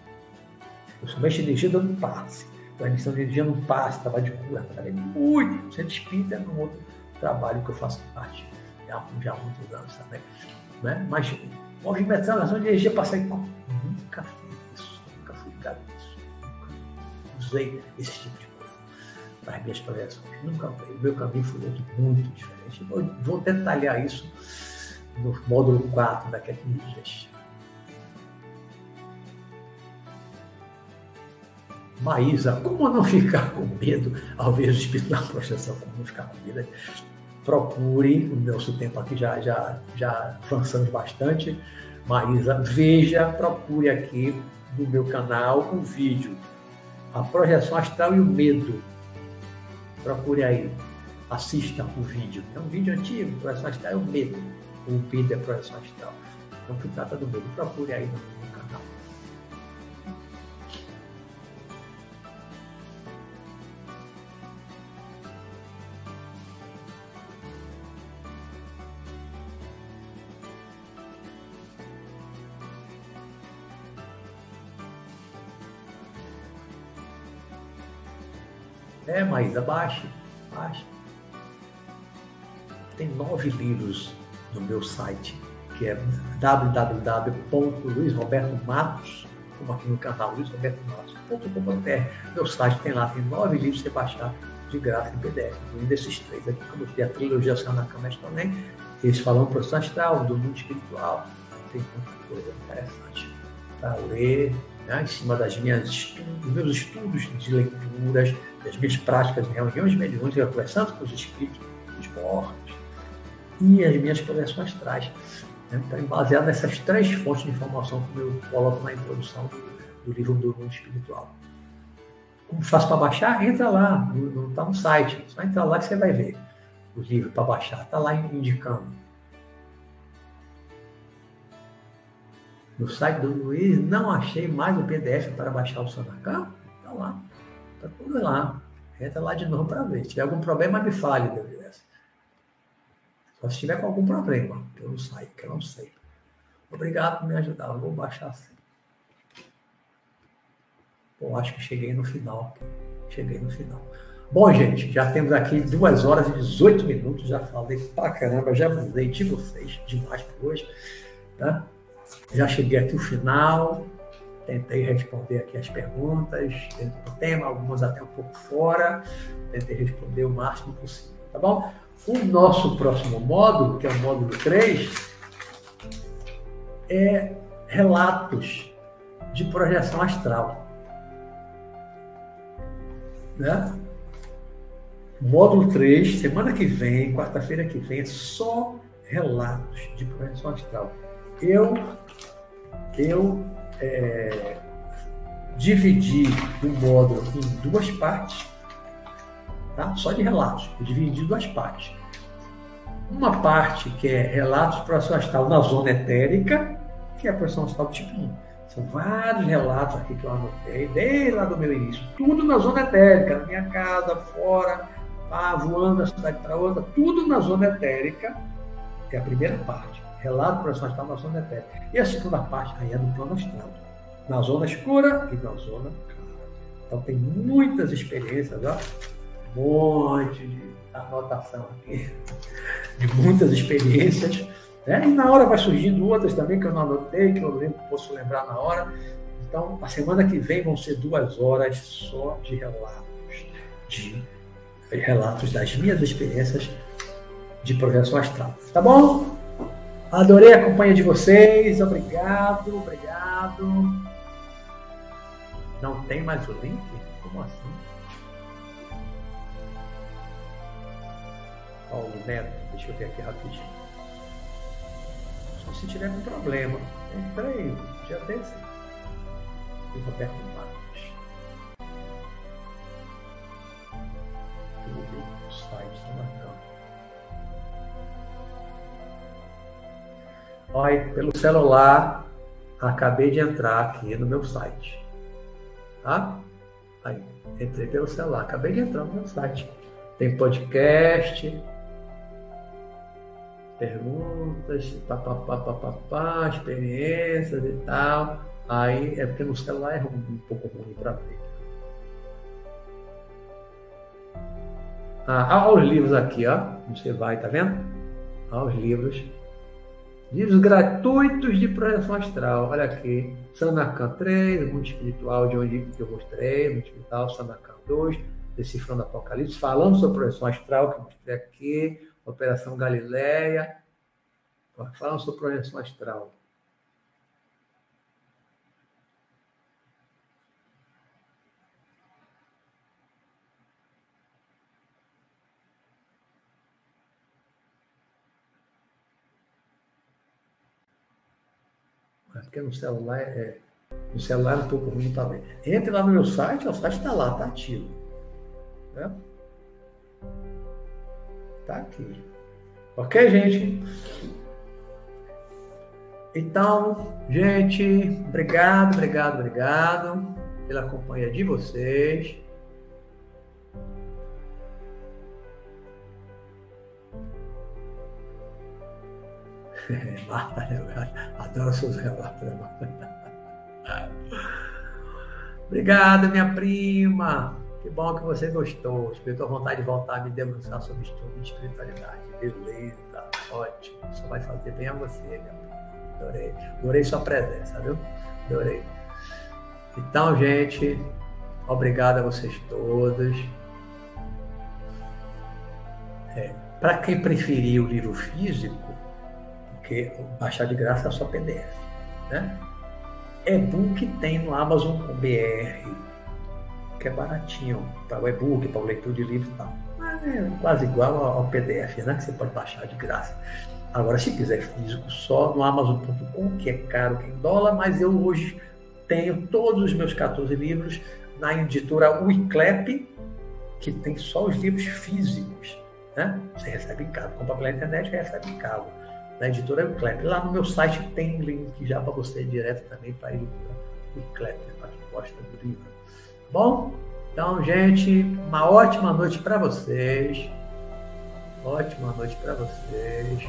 Eu só mexo energia dando passe. Transmissão de energia não passe, trabalho de cura, trabalhei muito, você espírita no outro trabalho que eu faço parte já, já há muitos anos também. Né? Mas movimentação de energia para sair corpo, nunca fiz isso, nunca fui ligado nisso, nunca usei esse tipo de para as minhas projeções. Nunca, o meu caminho foi outro muito diferente. Vou, vou detalhar isso no módulo 4 daqui a 15 dias. Maísa, como não ficar com medo ao ver o espírito da projeção? Como não ficar com medo? Procure, o nosso tempo aqui já, já, já avançamos bastante. Maísa, veja, procure aqui no meu canal um vídeo A Projeção Astral e o Medo Procure aí, assista o vídeo. É um vídeo antigo, Projeção Astral é o medo. O medo é Projeção Astral. Então, que trata do medo. Procure aí no, no canal. É, Maísa, baixe, baixe. Tem nove livros no meu site, que é www.luizrobertomatos, como aqui no canal luizrobertomatos.com.br. Meu site tem lá, tem nove livros para baixar de graça em PDF, incluindo esses três aqui, como tem a trilogia Sanacamés também, eles falam processo astral, do mundo espiritual, tem muita coisa interessante para ler, né, em cima das minhas dos meus estudos de leituras, das minhas práticas em reuniões mediúnicas, conversando com os espíritos, os mortos, e as minhas projeções astrais. Né, então, baseado nessas três fontes de informação que eu coloco na introdução do, livro do mundo espiritual. Como faço para baixar? Entra lá, está no, no site. Só entra lá que você vai ver o livro para baixar. Está lá indicando. No site do Luiz, não achei mais o PDF para baixar o Sanacan. Está lá. Está tudo lá. Entra lá de novo para ver. Se tiver algum problema, me fale, Deus. Só se tiver com algum problema, que eu não sei, que eu não sei. Obrigado por me ajudar. Eu vou baixar assim. Bom, acho que cheguei no final. Cheguei no final. Bom, gente, já temos aqui 2 horas e 18 minutos. Já falei pra caramba, já mandei de vocês demais por hoje. Tá? Já cheguei aqui no final tentei responder aqui as perguntas dentro do tema, algumas até um pouco fora, tentei responder o máximo possível, tá bom? O nosso próximo módulo, que é o módulo 3, é relatos de projeção astral. Né? Módulo 3, semana que vem, quarta-feira que vem, é só relatos de projeção astral. Eu, eu é, dividir o módulo em duas partes, tá? só de relatos, eu dividi em duas partes. Uma parte que é relatos para a astral na zona etérica, que é a projeção astral tipo 1. São vários relatos aqui que eu anotei, desde lá do meu início. Tudo na zona etérica, na minha casa, fora, ah, voando da cidade para outra, tudo na zona etérica, que é a primeira parte relato para astral na zona etérica. E a segunda parte aí é no plano astral, na zona escura e na zona clara. Então tem muitas experiências, ó, um monte de anotação aqui, de muitas experiências. Né? E na hora vai surgindo outras também que eu não anotei, que eu lembro, posso lembrar na hora. Então, a semana que vem vão ser duas horas só de relatos, de relatos das minhas experiências de projeção astral. Tá bom? Adorei a companhia de vocês. Obrigado, obrigado. Não tem mais o link? Como assim? Paulo Neto, deixa eu ver aqui rapidinho. Só se tiver um problema. Entrei, já desse. E Roberto Marques. Olha, pelo celular, acabei de entrar aqui no meu site. Tá? Aí, entrei pelo celular, acabei de entrar no meu site. Tem podcast, perguntas, papapá, experiências e tal. Aí é porque no celular é um, um pouco ruim para ver. Ah, olha os livros aqui, ó. Você vai, tá vendo? Olha os livros. Livros gratuitos de projeção astral. Olha aqui. Sanacan 3, Mundo Espiritual, de onde eu mostrei, Mundo Espiritual, Sanacan 2, Decifrando Apocalipse, falando sobre projeção astral, que eu mostrei aqui, Operação Galileia, falando sobre projeção astral. Porque no celular é, no celular é um pouco ruim também. Entre lá no meu site, o site está lá, está ativo. Né? Tá aqui. Ok, gente? Então, gente, obrigado, obrigado, obrigado pela companhia de vocês. Adoro seus relatos, né? Obrigado, minha prima. Que bom que você gostou. Espírito a vontade de voltar a me debruçar sobre estudo de espiritualidade. Beleza, ótimo. Só vai fazer bem a você, minha prima. Adorei. Adorei sua presença, viu? Adorei. Então, gente, obrigado a vocês todos. É, Para quem preferir o livro físico, porque baixar de graça é só PDF. Né? E-book tem no Amazon BR, que é baratinho, para o e-book, para o leitura de livro e tal. É quase igual ao PDF, né? que você pode baixar de graça. Agora, se quiser físico, só no Amazon.com, que é caro que é em dólar, mas eu hoje tenho todos os meus 14 livros na editora Wiclap, que tem só os livros físicos. Né? Você recebe em casa, compra pela internet e recebe em casa da editora Euclep. Lá no meu site tem link já para você direto também para a editora Euclep, para quem gosta do livro. Tá bom? Então, gente, uma ótima noite para vocês. Ótima noite para vocês.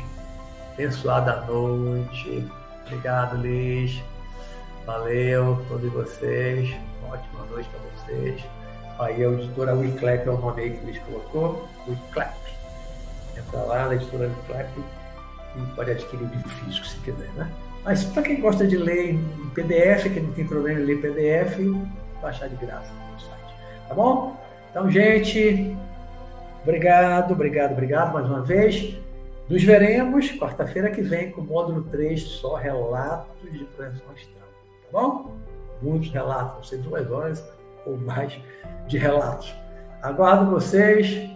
Abençoada noite. Obrigado, Liz. Valeu, todos vocês. Ótima noite para vocês. Aí a editora Wiclap é o nome aí que Liz colocou. Wiclap. Entra lá na editora Wiclap e pode adquirir o livro físico se quiser, né? Mas para quem gosta de ler em PDF, que não tem problema em ler PDF, baixar de graça no site. Tá bom? Então, gente, obrigado, obrigado, obrigado mais uma vez. Nos veremos quarta-feira que vem com o módulo 3, só relatos de projeção astral. Tá bom? Muitos relatos, vão ser duas horas ou mais de relatos. Aguardo vocês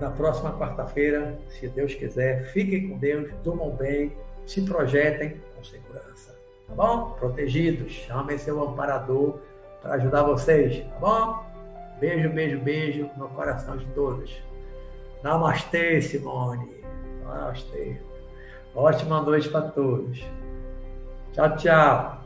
na próxima quarta-feira, se Deus quiser. Fiquem com Deus, durmam bem, se projetem com segurança. Tá bom? Protegidos. Chamem seu amparador para ajudar vocês. Tá bom? Beijo, beijo, beijo no coração de todos. Namastê, Simone. Namastê. Ótima noite para todos. Tchau, tchau.